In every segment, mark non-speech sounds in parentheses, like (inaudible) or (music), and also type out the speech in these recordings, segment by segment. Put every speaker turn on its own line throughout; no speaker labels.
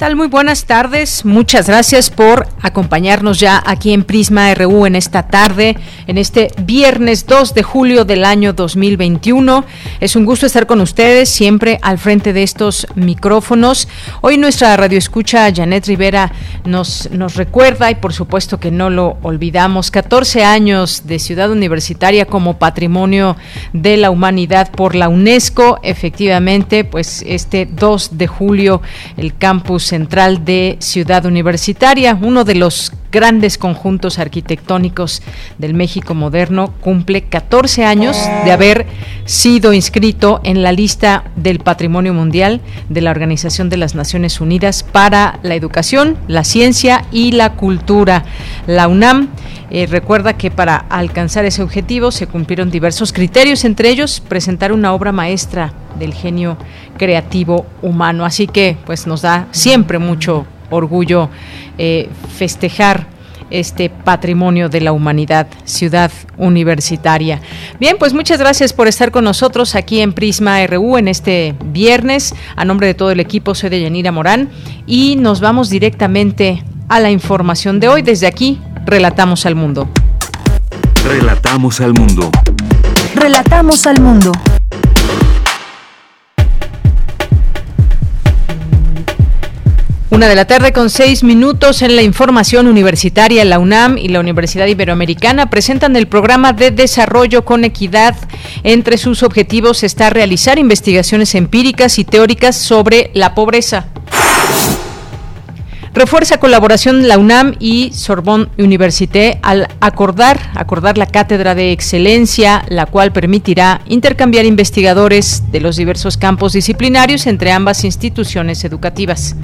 Tal? Muy buenas tardes. Muchas gracias por acompañarnos ya aquí en Prisma RU en esta tarde, en este viernes 2 de julio del año 2021. Es un gusto estar con ustedes siempre al frente de estos micrófonos. Hoy nuestra radio escucha Janet Rivera nos, nos recuerda y por supuesto que no lo olvidamos, 14 años de ciudad universitaria como patrimonio de la humanidad por la UNESCO. Efectivamente, pues este 2 de julio el campus central de Ciudad Universitaria, uno de los grandes conjuntos arquitectónicos del México moderno, cumple 14 años de haber sido inscrito en la lista del Patrimonio Mundial de la Organización de las Naciones Unidas para la Educación, la Ciencia y la Cultura. La UNAM eh, recuerda que para alcanzar ese objetivo se cumplieron diversos criterios, entre ellos presentar una obra maestra del genio creativo humano. Así que pues nos da siempre mucho orgullo eh, festejar este patrimonio de la humanidad, ciudad universitaria. Bien, pues muchas gracias por estar con nosotros aquí en Prisma RU en este viernes. A nombre de todo el equipo, soy de Yanira Morán y nos vamos directamente a la información de hoy. Desde aquí, relatamos al mundo.
Relatamos al mundo.
Relatamos al mundo.
Una de la tarde con seis minutos en la información universitaria, la UNAM y la Universidad Iberoamericana presentan el programa de desarrollo con equidad. Entre sus objetivos está realizar investigaciones empíricas y teóricas sobre la pobreza. Refuerza colaboración la UNAM y Sorbonne Université al acordar, acordar la cátedra de excelencia, la cual permitirá intercambiar investigadores de los diversos campos disciplinarios entre ambas instituciones educativas.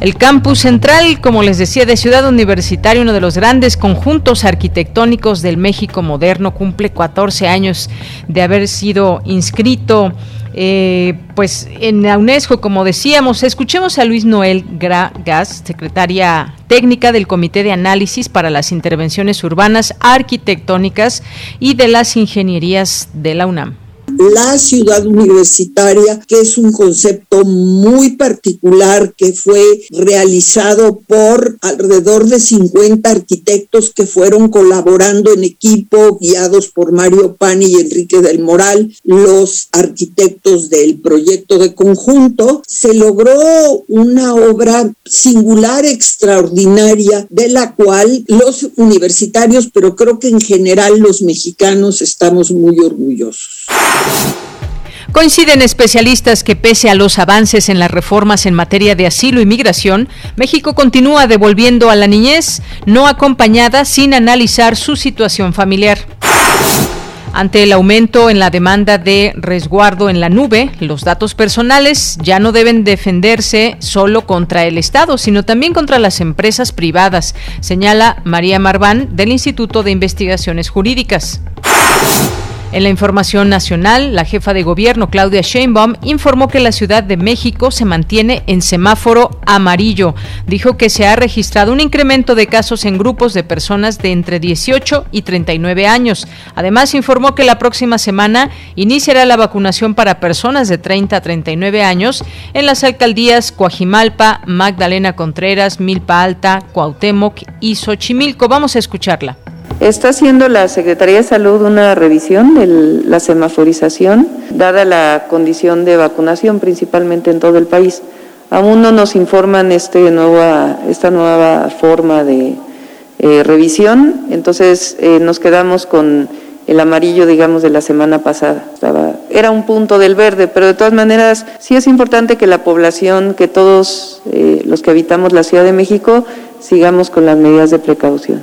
El campus central, como les decía, de Ciudad Universitaria, uno de los grandes conjuntos arquitectónicos del México moderno, cumple 14 años de haber sido inscrito eh, pues en la UNESCO, como decíamos, escuchemos a Luis Noel Gragas, secretaria técnica del Comité de Análisis para las Intervenciones Urbanas Arquitectónicas y de las Ingenierías de la UNAM
la ciudad universitaria, que es un concepto muy particular que fue realizado por alrededor de 50 arquitectos que fueron colaborando en equipo, guiados por Mario Pani y Enrique del Moral, los arquitectos del proyecto de conjunto. Se logró una obra singular, extraordinaria, de la cual los universitarios, pero creo que en general los mexicanos estamos muy orgullosos.
Coinciden especialistas que pese a los avances en las reformas en materia de asilo y migración, México continúa devolviendo a la niñez no acompañada sin analizar su situación familiar. Ante el aumento en la demanda de resguardo en la nube, los datos personales ya no deben defenderse solo contra el Estado, sino también contra las empresas privadas, señala María Marván del Instituto de Investigaciones Jurídicas. En la información nacional, la jefa de gobierno Claudia Sheinbaum informó que la Ciudad de México se mantiene en semáforo amarillo. Dijo que se ha registrado un incremento de casos en grupos de personas de entre 18 y 39 años. Además, informó que la próxima semana iniciará la vacunación para personas de 30 a 39 años en las alcaldías Coajimalpa, Magdalena Contreras, Milpa Alta, Cuauhtémoc y Xochimilco. Vamos a escucharla.
Está haciendo la Secretaría de Salud una revisión de la semaforización, dada la condición de vacunación principalmente en todo el país. Aún no nos informan este nueva, esta nueva forma de eh, revisión, entonces eh, nos quedamos con el amarillo, digamos, de la semana pasada. Estaba, era un punto del verde, pero de todas maneras sí es importante que la población, que todos eh, los que habitamos la Ciudad de México, sigamos con las medidas de precaución.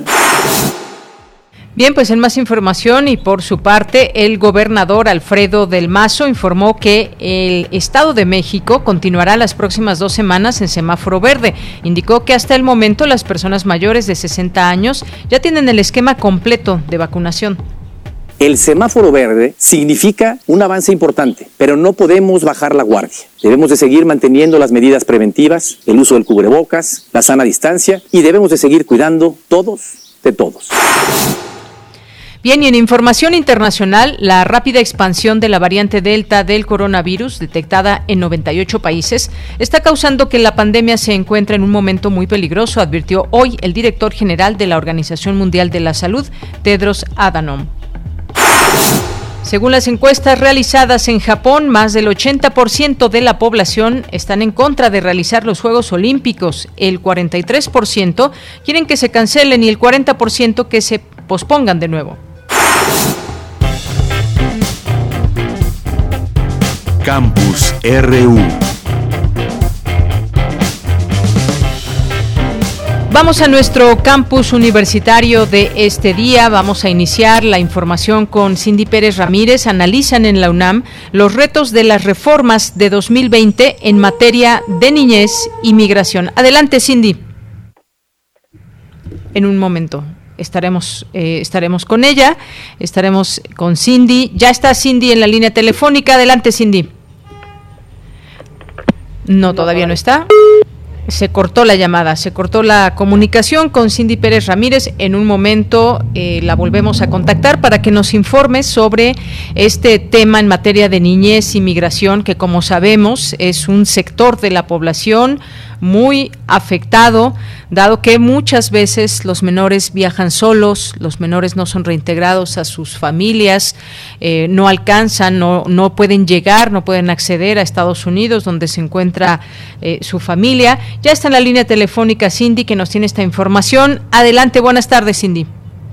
Bien, pues en más información y por su parte, el gobernador Alfredo del Mazo informó que el Estado de México continuará las próximas dos semanas en semáforo verde. Indicó que hasta el momento las personas mayores de 60 años ya tienen el esquema completo de vacunación.
El semáforo verde significa un avance importante, pero no podemos bajar la guardia. Debemos de seguir manteniendo las medidas preventivas, el uso del cubrebocas, la sana distancia y debemos de seguir cuidando todos de todos.
Bien, y en información internacional, la rápida expansión de la variante Delta del coronavirus, detectada en 98 países, está causando que la pandemia se encuentre en un momento muy peligroso, advirtió hoy el director general de la Organización Mundial de la Salud, Tedros Adhanom. Según las encuestas realizadas en Japón, más del 80% de la población están en contra de realizar los Juegos Olímpicos, el 43% quieren que se cancelen y el 40% que se pospongan de nuevo.
Campus RU.
Vamos a nuestro campus universitario de este día. Vamos a iniciar la información con Cindy Pérez Ramírez. Analizan en la UNAM los retos de las reformas de 2020 en materia de niñez y migración. Adelante, Cindy. En un momento estaremos, eh, estaremos con ella, estaremos con Cindy. Ya está Cindy en la línea telefónica. Adelante, Cindy. No, todavía no está. Se cortó la llamada, se cortó la comunicación con Cindy Pérez Ramírez. En un momento eh, la volvemos a contactar para que nos informe sobre este tema en materia de niñez y migración, que como sabemos es un sector de la población muy afectado, dado que muchas veces los menores viajan solos, los menores no son reintegrados a sus familias, eh, no alcanzan, no, no pueden llegar, no pueden acceder a Estados Unidos, donde se encuentra eh, su familia. Ya está en la línea telefónica Cindy, que nos tiene esta información. Adelante, buenas tardes, Cindy.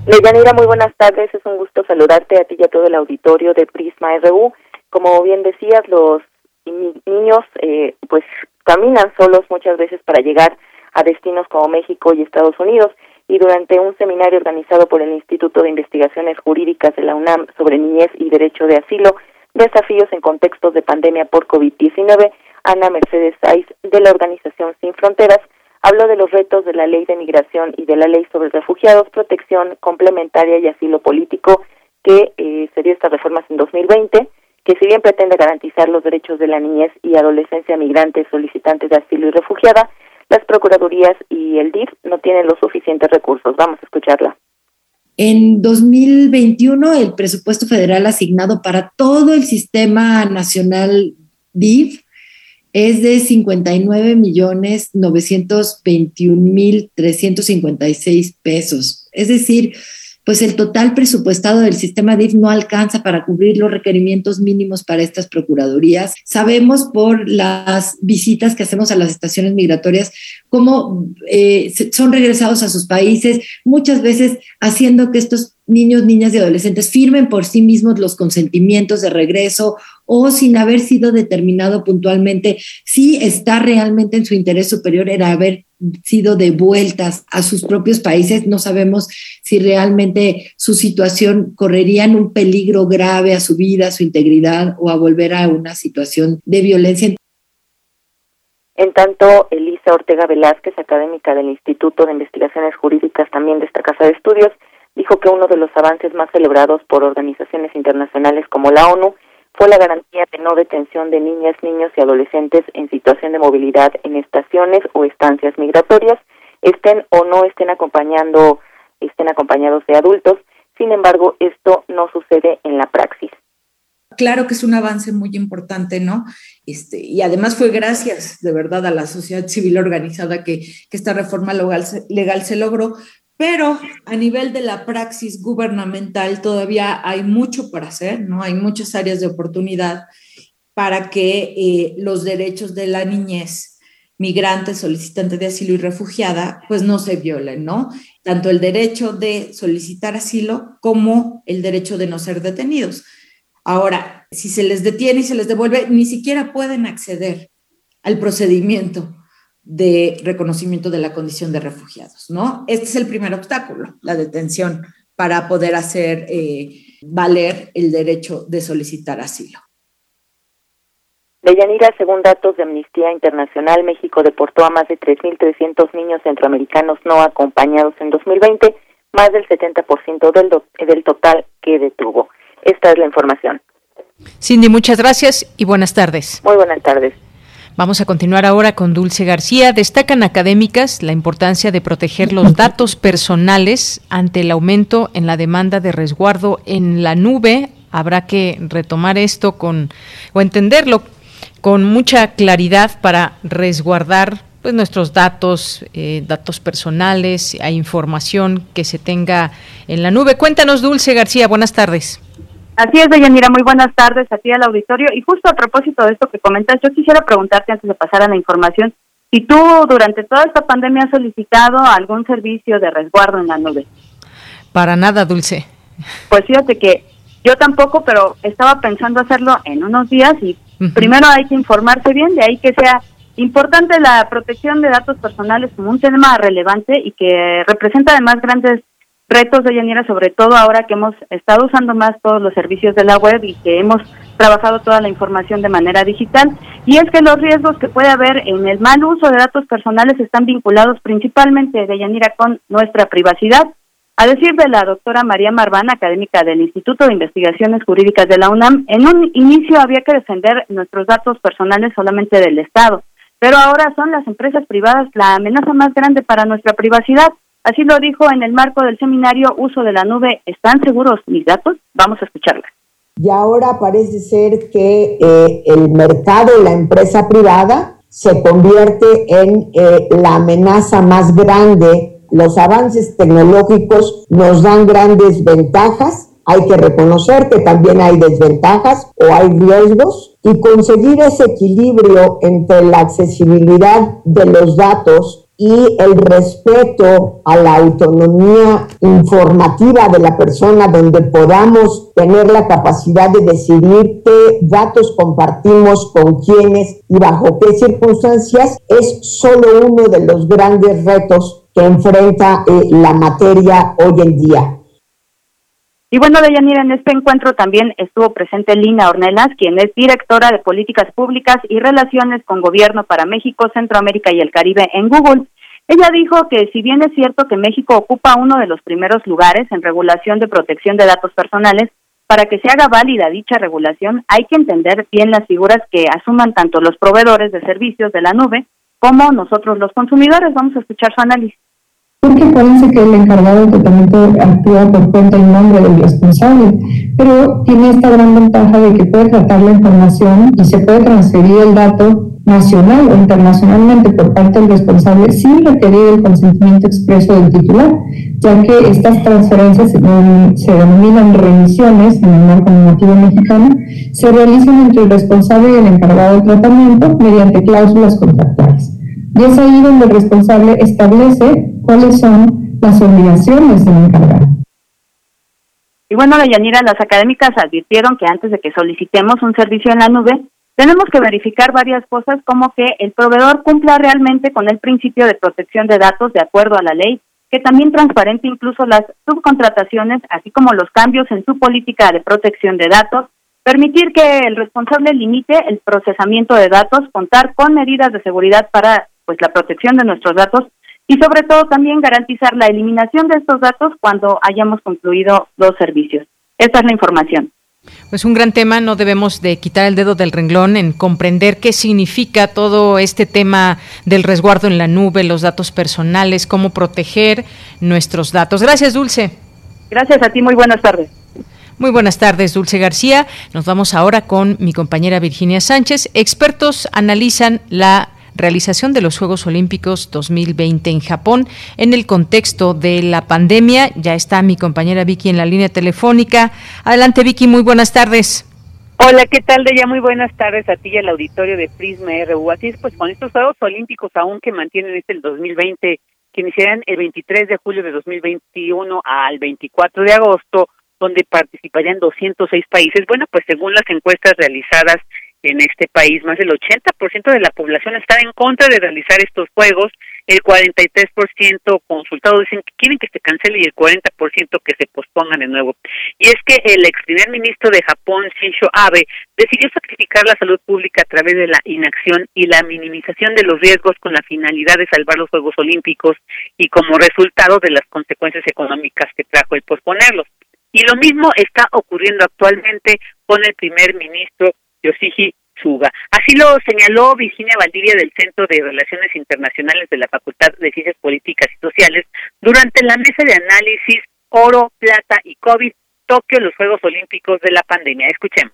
Leyanira, muy buenas tardes. Es un gusto saludarte a ti y a todo el auditorio de Prisma RU. Como bien decías, los niños eh, pues caminan solos muchas veces para llegar a destinos como México y Estados Unidos. Y durante un seminario organizado por el Instituto de Investigaciones Jurídicas de la UNAM sobre niñez y derecho de asilo, desafíos en contextos de pandemia por COVID-19, Ana Mercedes Saiz de la organización Sin Fronteras habló de los retos de la Ley de Migración y de la Ley sobre Refugiados, Protección Complementaria y Asilo Político que eh, se dio estas reformas en 2020 que si bien pretende garantizar los derechos de la niñez y adolescencia migrantes, solicitantes de asilo y refugiada, las Procuradurías y el DIF no tienen los suficientes recursos. Vamos a escucharla.
En 2021, el presupuesto federal asignado para todo el sistema nacional DIF es de 59 millones 921 mil 356 pesos. Es decir, pues el total presupuestado del sistema DIF no alcanza para cubrir los requerimientos mínimos para estas procuradurías. Sabemos por las visitas que hacemos a las estaciones migratorias cómo eh, son regresados a sus países, muchas veces haciendo que estos niños, niñas y adolescentes firmen por sí mismos los consentimientos de regreso o sin haber sido determinado puntualmente si está realmente en su interés superior era haber sido devueltas a sus propios países. No sabemos si realmente su situación correría en un peligro grave a su vida, a su integridad o a volver a una situación de violencia.
En tanto, Elisa Ortega Velázquez, académica del Instituto de Investigaciones Jurídicas también de esta Casa de Estudios, dijo que uno de los avances más celebrados por organizaciones internacionales como la ONU fue la garantía de no detención de niñas, niños y adolescentes en situación de movilidad en estaciones o estancias migratorias, estén o no estén acompañando, estén acompañados de adultos. Sin embargo, esto no sucede en la praxis.
Claro que es un avance muy importante, ¿no? Este, y además fue gracias de verdad a la sociedad civil organizada que, que esta reforma legal, legal se logró, pero a nivel de la praxis gubernamental todavía hay mucho para hacer, ¿no? Hay muchas áreas de oportunidad para que eh, los derechos de la niñez migrante, solicitante de asilo y refugiada, pues no se violen, ¿no? Tanto el derecho de solicitar asilo como el derecho de no ser detenidos. Ahora, si se les detiene y se les devuelve, ni siquiera pueden acceder al procedimiento de reconocimiento de la condición de refugiados, ¿no? Este es el primer obstáculo, la detención, para poder hacer eh, valer el derecho de solicitar asilo.
Deyanira, según datos de Amnistía Internacional, México deportó a más de 3.300 niños centroamericanos no acompañados en 2020, más del 70% del, del total que detuvo. Esta es la información.
Cindy, muchas gracias y buenas tardes.
Muy buenas tardes.
Vamos a continuar ahora con Dulce García. Destacan académicas la importancia de proteger los (laughs) datos personales ante el aumento en la demanda de resguardo en la nube. Habrá que retomar esto con o entenderlo con mucha claridad para resguardar pues nuestros datos, eh, datos personales, hay información que se tenga en la nube. Cuéntanos, Dulce García, buenas tardes.
Así es, Deyanira, muy buenas tardes a ti al auditorio. Y justo a propósito de esto que comentas, yo quisiera preguntarte antes de pasar a la información, si tú durante toda esta pandemia has solicitado algún servicio de resguardo en la nube.
Para nada, Dulce.
Pues fíjate que yo tampoco, pero estaba pensando hacerlo en unos días y primero hay que informarse bien, de ahí que sea importante la protección de datos personales como un tema relevante y que representa además grandes retos de Yanira, sobre todo ahora que hemos estado usando más todos los servicios de la web y que hemos trabajado toda la información de manera digital. Y es que los riesgos que puede haber en el mal uso de datos personales están vinculados principalmente de Yanira con nuestra privacidad. A decir de la doctora María Marván, académica del Instituto de Investigaciones Jurídicas de la UNAM, en un inicio había que defender nuestros datos personales solamente del Estado, pero ahora son las empresas privadas la amenaza más grande para nuestra privacidad. Así lo dijo en el marco del seminario Uso de la Nube. ¿Están seguros mis datos? Vamos a escucharla.
Y ahora parece ser que eh, el mercado, la empresa privada, se convierte en eh, la amenaza más grande. Los avances tecnológicos nos dan grandes ventajas. Hay que reconocer que también hay desventajas o hay riesgos y conseguir ese equilibrio entre la accesibilidad de los datos y el respeto a la autonomía informativa de la persona, donde podamos tener la capacidad de decidir qué datos compartimos con quiénes y bajo qué circunstancias, es solo uno de los grandes retos que enfrenta eh, la materia hoy en día.
Y bueno, Deyanira, en este encuentro también estuvo presente Lina Ornelas, quien es directora de Políticas Públicas y Relaciones con Gobierno para México, Centroamérica y el Caribe en Google. Ella dijo que si bien es cierto que México ocupa uno de los primeros lugares en regulación de protección de datos personales, para que se haga válida dicha regulación hay que entender bien las figuras que asuman tanto los proveedores de servicios de la nube como nosotros los consumidores. Vamos a escuchar su análisis
porque parece que el encargado de tratamiento actúa por cuenta en nombre del responsable, pero tiene esta gran ventaja de que puede tratar la información y se puede transferir el dato nacional o internacionalmente por parte del responsable sin requerir el consentimiento expreso del titular, ya que estas transferencias se, denominan remisiones en el marco normativo mexicano, se realizan entre el responsable y el encargado de tratamiento mediante cláusulas contractuales. Y es ahí donde el responsable establece cuáles son las obligaciones del encargado.
Y bueno, Deyanira, las académicas advirtieron que antes de que solicitemos un servicio en la nube, tenemos que verificar varias cosas como que el proveedor cumpla realmente con el principio de protección de datos de acuerdo a la ley, que también transparente incluso las subcontrataciones, así como los cambios en su política de protección de datos, permitir que el responsable limite el procesamiento de datos, contar con medidas de seguridad para pues la protección de nuestros datos y sobre todo también garantizar la eliminación de estos datos cuando hayamos concluido los servicios. Esta es la información.
Pues un gran tema, no debemos de quitar el dedo del renglón en comprender qué significa todo este tema del resguardo en la nube, los datos personales, cómo proteger nuestros datos. Gracias, Dulce.
Gracias a ti, muy buenas tardes.
Muy buenas tardes, Dulce García. Nos vamos ahora con mi compañera Virginia Sánchez. Expertos analizan la realización de los Juegos Olímpicos 2020 en Japón en el contexto de la pandemia. Ya está mi compañera Vicky en la línea telefónica. Adelante, Vicky, muy buenas tardes.
Hola, ¿qué tal, de ya Muy buenas tardes a ti y al auditorio de Prisma RU. Así es, pues con estos Juegos Olímpicos aún que mantienen este el 2020, que iniciarán el 23 de julio de 2021 al 24 de agosto, donde participarían 206 países. Bueno, pues según las encuestas realizadas en este país. Más del 80% de la población está en contra de realizar estos juegos. El 43% consultado dicen que quieren que se cancele y el 40% que se pospongan de nuevo. Y es que el ex primer ministro de Japón, Shinzo Abe, decidió sacrificar la salud pública a través de la inacción y la minimización de los riesgos con la finalidad de salvar los Juegos Olímpicos y como resultado de las consecuencias económicas que trajo el posponerlos. Y lo mismo está ocurriendo actualmente con el primer ministro Yoshiji Suga. Así lo señaló Virginia Valdivia del Centro de Relaciones Internacionales de la Facultad de Ciencias Políticas y Sociales durante la mesa de análisis Oro, Plata y COVID Tokio, los Juegos Olímpicos de la pandemia. Escuchemos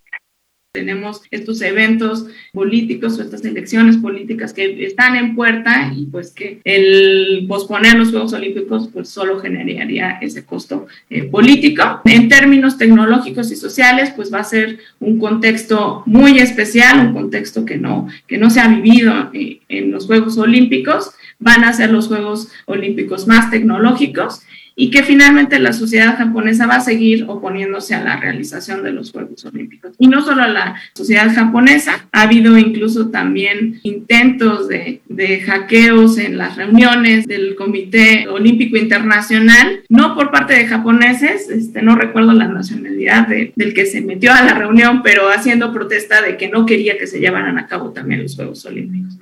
tenemos estos eventos políticos o estas elecciones políticas que están en puerta y pues que el posponer los Juegos Olímpicos pues solo generaría ese costo eh, político. En términos tecnológicos y sociales pues va a ser un contexto muy especial, un contexto que no, que no se ha vivido eh, en los Juegos Olímpicos. Van a ser los Juegos Olímpicos más tecnológicos y que finalmente la sociedad japonesa va a seguir oponiéndose a la realización de los Juegos Olímpicos. Y no solo la sociedad japonesa, ha habido incluso también intentos de, de hackeos en las reuniones del Comité Olímpico Internacional, no por parte de japoneses, este, no recuerdo la nacionalidad del que se metió a la reunión, pero haciendo protesta de que no quería que se llevaran a cabo también los Juegos Olímpicos.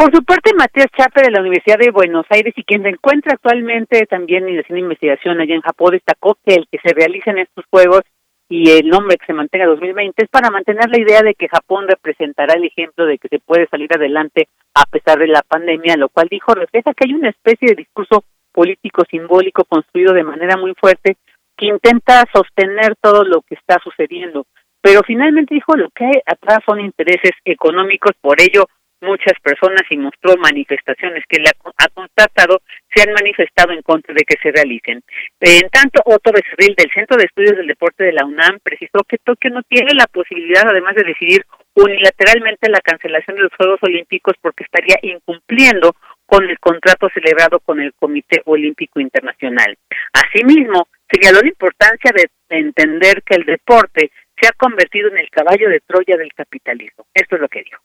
Por su parte, Matías Chape de la Universidad de Buenos Aires y quien se encuentra actualmente también haciendo investigación allá en Japón destacó que el que se realicen estos juegos y el nombre que se mantenga 2020 es para mantener la idea de que Japón representará el ejemplo de que se puede salir adelante a pesar de la pandemia, lo cual dijo refleja que hay una especie de discurso político simbólico construido de manera muy fuerte que intenta sostener todo lo que está sucediendo. Pero finalmente dijo lo que hay atrás son intereses económicos, por ello muchas personas y mostró manifestaciones que le ha, constatado se han manifestado en contra de que se realicen. En tanto, Otto Becerril del Centro de Estudios del Deporte de la UNAM precisó que Tokio no tiene la posibilidad, además de decidir unilateralmente la cancelación de los Juegos Olímpicos porque estaría incumpliendo con el contrato celebrado con el Comité Olímpico Internacional. Asimismo, señaló la importancia de entender que el deporte se ha convertido en el caballo de Troya del capitalismo. Esto es lo que dijo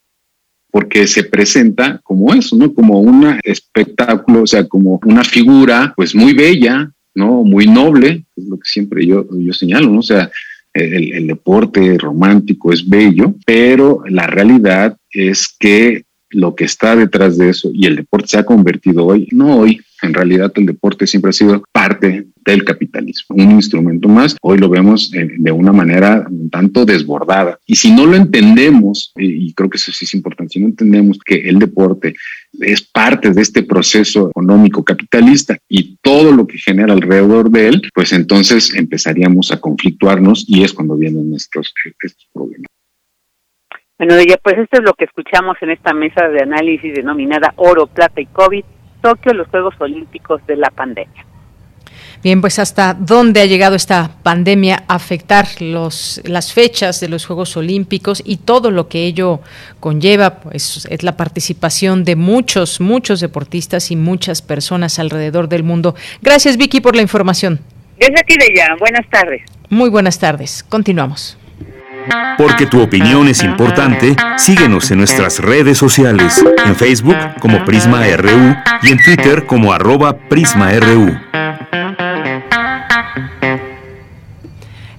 porque se presenta como eso, ¿no? Como un espectáculo, o sea, como una figura, pues muy bella, ¿no? Muy noble, es lo que siempre yo, yo señalo, ¿no? O sea, el, el deporte romántico es bello, pero la realidad es que lo que está detrás de eso y el deporte se ha convertido hoy, no hoy, en realidad el deporte siempre ha sido parte del capitalismo, un instrumento más. Hoy lo vemos de una manera un tanto desbordada. Y si no lo entendemos, y creo que eso sí es importante, si no entendemos que el deporte es parte de este proceso económico capitalista y todo lo que genera alrededor de él, pues entonces empezaríamos a conflictuarnos y es cuando vienen estos, estos problemas.
Bueno, ya pues esto es lo que escuchamos en esta mesa de análisis denominada Oro, Plata y COVID, Tokio, los Juegos Olímpicos de la pandemia.
Bien, pues hasta dónde ha llegado esta pandemia a afectar los, las fechas de los Juegos Olímpicos y todo lo que ello conlleva, pues es la participación de muchos, muchos deportistas y muchas personas alrededor del mundo. Gracias, Vicky, por la información.
Desde aquí de ya, buenas tardes.
Muy buenas tardes. Continuamos.
Porque tu opinión es importante, síguenos en nuestras redes sociales, en Facebook como Prisma RU y en Twitter como arroba PrismaRU.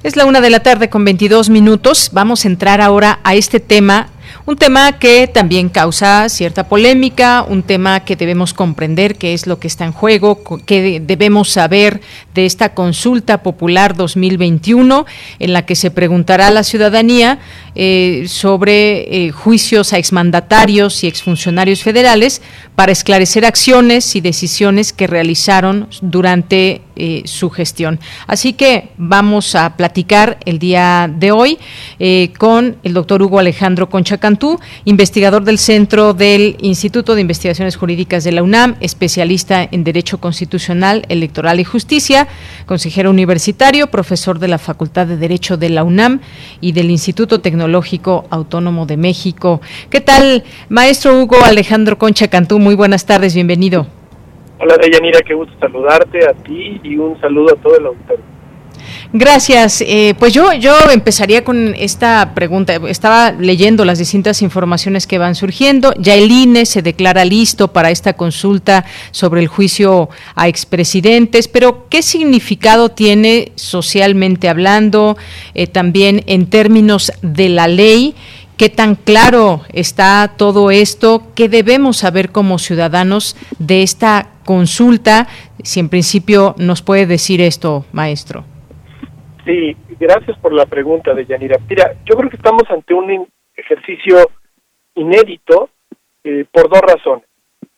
Es la una de la tarde con 22 minutos. Vamos a entrar ahora a este tema un tema que también causa cierta polémica, un tema que debemos comprender qué es lo que está en juego, qué debemos saber de esta consulta popular 2021 en la que se preguntará a la ciudadanía eh, sobre eh, juicios a exmandatarios y exfuncionarios federales para esclarecer acciones y decisiones que realizaron durante eh, su gestión. Así que vamos a platicar el día de hoy con el doctor Hugo Alejandro Concha Cantú, investigador del Centro del Instituto de Investigaciones Jurídicas de la UNAM, especialista en Derecho Constitucional, Electoral y Justicia, consejero universitario, profesor de la Facultad de Derecho de la UNAM y del Instituto Tecnológico Autónomo de México. ¿Qué tal, maestro Hugo Alejandro Concha Cantú? Muy buenas tardes, bienvenido.
Hola, Deyanira, qué gusto saludarte a ti y un saludo a todo el auditorio.
Gracias. Eh, pues yo, yo empezaría con esta pregunta. Estaba leyendo las distintas informaciones que van surgiendo. Ya el INE se declara listo para esta consulta sobre el juicio a expresidentes, pero ¿qué significado tiene socialmente hablando, eh, también en términos de la ley? ¿Qué tan claro está todo esto? ¿Qué debemos saber como ciudadanos de esta consulta? Si en principio nos puede decir esto, maestro.
Sí, gracias por la pregunta de Yanira. Mira, yo creo que estamos ante un ejercicio inédito eh, por dos razones.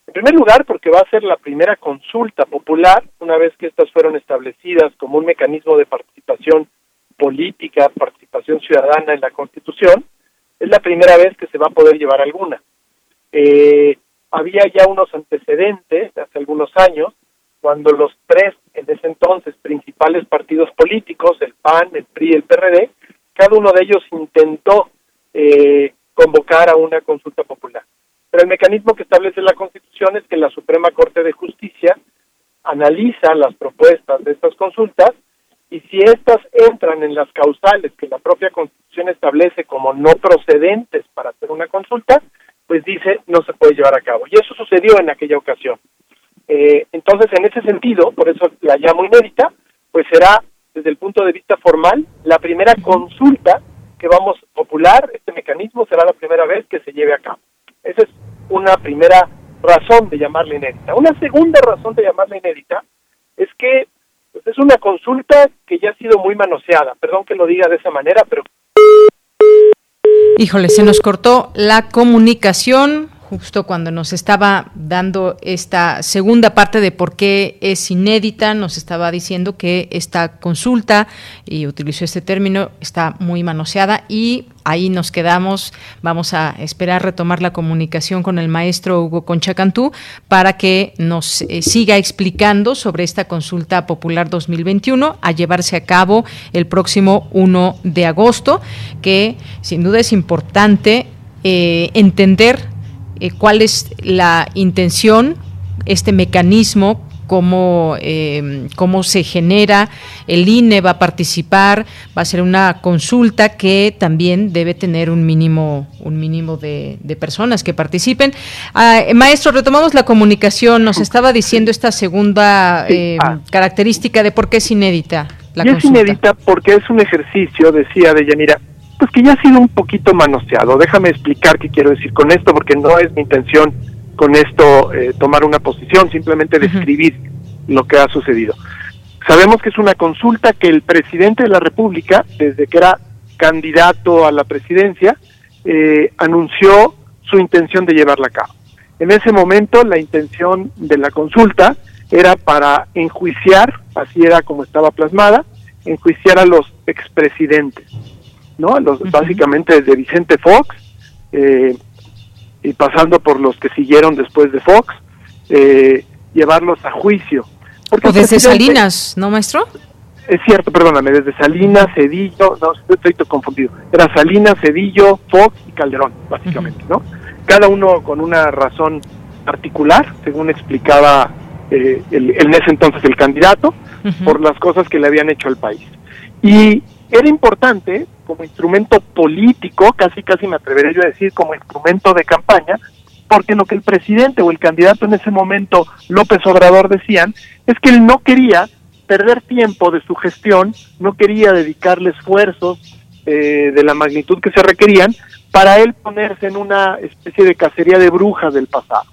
En primer lugar, porque va a ser la primera consulta popular, una vez que estas fueron establecidas como un mecanismo de participación política, participación ciudadana en la Constitución, es la primera vez que se va a poder llevar alguna. Eh, había ya unos antecedentes hace algunos años, cuando los tres, en ese entonces, principales partidos políticos, el PAN, el PRI y el PRD, cada uno de ellos intentó eh, convocar a una consulta popular. Pero el mecanismo que establece la Constitución es que la Suprema Corte de Justicia analiza las propuestas de estas consultas y si éstas entran en las causales que la propia Constitución establece como no procedentes para hacer una consulta, pues dice no se puede llevar a cabo. Y eso sucedió en aquella ocasión. Eh, entonces, en ese sentido, por eso la llamo inédita, pues será desde el punto de vista formal la primera consulta que vamos popular, este mecanismo será la primera vez que se lleve a cabo. Esa es una primera razón de llamarla inédita. Una segunda razón de llamarla inédita es que pues, es una consulta que ya ha sido muy manoseada. Perdón que lo diga de esa manera, pero...
Híjole, se nos cortó la comunicación justo cuando nos estaba dando esta segunda parte de por qué es inédita, nos estaba diciendo que esta consulta, y utilizó este término, está muy manoseada y ahí nos quedamos. Vamos a esperar retomar la comunicación con el maestro Hugo Conchacantú para que nos eh, siga explicando sobre esta consulta popular 2021 a llevarse a cabo el próximo 1 de agosto, que sin duda es importante eh, entender eh, cuál es la intención, este mecanismo, cómo, eh, cómo se genera, el INE va a participar, va a ser una consulta que también debe tener un mínimo, un mínimo de, personas que participen. Ah, maestro, retomamos la comunicación, nos estaba diciendo esta segunda eh, ah. característica de por qué es inédita. La
y es inédita porque es un ejercicio, decía Deyanira, pues que ya ha sido un poquito manoseado. Déjame explicar qué quiero decir con esto, porque no es mi intención con esto eh, tomar una posición, simplemente describir lo que ha sucedido. Sabemos que es una consulta que el presidente de la República, desde que era candidato a la presidencia, eh, anunció su intención de llevarla a cabo. En ese momento la intención de la consulta era para enjuiciar, así era como estaba plasmada, enjuiciar a los expresidentes. ¿No? Los, Básicamente desde Vicente Fox eh, y pasando por los que siguieron después de Fox, eh, llevarlos a juicio.
Porque o desde Salinas, ¿no, maestro?
Es cierto, perdóname, desde Salinas, Cedillo, no, estoy, confundido. Era Salinas, Cedillo, Fox y Calderón, básicamente, ¿no? Cada uno con una razón particular, según explicaba eh, el, en ese entonces el candidato, por las cosas que le habían hecho al país. Y era importante como instrumento político, casi casi me atrevería yo a decir como instrumento de campaña, porque lo que el presidente o el candidato en ese momento, López Obrador, decían, es que él no quería perder tiempo de su gestión, no quería dedicarle esfuerzos eh, de la magnitud que se requerían para él ponerse en una especie de cacería de brujas del pasado.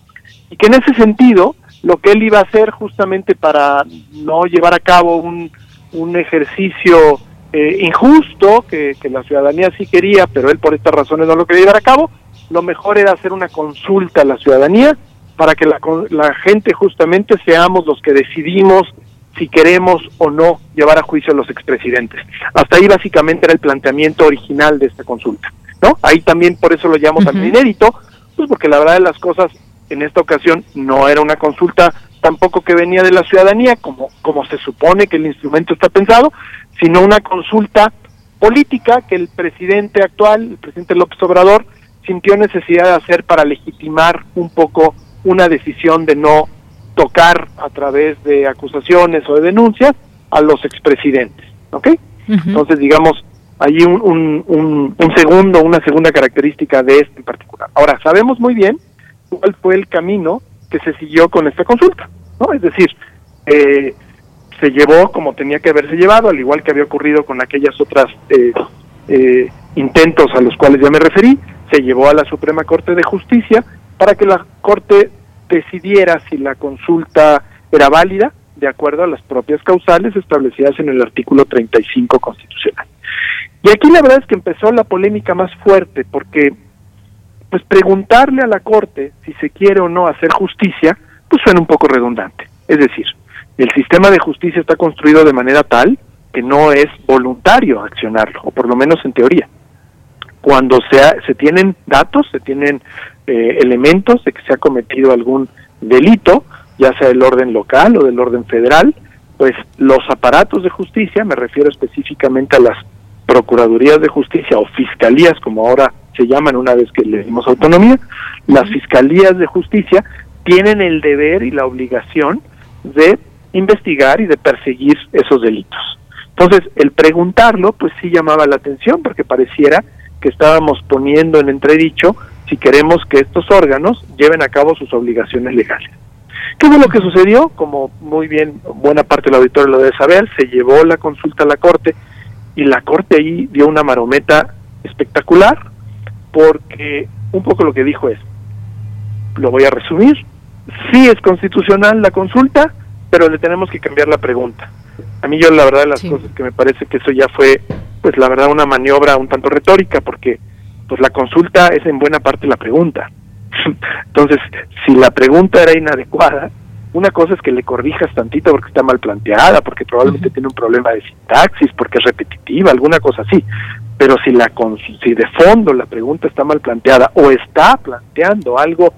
Y que en ese sentido, lo que él iba a hacer justamente para no llevar a cabo un, un ejercicio eh, injusto, que, la ciudadanía sí quería, pero él por estas razones no lo quería llevar a cabo, lo mejor era hacer una consulta a la ciudadanía para que la, la gente justamente seamos los que decidimos si queremos o no llevar a juicio a los expresidentes. Hasta ahí básicamente era el planteamiento original de esta consulta, ¿no? Ahí también por eso lo llamamos también inédito, pues porque la verdad de las cosas en esta ocasión no era una consulta tampoco que venía de la ciudadanía, como, como se supone que el instrumento está pensado, sino una consulta política que el presidente actual, el presidente López Obrador, sintió necesidad de hacer para legitimar un poco una decisión de no tocar a través de acusaciones o de denuncias a los expresidentes. ¿ok? Entonces, digamos, hay un, un, un, segundo, una segunda característica de este en particular. Ahora, sabemos muy bien cuál fue el camino que se siguió con esta consulta, ¿no? Es decir, eh, se llevó como tenía que haberse llevado, al igual que había ocurrido con aquellas otras eh, eh, intentos a los cuales ya me referí, se llevó a la Suprema Corte de Justicia para que la Corte decidiera si la consulta era válida de acuerdo a las propias causales establecidas en el artículo 35 constitucional. Y aquí la verdad es que empezó la polémica más fuerte porque pues preguntarle a la Corte si se quiere o no hacer justicia, pues suena un poco redundante. Es decir, el sistema de justicia está construido de manera tal que no es voluntario accionarlo, o por lo menos en teoría. Cuando se, se tienen datos, se tienen eh, elementos de que se ha cometido algún delito, ya sea del orden local o del orden federal, pues los aparatos de justicia, me refiero específicamente a las procuradurías de justicia o fiscalías, como ahora se llaman una vez que le dimos autonomía, las fiscalías de justicia tienen el deber y la obligación de investigar y de perseguir esos delitos. Entonces, el preguntarlo, pues sí llamaba la atención, porque pareciera que estábamos poniendo en entredicho si queremos que estos órganos lleven a cabo sus obligaciones legales. ¿Qué fue lo que sucedió? Como muy bien, buena parte del auditorio lo debe saber, se llevó la consulta a la Corte y la Corte ahí dio una marometa espectacular, porque un poco lo que dijo es, lo voy a resumir, sí es constitucional la consulta, pero le tenemos que cambiar la pregunta. A mí yo la verdad de las cosas que me parece que eso ya fue, pues la verdad una maniobra un tanto retórica, porque pues la consulta es en buena parte la pregunta. (laughs) Entonces, si la pregunta era inadecuada, una cosa es que le corrijas tantito porque está mal planteada, porque probablemente tiene un problema de sintaxis, porque es repetitiva, alguna cosa así. Pero si la si de fondo la pregunta está mal planteada o está planteando algo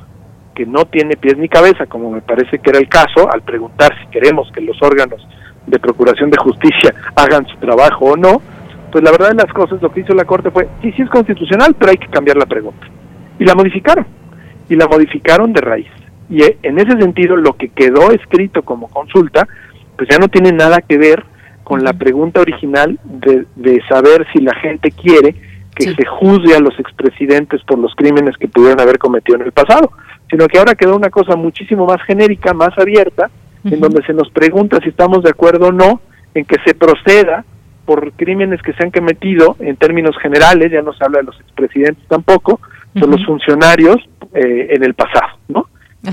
que no tiene pies ni cabeza, como me parece que era el caso, al preguntar si queremos que los órganos de procuración de justicia (laughs) hagan su trabajo o no, pues la verdad de las cosas lo que hizo la Corte fue, sí, sí es constitucional, pero hay que cambiar la pregunta. Y la modificaron, y la modificaron de raíz. Y eh, en ese sentido, lo que quedó escrito como consulta, pues ya no tiene nada que ver con la pregunta original de, de saber si la gente quiere que se juzgue a los expresidentes por los crímenes que pudieron haber cometido en el pasado sino que ahora quedó una cosa muchísimo más genérica, más abierta, en donde se nos pregunta si estamos de acuerdo o no en que se proceda por crímenes que se han cometido en términos generales, ya no se habla de los expresidentes tampoco, son los funcionarios eh, en el pasado,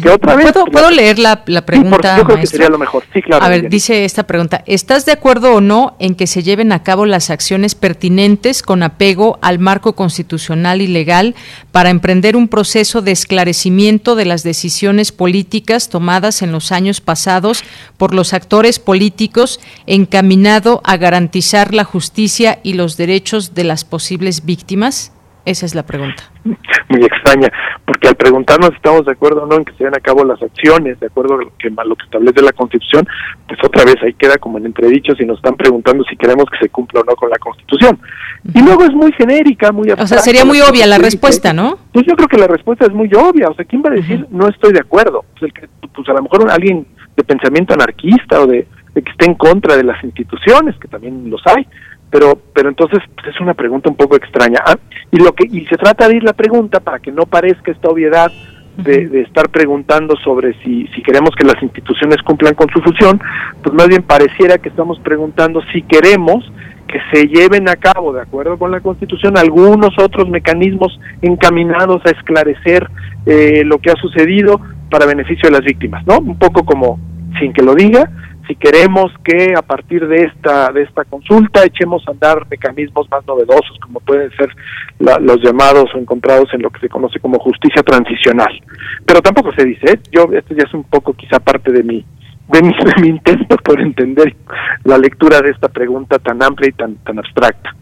¿Puedo, leer la, pregunta?
yo creo que sería lo mejor. Sí, claro.
A ver, dice esta pregunta: ¿Estás de acuerdo o no en que se lleven a cabo las acciones pertinentes con apego al marco constitucional y legal para emprender un proceso de esclarecimiento de las decisiones políticas tomadas en los años pasados por los actores políticos encaminado a garantizar la justicia y los derechos de las posibles víctimas? Esa es la pregunta.
Muy extraña, porque al preguntarnos si estamos de acuerdo o no en que se lleven a cabo las acciones, de acuerdo a lo que, lo que establece la Constitución, pues otra vez ahí queda como en entredicho si nos están preguntando si queremos que se cumpla o no con la Constitución. Y luego es muy genérica, muy
O sea, sería muy obvia la respuesta, ¿no?
Pues yo creo que la respuesta es muy obvia. O sea, ¿quién va a decir no estoy de acuerdo? Pues, el que, pues a lo mejor alguien de pensamiento anarquista o de, de que esté en contra de las instituciones, que también los hay pero pero entonces pues, es una pregunta un poco extraña ah, y lo que y se trata de ir la pregunta para que no parezca esta obviedad de, de, estar preguntando sobre si, si queremos que las instituciones cumplan con su función, pues más bien pareciera que estamos preguntando si queremos que se lleven a cabo, de acuerdo con la Constitución, algunos otros mecanismos encaminados a esclarecer eh, lo que ha sucedido para beneficio de las víctimas, ¿no? Un poco como, sin que lo diga, si queremos que a partir de esta de esta consulta echemos a andar mecanismos más novedosos como pueden ser los llamados o encontrados en lo que se conoce como justicia transicional pero tampoco se dice ¿eh? yo esto ya es un poco quizá parte de mi de mi, de mi intento por entender la lectura de esta pregunta tan amplia y tan tan abstracta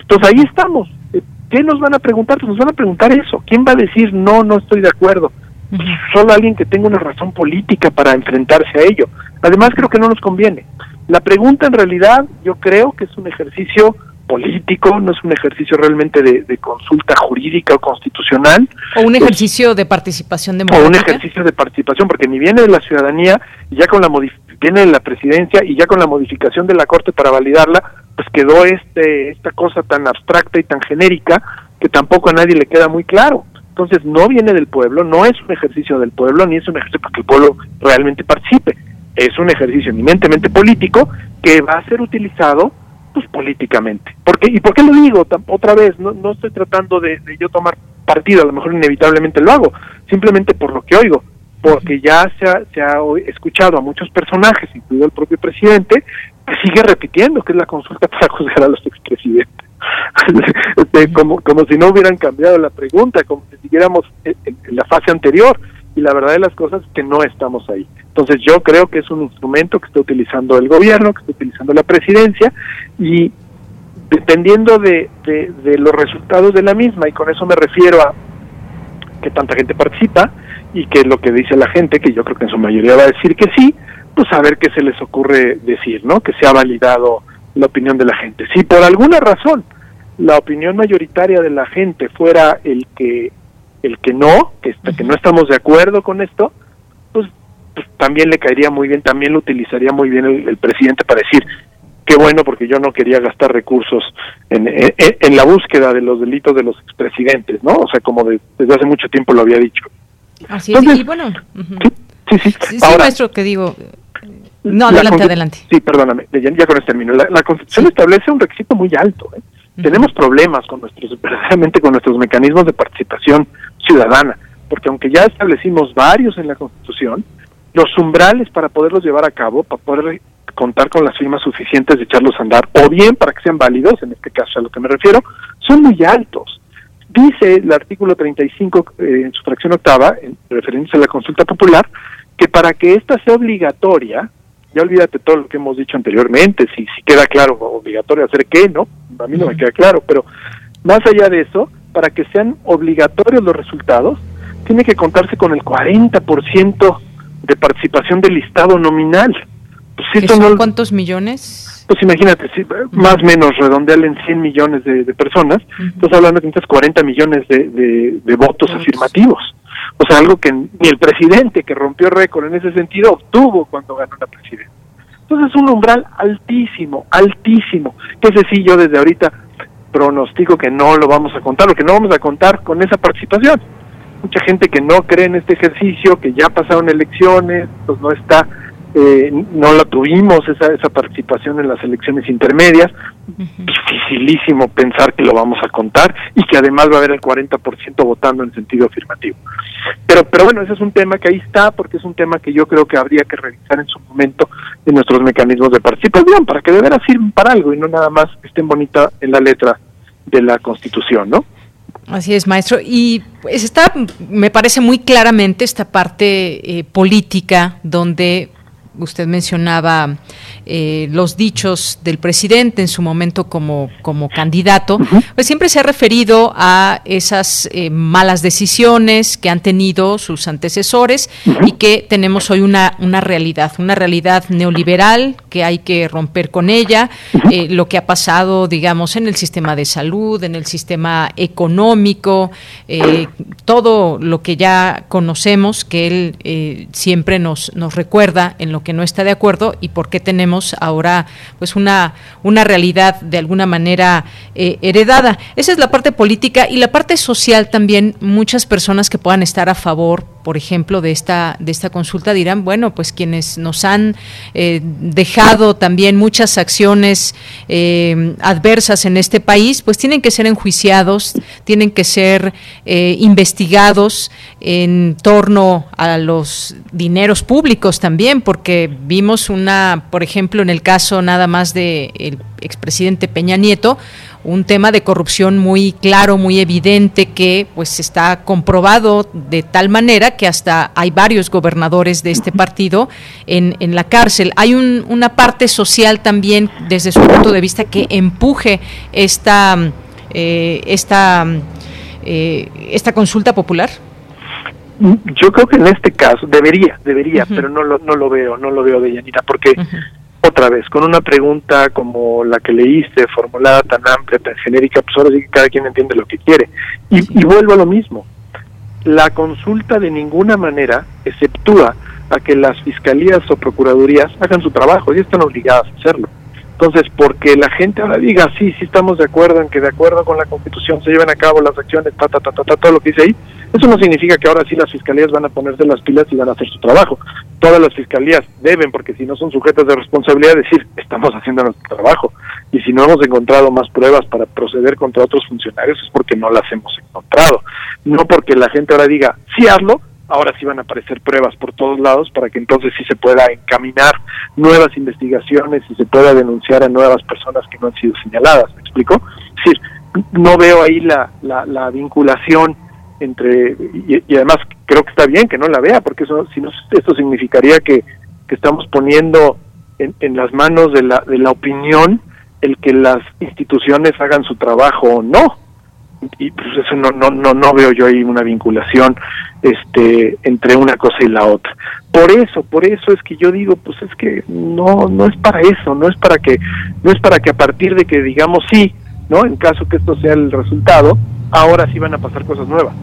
entonces ahí estamos eh, ¿qué nos van a preguntar? Pues nos van a preguntar eso ¿quién va a decir no, no estoy de acuerdo? Solo alguien que tenga una razón política para enfrentarse a ello. Además, creo que no nos conviene. La pregunta en realidad yo creo que es un ejercicio político, no es un ejercicio realmente de, consulta jurídica o constitucional.
O un ejercicio de participación democrática.
O un ejercicio de participación, porque ni viene de la ciudadanía, y ya con la viene de la presidencia, y ya con la modificación de la Corte para validarla, pues quedó este esta cosa tan abstracta y tan genérica que tampoco a nadie le queda muy claro. Entonces no viene del pueblo, no es un ejercicio del pueblo, ni es un ejercicio para que el pueblo realmente participe. Es un ejercicio eminentemente político que va a ser utilizado pues políticamente. ¿Por qué? ¿Y por qué lo digo? Otra vez, no, no estoy tratando de, de yo tomar partido, a lo mejor inevitablemente lo hago, simplemente por lo que oigo porque ya se ha, se ha escuchado a muchos personajes, incluido el propio presidente, que sigue repitiendo que es la consulta (laughs) para juzgar a los expresidentes. (laughs) Este, como, como si no hubieran cambiado la pregunta, como si siguiéramos en, la fase anterior. Y la verdad de las cosas es que no estamos ahí. Entonces yo creo que es un instrumento que está utilizando el gobierno, que está utilizando la presidencia, y dependiendo de, de, de los resultados de la misma, y con eso me refiero a que tanta gente participa, y que lo que dice la gente, que yo creo que en su mayoría va a decir que sí, pues a ver qué se les ocurre decir, ¿no? Que se ha validado la opinión de la gente. Si por alguna razón la opinión mayoritaria de la gente fuera el que el que no, que, que no estamos de acuerdo con esto, pues, pues, también le caería muy bien, también lo utilizaría muy bien el, presidente para decir, qué bueno porque yo no quería gastar recursos en, en, la búsqueda de los delitos de los expresidentes, ¿no? O sea, como desde hace mucho tiempo lo había dicho.
Así es, y bueno.
Sí, sí,
sí. maestro, que digo. No, adelante, adelante.
Sí, perdóname, ya, con este término. La, Constitución establece un requisito muy alto. ¿eh? Tenemos problemas con nuestros, (laughs) verdaderamente con nuestros mecanismos de participación ciudadana, porque aunque ya establecimos varios en la Constitución, los umbrales para poderlos llevar a cabo, para poder contar con las firmas suficientes de echarlos a andar, o bien para que sean válidos, en este caso a lo que me refiero, son muy altos. Dice el artículo 35 eh, en su fracción octava, en referencia a la consulta popular, que para que ésta sea obligatoria, ya olvídate todo lo que hemos dicho anteriormente, si, si queda claro, obligatorio hacer qué, ¿no? A mí no me queda claro, pero más allá de eso, para que sean obligatorios los resultados, tiene que contarse con el 40% de participación del listado nominal.
Pues, son ¿Cuántos millones?
pues imagínate, más o menos redondeal en 100 millones de, personas, estás hablando de 40 millones de, de, votos afirmativos. O sea, algo que ni el presidente que rompió récord en ese sentido obtuvo cuando ganó la presidencia. Entonces es un umbral altísimo, altísimo, que ese sí yo desde ahorita pronostico que no lo vamos a contar, o que no vamos a contar con esa participación. Mucha gente que no cree en este ejercicio, que ya pasaron elecciones, pues no está eh, no la tuvimos esa, esa participación en las elecciones intermedias, dificilísimo pensar que lo vamos a contar y que además va a haber el 40% votando en sentido afirmativo. Pero, pero bueno, ese es un tema que ahí está porque es un tema que yo creo que habría que revisar en su momento en nuestros mecanismos de participación para que de veras sirvan para algo y no nada más estén bonitas en la letra de la Constitución, ¿no?
Así es, maestro. Y pues está, me parece muy claramente esta parte eh, política donde usted mencionaba eh, los dichos del presidente en su momento como, como candidato, pues siempre se ha referido a esas eh, malas decisiones que han tenido sus antecesores y que tenemos hoy una, una realidad, una realidad neoliberal que hay que romper con ella, eh, lo que ha pasado, digamos, en el sistema de salud, en el sistema económico, todo lo que ya conocemos, que él siempre nos, nos recuerda en lo que no está de acuerdo y por qué tenemos ahora pues una, una realidad de alguna manera eh, heredada. Esa es la parte política y la parte social también, muchas personas que puedan estar a favor por ejemplo, de esta, de esta consulta dirán, bueno, pues quienes nos han eh, dejado también muchas acciones eh, adversas en este país, pues tienen que ser enjuiciados, tienen que ser eh, investigados en torno a los dineros públicos también, porque vimos una, por ejemplo, en el caso nada más del de expresidente Peña Nieto, un tema de corrupción muy claro, muy evidente, que pues está comprobado de tal manera que hasta hay varios gobernadores de este partido en, en la cárcel. Hay una parte social también, desde su punto de vista, que empuje esta, eh, esta, eh, esta consulta popular.
Yo creo que en este caso debería, debería, pero no lo, no lo veo, no lo veo de Yanira, porque otra vez, con una pregunta como la que leíste, formulada tan amplia, tan genérica, pues ahora sí que cada quien entiende lo que quiere. Y, y vuelvo a lo mismo. La consulta de ninguna manera exceptúa a que las fiscalías o procuradurías hagan su trabajo y están obligadas a hacerlo. Entonces, porque la gente ahora diga, sí, sí estamos de acuerdo en que de acuerdo con la Constitución se lleven a cabo las acciones, ta, ta, ta, ta, ta, todo lo que dice ahí, eso no significa que ahora sí las fiscalías van a ponerse las pilas y van a hacer su trabajo. Todas las fiscalías deben, porque si no son sujetas de responsabilidad, decir, estamos haciendo nuestro trabajo. Y si no hemos encontrado más pruebas para proceder contra otros funcionarios, es porque no las hemos encontrado. No porque la gente ahora diga, sí hazlo, ahora sí van a aparecer pruebas por todos lados para que entonces sí se pueda encaminar nuevas investigaciones y se pueda denunciar a nuevas personas que no han sido señaladas. ¿Me explico? Es decir, no veo ahí la, la, vinculación entre, y, además creo que está bien que no la vea, porque eso, esto significaría que, que estamos poniendo en, en las manos de la, de la opinión el que las instituciones hagan su trabajo o no y pues eso no, no, no, no veo yo ahí una vinculación este entre una cosa y la otra. Por eso, por eso es que yo digo, pues es que no no es para eso, no es para que no es para que a partir de que digamos sí, ¿no? En caso que esto sea el resultado, ahora sí van a pasar cosas nuevas.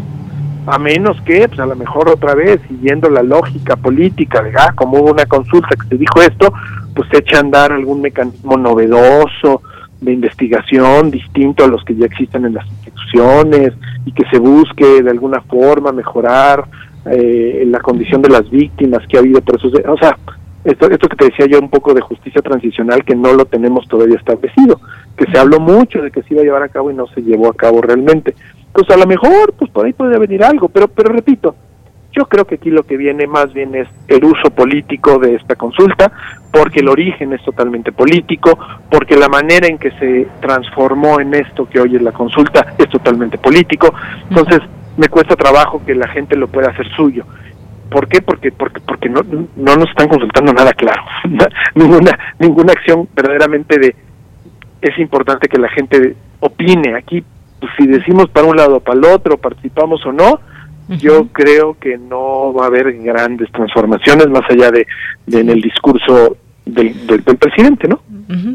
A menos que, pues a lo mejor otra vez, siguiendo la lógica política de, ah, como hubo una consulta que se dijo esto, pues se echa a andar algún mecanismo novedoso, de investigación distinto a los que ya existen en las instituciones y que se busque de alguna forma mejorar eh, la condición de las víctimas que ha habido procesos de, o sea esto esto que te decía yo un poco de justicia transicional que no lo tenemos todavía establecido que se habló mucho de que se iba a llevar a cabo y no se llevó a cabo realmente. Entonces a lo mejor pues por ahí puede venir algo pero pero repito yo creo que aquí lo que viene más bien es el uso político de esta consulta, porque el origen es totalmente político, porque la manera en que se transformó en esto que hoy es la consulta es totalmente político. Entonces, me cuesta trabajo que la gente lo pueda hacer suyo. ¿Por qué? Porque porque porque no, no nos están consultando nada claro. (laughs) ninguna ninguna acción verdaderamente de es importante que la gente opine. Aquí pues, si decimos para un lado o para el otro, participamos o no, yo creo que no va a haber grandes transformaciones más allá de, en el discurso del, del, presidente, ¿no?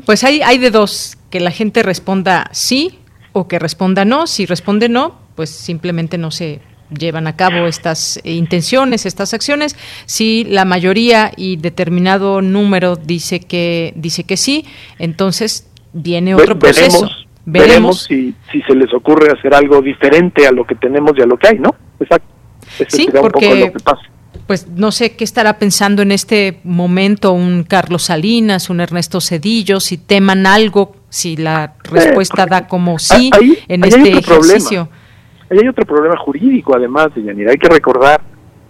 Pues hay, hay de dos, que la gente responda sí o que responda no. Si responde no, pues simplemente no se llevan a cabo estas intenciones, estas acciones. Si la mayoría y determinado número dice que dice que sí, entonces viene otro proceso.
Veremos, si, si se les ocurre hacer algo diferente a lo que tenemos y a lo que hay, ¿no? Exacto.
sí, porque pues no sé qué estará pensando en este momento un Carlos Salinas, un Ernesto Cedillo, si teman algo, si la respuesta
eh,
da como sí en este ejercicio.
Ahí hay otro problema jurídico, además, de Yanira. Hay que recordar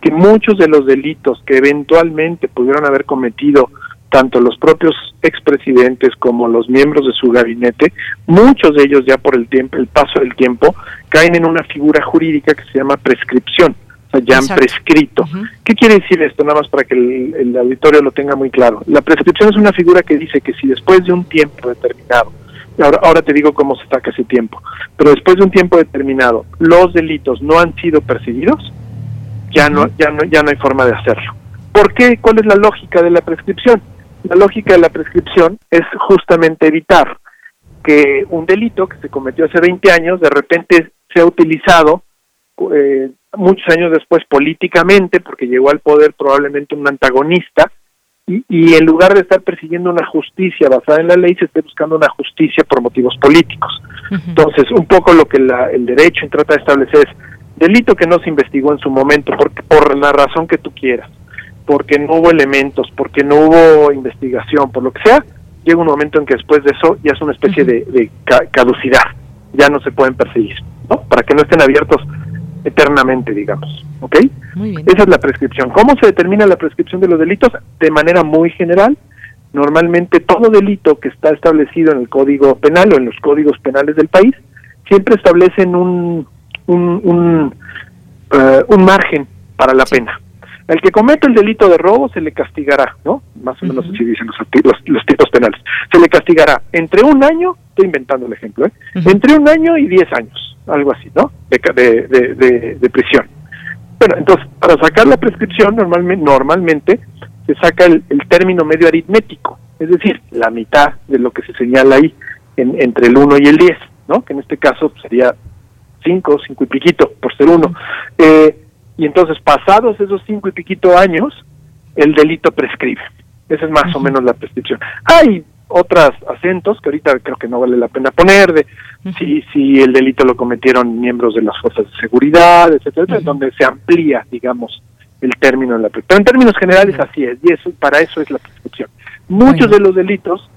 que muchos de los delitos que eventualmente pudieron haber cometido tanto los propios expresidentes como los miembros de su gabinete, muchos de ellos ya por el tiempo, el paso del tiempo, caen en una figura jurídica que se llama prescripción, o sea, ya han prescrito. ¿Qué quiere decir esto? Nada más para que el, auditorio lo tenga muy claro. La prescripción es una figura que dice que si después de un tiempo determinado, ahora, ahora te digo cómo se saca ese tiempo, pero después de un tiempo determinado, los delitos no han sido perseguidos, ya no, ya no, ya no hay forma de hacerlo. ¿Por qué? ¿Cuál es la lógica de la prescripción? La lógica de la prescripción es justamente evitar que un delito que se cometió hace 20 años de repente sea utilizado eh, muchos años después políticamente, porque llegó al poder probablemente un antagonista, y, en lugar de estar persiguiendo una justicia basada en la ley, se esté buscando una justicia por motivos políticos. Entonces, un poco lo que el derecho trata de establecer es delito que no se investigó en su momento, porque, por la razón que tú quieras porque no hubo elementos, porque no hubo investigación, por lo que sea, llega un momento en que después de eso ya es una especie de, caducidad, ya no se pueden perseguir, ¿no? Para que no estén abiertos eternamente, digamos, ¿ok? Esa es la prescripción. ¿Cómo se determina la prescripción de los delitos? De manera muy general, normalmente todo delito que está establecido en el Código Penal o en los códigos penales del país, siempre establecen un, un, un, eh, un margen para la pena. El que comete el delito de robo se le castigará, ¿no? Más o menos así dicen los, los, tipos penales. Se le castigará entre un año, estoy inventando el ejemplo, ¿eh? Entre un año y diez años, algo así, ¿no? De, de, de, prisión. Bueno, entonces, para sacar la prescripción, normalmente, normalmente se saca el, término medio aritmético, es decir, la mitad de lo que se señala ahí, en, entre el 1 y el 10, ¿no? Que en este caso sería 5, 5 y piquito, por ser uno. Eh, y entonces pasados esos cinco y piquito años, el delito prescribe. Esa es más o menos la prescripción. Hay otros acentos que ahorita creo que no vale la pena poner, de si, si el delito lo cometieron miembros de las fuerzas de seguridad, etcétera, donde se amplía, digamos, el término de la Pero en términos generales así es, y eso para eso es la prescripción. Muchos de los delitos,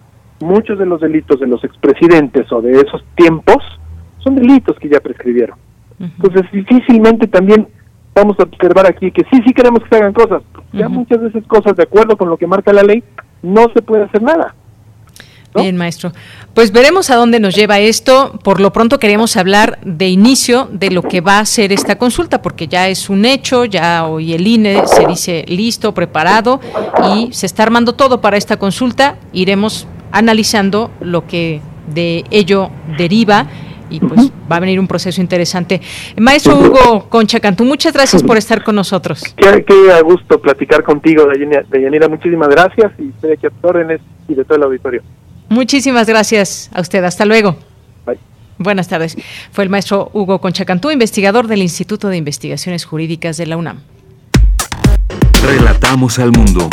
muchos de los delitos de los expresidentes o de esos tiempos son delitos que ya prescribieron. Entonces, difícilmente también vamos a observar aquí que sí, sí queremos que se hagan cosas. Ya muchas veces cosas de acuerdo con lo que marca la ley, no se puede hacer nada.
Bien, maestro. Pues veremos a dónde nos lleva esto. Por lo pronto queremos hablar de inicio de lo que va a ser esta consulta, porque ya es un hecho, ya hoy el INE se dice listo, preparado y se está armando todo para esta consulta. Iremos analizando lo que de ello deriva y pues va a venir un proceso interesante. Maestro Hugo Concha Cantú, muchas gracias por estar con nosotros.
Qué, qué gusto platicar contigo, Deyanira. Muchísimas gracias y estoy aquí a tus órdenes y de todo el auditorio.
Muchísimas gracias a usted. Hasta luego. Buenas tardes. Fue el maestro Hugo Concha Cantú, investigador del Instituto de Investigaciones Jurídicas de la UNAM.
Relatamos al mundo.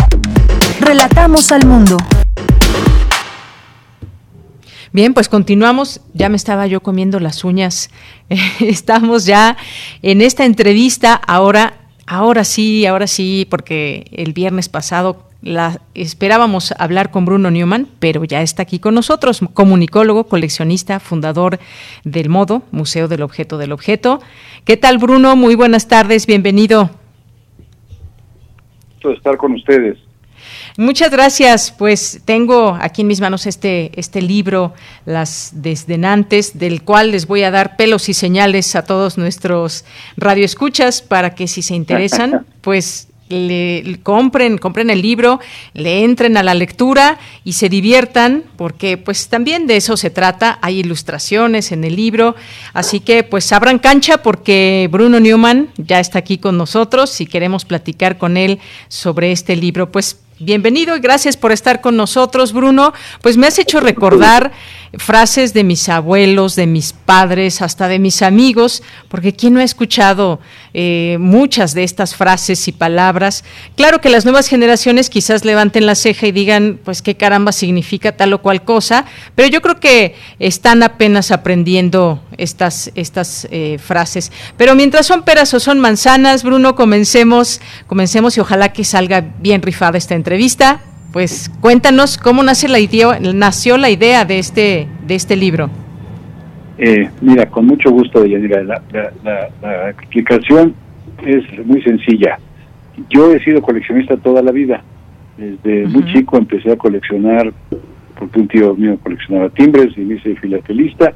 Relatamos al mundo.
Bien, pues continuamos. Ya me estaba yo comiendo las uñas. (laughs) Estamos ya en esta entrevista. Ahora, ahora sí, ahora sí, porque el viernes pasado la, esperábamos hablar con Bruno Newman, pero ya está aquí con nosotros, comunicólogo, coleccionista, fundador del Modo, Museo del Objeto del Objeto. ¿Qué tal, Bruno? Muy buenas tardes, bienvenido.
estar con ustedes.
Muchas gracias. Pues tengo aquí en mis manos este, este libro, Las Desdenantes, del cual les voy a dar pelos y señales a todos nuestros radioescuchas para que si se interesan, (laughs) pues le, compren, compren el libro, le entren a la lectura y se diviertan, porque pues también de eso se trata, hay ilustraciones en el libro, así que pues abran cancha porque Bruno Newman ya está aquí con nosotros y queremos platicar con él sobre este libro. Pues Bienvenido y gracias por estar con nosotros, Bruno. Pues me has hecho recordar frases de mis abuelos, de mis padres, hasta de mis amigos, porque ¿quién no ha escuchado eh, muchas de estas frases y palabras? Claro que las nuevas generaciones quizás levanten la ceja y digan, pues qué caramba significa tal o cual cosa, pero yo creo que están apenas aprendiendo estas, estas eh, frases. Pero mientras son peras o son manzanas, Bruno, comencemos, comencemos y ojalá que salga bien rifada esta entrevista pues cuéntanos cómo nace la idea, nació la idea de este, de este libro.
Eh, mira, con mucho gusto, Yanira. La, la, explicación es muy sencilla. Yo he sido coleccionista toda la vida. Desde muy chico empecé a coleccionar, porque un tío mío coleccionaba timbres y me hice filatelista.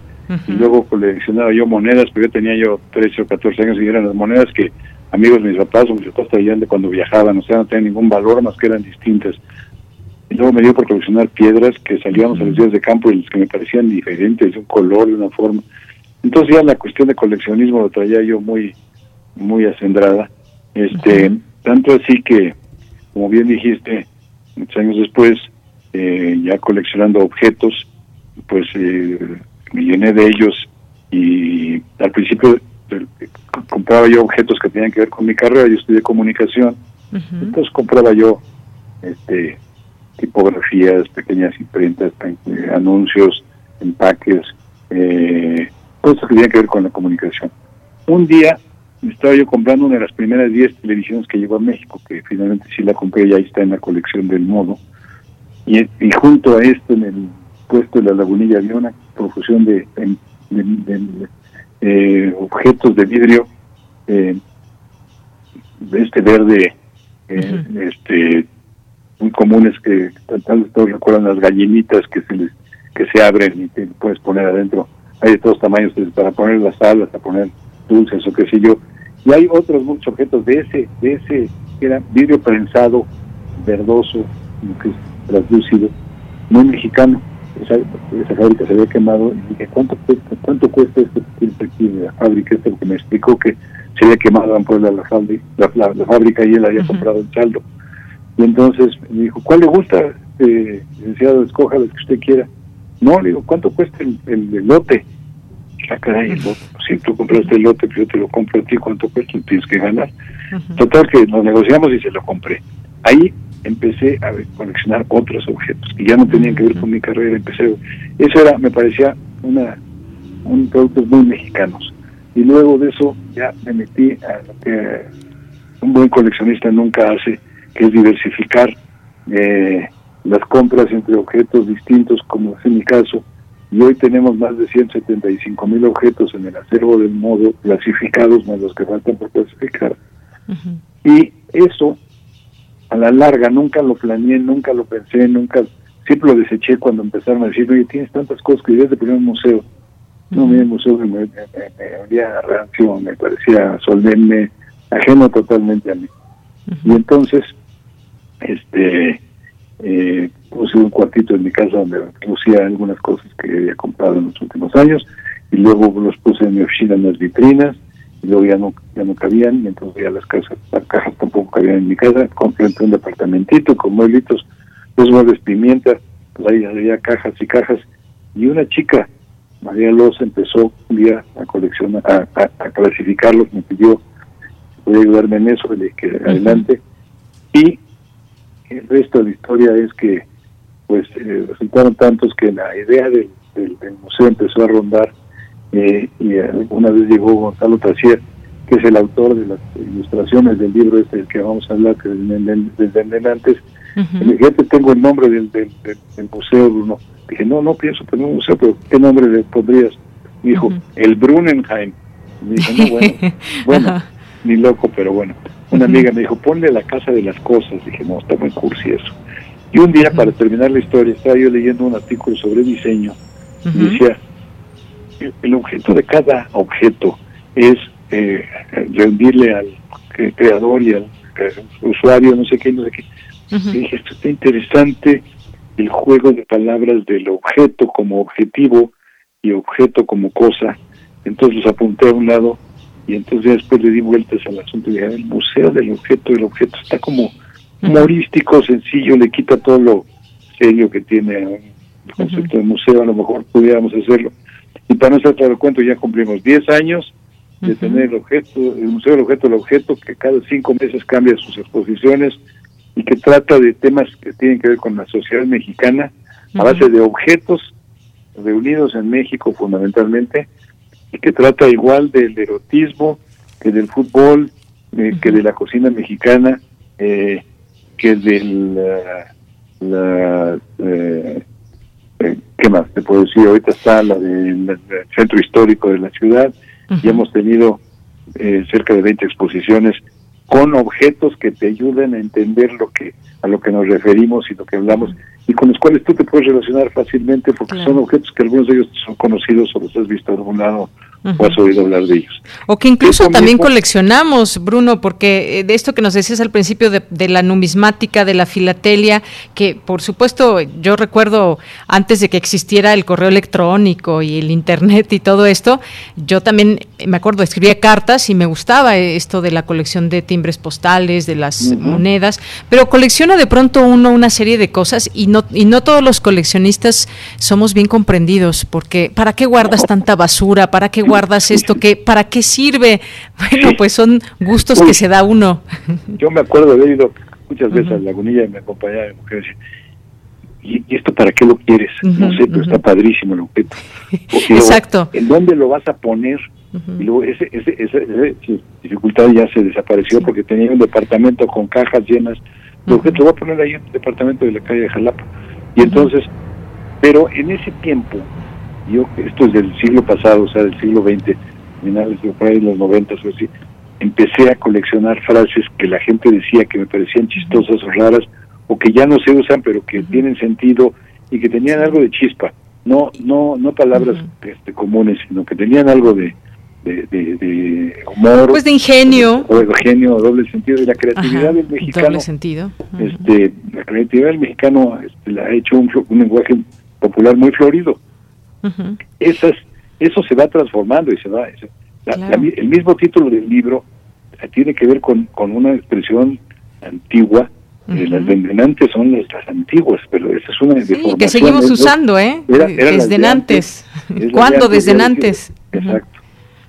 Y luego coleccionaba yo monedas, pero yo tenía yo 13 o 14 años y eran las monedas que amigos de mis papás o mis papás traían de cuando viajaban. O sea, no tenían ningún valor más que eran distintas y luego me dio por coleccionar piedras que salíamos a los días de campo y los que me parecían diferentes, de un color, de una forma. Entonces ya la cuestión de coleccionismo lo traía yo muy, muy acendrada. Este, tanto así que, como bien dijiste, muchos años después, eh, ya coleccionando objetos, pues eh, me llené de ellos y al principio eh, compraba yo objetos que tenían que ver con mi carrera, yo estudié comunicación, entonces compraba yo este tipografías, pequeñas imprentas, eh, anuncios, empaques, eh, cosas que tienen que ver con la comunicación. Un día estaba yo comprando una de las primeras 10 televisiones que llegó a México, que finalmente sí la compré y ahí está en la colección del modo. Y, junto a esto, en el puesto de la lagunilla, había una profusión de, eh, objetos de vidrio, eh, este verde, este muy comunes que tal vez todos recuerdan las gallinitas que se les, que se abren y te puedes poner adentro. Hay de todos tamaños, para poner las alas, para poner dulces o qué sé yo. Y hay otros muchos objetos de ese, de ese, que era vidrio prensado, verdoso, que es translúcido, muy mexicano. Esa, esa, fábrica se había quemado y dije, ¿cuánto cuesta, cuánto cuesta este aquí de la fábrica? Este que me explicó que se había quemado en Puebla la, fábrica, la, fábrica y él había comprado el saldo. Y entonces me dijo, ¿cuál le gusta, eh, licenciado? Escoja lo que usted quiera. No, le digo, ¿cuánto cuesta el, el, lote? Ah, caray, si tú compraste el lote, pues yo te lo compro a ti, ¿cuánto cuesta? Tienes que ganar. Total, que nos negociamos y se lo compré. Ahí empecé a coleccionar otros objetos que ya no tenían que ver con mi carrera. Empecé, eso era, me parecía una, un productos muy mexicanos. Y luego de eso ya me metí a lo que un buen coleccionista nunca hace, que es diversificar eh, las compras entre objetos distintos, como es en mi caso. Y hoy tenemos más de 175 mil objetos en el acervo del modo clasificados, más los que faltan por clasificar. Y eso, a la larga, nunca lo planeé, nunca lo pensé, nunca, siempre lo deseché cuando empezaron a decir, oye, tienes tantas cosas que debes de poner un museo. No, mi museo me, me, me, reacción, me parecía solemne, ajeno totalmente a mí. Y entonces, este, eh, puse un cuartito en mi casa donde pusía algunas cosas que había comprado en los últimos años y luego los puse en mi oficina en las vitrinas y luego ya no ya no cabían y entonces ya las casas las cajas tampoco cabían en mi casa. Compré un departamentito con mueblitos dos muebles pimienta pues ahí había cajas y cajas y una chica María Loza empezó un día a coleccionar a, clasificarlos me pidió podía ayudarme en eso le dije adelante y el resto de la historia es que pues eh, resultaron tantos que la idea del, museo empezó a rondar eh, y una vez llegó Gonzalo Tassier, que es el autor de las ilustraciones del libro este del que vamos a hablar, que es del antes, y me dije, tengo el nombre del, del, museo, Bruno. Dije, no, no pienso tener un museo, pero ¿qué nombre le pondrías? Me dijo, el Brunenheim. Me dijo, no, bueno, (laughs) bueno, ni loco, pero bueno. Una amiga me dijo, ponle la casa de las cosas. Dije, no, está muy cursi eso. Y un día, para terminar la historia, estaba yo leyendo un artículo sobre diseño y decía, el, objeto de cada objeto es eh, rendirle al creador y al usuario, no sé qué, no sé qué. Y dije, esto está interesante, el juego de palabras del objeto como objetivo y objeto como cosa. Entonces los apunté a un lado y entonces después le di vueltas al asunto y dije, el museo del objeto, el objeto está como humorístico, sencillo, le quita todo lo serio que tiene el concepto de museo, a lo mejor pudiéramos hacerlo. Y para no estar claro el cuento, ya cumplimos 10 años de tener el objeto, el Museo del Objeto, el objeto que cada cinco meses cambia sus exposiciones y que trata de temas que tienen que ver con la sociedad mexicana a base de objetos reunidos en México fundamentalmente y que trata igual del erotismo que del fútbol, eh, que de la cocina mexicana, eh, que del la, eh, ¿qué más te puedo decir? Ahorita está la del centro histórico de la ciudad y hemos tenido cerca de 20 exposiciones con objetos que te ayuden a entender lo que a lo que nos referimos y lo que hablamos y con los cuales tú te puedes relacionar fácilmente porque son objetos que algunos de ellos son conocidos o los has visto en algún lado o has oído hablar de ellos.
O que incluso también coleccionamos, Bruno, porque eh, de esto que nos decías al principio de, la numismática, de la filatelia, que por supuesto yo recuerdo antes de que existiera el correo electrónico y el internet y todo esto, yo también me acuerdo, escribía cartas y me gustaba esto de la colección de timbres postales, de las monedas, pero colecciona de pronto uno una serie de cosas y no, y no todos los coleccionistas somos bien comprendidos, porque ¿para qué guardas tanta basura? ¿Para qué guardas esto? ¿Qué, ¿Para qué sirve? (laughs) Bueno, pues son gustos que se da uno.
Yo me acuerdo de haber ido muchas veces a la Lagunilla y me acompañaba mi mujer y ¿y, esto para qué lo quieres? no sé, pero está padrísimo el objeto. (laughs)
Exacto.
¿En dónde lo vas a poner? Y luego ese, ese, esa dificultad ya se desapareció porque tenía un departamento con cajas llenas de objetos. Lo voy a poner ahí en el departamento de la calle de Jalapa. Y entonces, pero en ese tiempo yo, esto es del siglo pasado, o sea, del siglo XX, finales de por los noventas o así, empecé a coleccionar frases que la gente decía que me parecían chistosas o raras, o que ya no se usan, pero que tienen sentido y que tenían algo de chispa. No, no, no palabras este, comunes, sino que tenían algo de, de, humor.
Pues de ingenio.
O de ingenio, doble sentido. Y la creatividad del mexicano.
Doble sentido.
este, la creatividad del mexicano este, la ha hecho un, un lenguaje popular muy florido. Esas, eso se va transformando y se va. el mismo título del libro eh, tiene que ver con, con una expresión antigua. Eh, las vendenantes son las, antiguas, pero esa es una
sí, que seguimos usando, ¿eh? desde antes. ¿Cuándo? desde antes.
Exacto.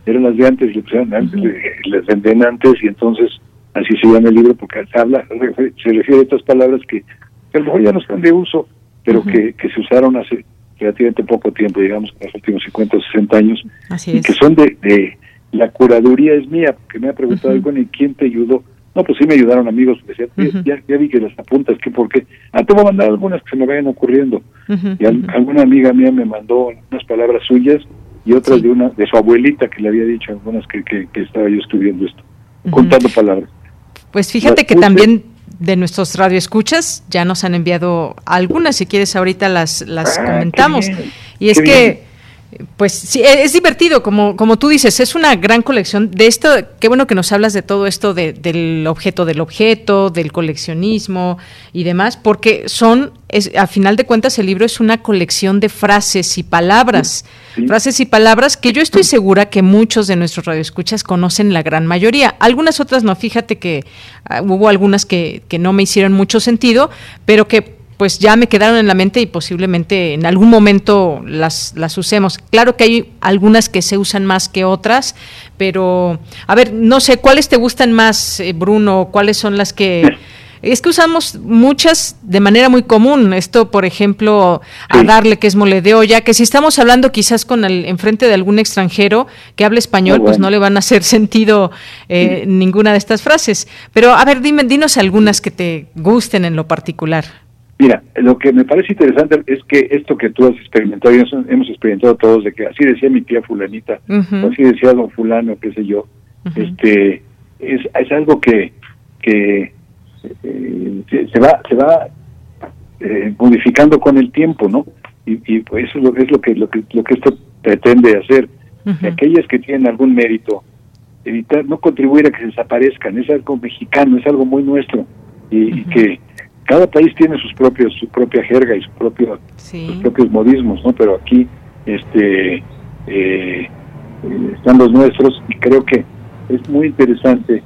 Eran las de antes, le pusieron antes, las vendenantes y entonces así se llama el libro, porque habla, se refiere a estas palabras que, a lo mejor ya no están de uso, pero que, que se usaron hace relativamente poco tiempo, digamos, en los últimos 50 o 60 años, y que son de, de, la curaduría es mía, porque me ha preguntado, bueno, ¿y quién te ayudó? No, pues sí me ayudaron amigos, decían, ya, ya, vi que las apuntas, que por qué. Ah, te voy a mandar algunas que se me vayan ocurriendo. y alguna amiga mía me mandó unas palabras suyas y otras de una de su abuelita que le había dicho algunas que, que, estaba yo estudiando esto, contando palabras.
Pues fíjate que también de nuestros radioescuchas ya nos han enviado algunas, si quieres ahorita las, las ah, comentamos. y es que pues sí, e, es divertido, como, como tú dices, es una gran colección de esto, qué bueno que nos hablas de todo esto del objeto del objeto, del coleccionismo y demás, porque son, es, a final de cuentas el libro es una colección de frases y palabras, frases y palabras que yo estoy segura que muchos de nuestros radioescuchas conocen la gran mayoría, algunas otras no, fíjate que ah, hubo algunas que, que no me hicieron mucho sentido, pero que pues ya me quedaron en la mente y posiblemente en algún momento las, las usemos. Claro que hay algunas que se usan más que otras, pero a ver, no sé, ¿cuáles te gustan más, eh, Bruno? ¿Cuáles son las que... (laughs) Es que usamos muchas de manera muy común. Esto, por ejemplo, a darle que es mole de olla, que si estamos hablando quizás con el enfrente de algún extranjero que hable español, pues no le van a hacer (laughs) sentido eh, ninguna de estas frases. Pero a ver, dime, dinos algunas que te gusten en lo particular.
Mira, lo que me parece interesante es que esto que tú has experimentado, y hemos experimentado todos, de que así decía mi tía fulanita, o así decía don fulano, qué sé yo, este es, es algo que, que eh, se, va se va eh, modificando con el tiempo, ¿no? Y, y pues eso es lo, es lo que lo que lo que esto pretende hacer. Aquellas que tienen algún mérito, evitar no contribuir a que se desaparezcan, es algo mexicano, es algo muy nuestro y que cada país tiene sus propios su propia jerga y su propio, sus propios modismos no pero aquí este eh, están los nuestros y creo que es muy interesante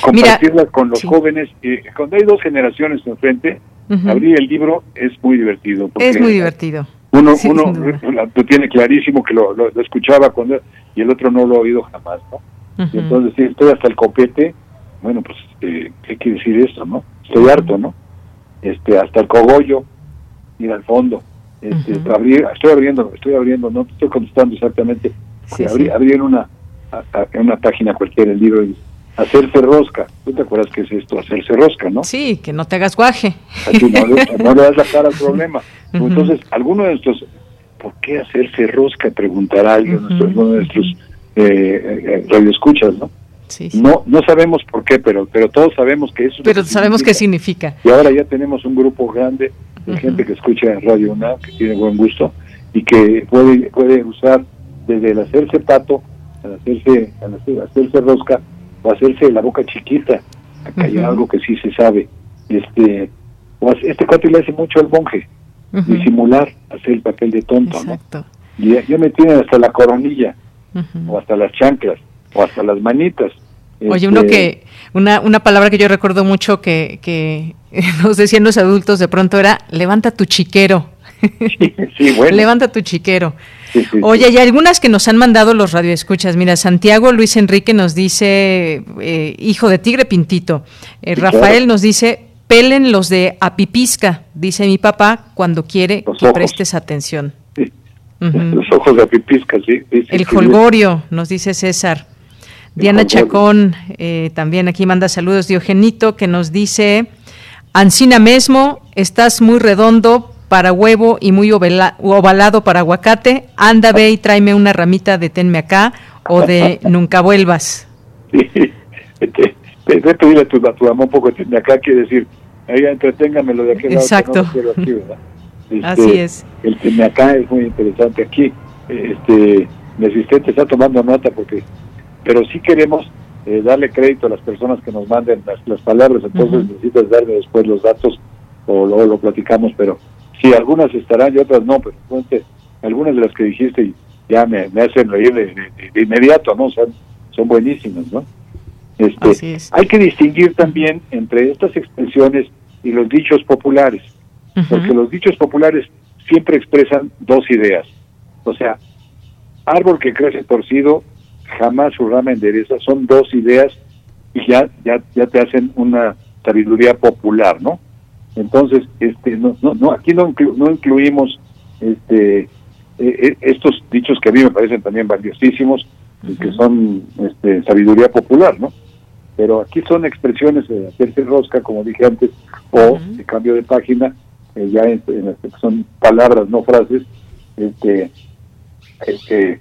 compartirlas con los jóvenes. Y cuando hay dos generaciones enfrente abrir el libro es muy divertido
es muy divertido.
uno uno lo tiene clarísimo que lo, lo, escuchaba cuando y el otro no lo ha oído jamás no entonces sí, estoy hasta el copete bueno, pues, eh, ¿qué quiere decir esto, no? Estoy harto, ¿no? Este, hasta el cogollo, ir al fondo. Este, estoy abriendo, estoy abriendo, no estoy contestando exactamente. abrí, en una, una página cualquiera el libro y hacerse rosca. ¿Tú te acuerdas qué es esto? Hacerse rosca, ¿no?
Sí, que no te hagas guaje.
no, le das la cara al problema. (laughs) Entonces, alguno de estos, ¿por qué hacerse rosca? Preguntará alguien, uno de nuestros eh, eh, radioescuchas, ¿no? No no sabemos por qué, pero pero todos sabemos que eso.
Pero sabemos qué significa.
Y ahora ya tenemos un grupo grande de gente que escucha Radio UNAM, que tiene buen gusto y que puede puede usar desde el hacerse pato, al hacerse al hacerse rosca o hacerse la boca chiquita. Acá hay algo que sí se sabe. Este o este cuate le hace mucho al monje, disimular, hacer el papel de tonto, Exacto. Y ya, me tienen hasta la coronilla o hasta las chanclas o hasta las manitas.
Oye, uno este, que, una, una palabra que yo recuerdo mucho que, que nos decían los adultos de pronto era, levanta tu chiquero.
Sí, (laughs) bueno.
levanta tu chiquero. Oye, hay algunas que nos han mandado los radioescuchas. Mira, Santiago Luis Enrique nos dice, eh, hijo de tigre pintito. Eh, Rafael nos dice, pelen los de apipisca, dice mi papá, cuando quiere que prestes atención.
Los ojos de apipisca, sí.
El holgorio, nos dice César. Diana Chacón eh, también aquí manda saludos. Diogenito que nos dice, Ancina mesmo, estás muy redondo para huevo y muy ovalado para aguacate. Anda, ve y tráeme una ramita de tenme acá o de (laughs) nunca vuelvas.
Sí, este, a pedirle a tu, a tu un poco de tenme acá, quiere decir, ahí entreténgamelo de aquel
Exacto.
lado. (laughs)
Este, Así es.
El tenme acá es muy interesante aquí. Este, mi asistente está tomando nota porque pero sí queremos eh, darle crédito a las personas que nos manden las, palabras, entonces necesitas darme después los datos o luego lo platicamos, pero sí, algunas estarán y otras no, pero algunas de las que dijiste ya me, hacen reír de, inmediato, ¿no? O sea, son buenísimas, ¿no? Este, hay que distinguir también entre estas expresiones y los dichos populares, porque los dichos populares siempre expresan dos ideas, o sea, árbol que crece torcido jamás su rama endereza, son dos ideas y ya, ya, ya te hacen una sabiduría popular, ¿no? Entonces, este, no, no, no aquí no, no incluimos este, eh, eh, estos dichos que a mí me parecen también valiosísimos que son este, sabiduría popular, ¿no? Pero aquí son expresiones de hacerse rosca, como dije antes, o de cambio de página, eh, ya son palabras, no frases, este, este,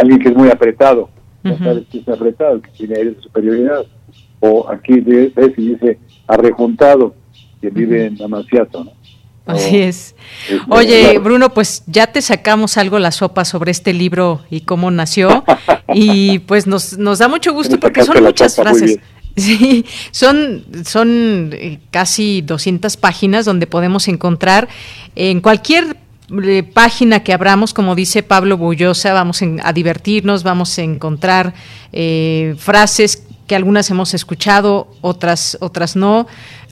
alguien que es muy apretado, sabes que es apretado, que tiene aire de superioridad, o aquí ves y dice arrejuntado, que vive en Amaciato, ¿no?
Así es. Oye, Bruno, pues ya te sacamos algo la sopa sobre este libro y cómo nació. (laughs) y pues nos, nos da mucho gusto porque son muchas frases. (laughs) Sí, son, son eh, casi 200 páginas donde podemos encontrar en cualquier página que abramos, como dice Pablo Bullosa, vamos a divertirnos, vamos a encontrar eh, frases que algunas hemos escuchado, otras, otras no.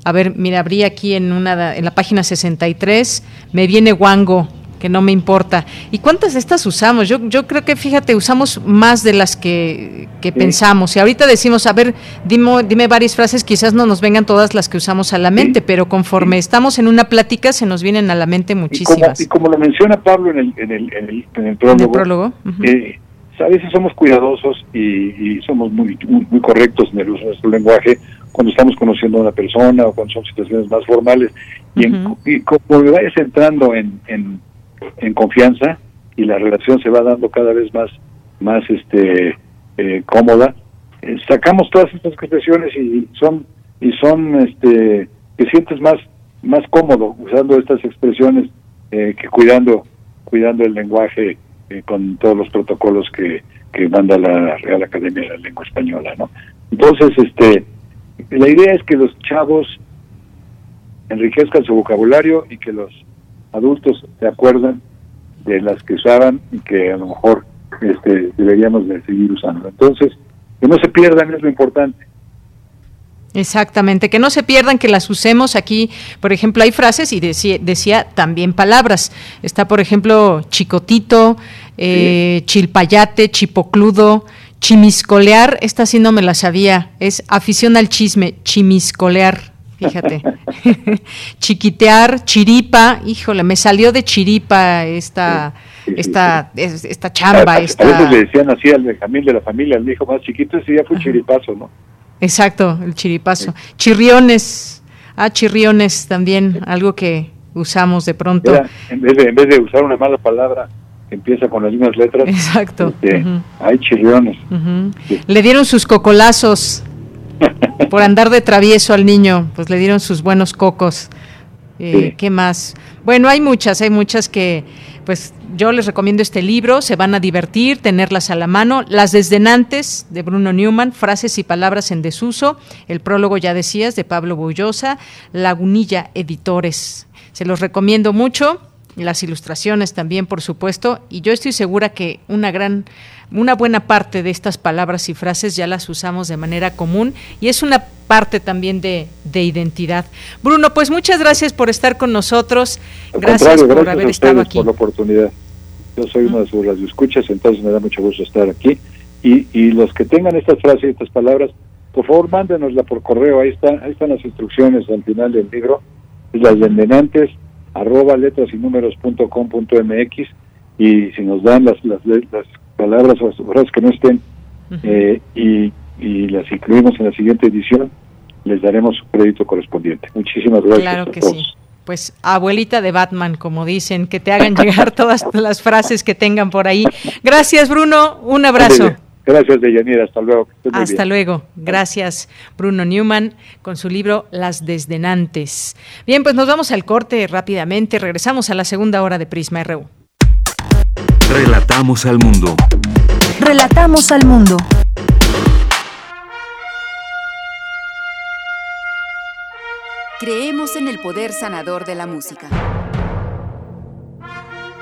A ver, mira, abrí aquí en una en la página 63, me viene Wango, que no me importa. ¿Y cuántas de estas usamos? Yo, yo creo que, fíjate, usamos más de las que, pensamos. Y ahorita decimos, a ver, dime, dime varias frases, quizás no nos vengan todas las que usamos a la mente, pero conforme estamos en una plática se nos vienen a la mente muchísimas.
Y como, lo menciona Pablo en el, en el, en el, en el prólogo, eh, a veces somos cuidadosos y, somos muy, muy, correctos en el uso de nuestro lenguaje cuando estamos conociendo a una persona o cuando son situaciones más formales. Y, y como vayas entrando en, en, confianza y la relación se va dando cada vez más, más este, eh, cómoda, eh, sacamos todas estas expresiones y son, y son este, que sientes más, más cómodo usando estas expresiones eh, que cuidando, cuidando el lenguaje con todos los protocolos que, que manda la Real Academia de la Lengua Española, ¿no? Entonces, este, la idea es que los chavos enriquezcan su vocabulario y que los adultos se acuerden de las que usaban y que a lo mejor este, deberíamos de seguir usando. Entonces, que no se pierdan es lo importante.
Exactamente, que no se pierdan, que las usemos aquí. Por ejemplo, hay frases y decía, decía también palabras. Está, por ejemplo, chicotito, eh, chilpayate, chipocludo, chimiscolear. Esta sí no me la sabía. Es afición al chisme, chimiscolear. Fíjate. (laughs) Chiquitear, chiripa. Híjole, me salió de chiripa esta. esta, esta chamba.
A, veces le decían así al Benjamín de la familia, al hijo más chiquito, ese ya fue chiripazo, ¿no?
Exacto, el chiripazo. Chirriones, ah, chirriones también, algo que usamos de pronto.
en, vez de, en vez de usar una mala palabra, empieza con las mismas letras.
Exacto.
Este, hay chirriones.
Le dieron sus cocolazos por andar de travieso al niño, pues le dieron sus buenos cocos. Eh, ¿Qué más? Bueno, hay muchas, hay muchas que pues yo les recomiendo este libro, se van a divertir, tenerlas a la mano. Las desdenantes de Bruno Newman, frases y palabras en desuso. El prólogo, ya decías, de Pablo Bullosa. Lagunilla Editores. Se los recomiendo mucho. Las ilustraciones también, por supuesto. Y yo estoy segura que una gran una buena parte de estas palabras y frases ya las usamos de manera común y es una parte también de, identidad. Bruno, pues muchas gracias por estar con nosotros. Gracias por haber estado aquí.
por la oportunidad. Yo soy una de sus escuchas, entonces me da mucho gusto estar aquí. Y, y los que tengan estas frases y estas palabras, por favor, mándenosla por correo. Ahí están, ahí están las instrucciones al final del libro. Las vendenantes, arroba letras y números punto com punto mx. Y si nos dan las, las, las palabras o frases que no estén eh, y, y, las incluimos en la siguiente edición, les daremos su crédito correspondiente. Muchísimas gracias.
Claro que sí. Pues abuelita de Batman, como dicen, que te hagan llegar (laughs) todas las frases que tengan por ahí. Gracias, Bruno. Un abrazo.
Gracias, Deyanira. Hasta luego.
Hasta luego. Gracias, Bruno Newman, con su libro Las Desdenantes. Bien, pues nos vamos al corte rápidamente. Regresamos a la segunda hora de Prisma RU.
Relatamos al mundo.
Relatamos al mundo.
Creemos en el poder sanador de la música.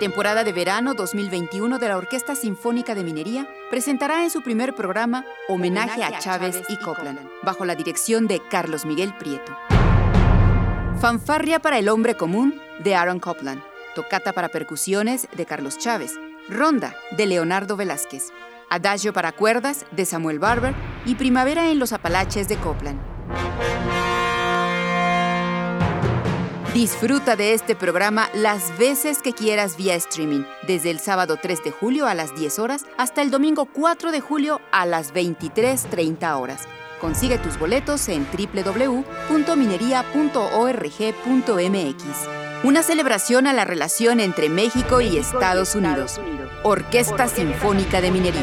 Temporada de verano 2021 de la Orquesta Sinfónica de Minería presentará en su primer programa Homenaje a Chávez y Copland, bajo la dirección de Carlos Miguel Prieto. Fanfarria para el hombre común de Aaron Copland. Tocata para percusiones de Carlos Chávez Ronda de Leonardo Velázquez. Adagio para cuerdas de Samuel Barber y Primavera en los Apalaches de Copland. Disfruta de este programa las veces que quieras vía streaming, desde el sábado 3 de julio a las 10 horas hasta el domingo 4 de julio a las 23.30 horas. Consigue tus boletos en www.minería.org.mx. Una celebración a la relación entre México y Estados Unidos. Orquesta Sinfónica de Minería.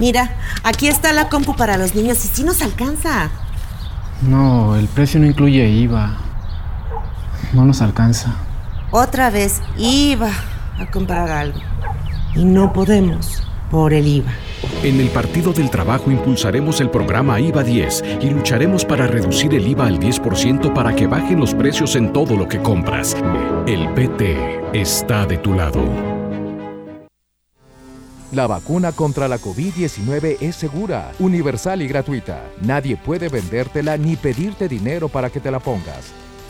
Mira, aquí está la compu para los niños y si nos alcanza.
No, el precio no incluye IVA. No nos alcanza.
Otra vez iba a comprar algo. Y no podemos por el IVA.
En el Partido del Trabajo impulsaremos el programa IVA 10 y lucharemos para reducir el IVA al 10% para que bajen los precios en todo lo que compras. El PT está de tu lado.
La vacuna contra la COVID-19 es segura, universal y gratuita. Nadie puede vendértela ni pedirte dinero para que te la pongas.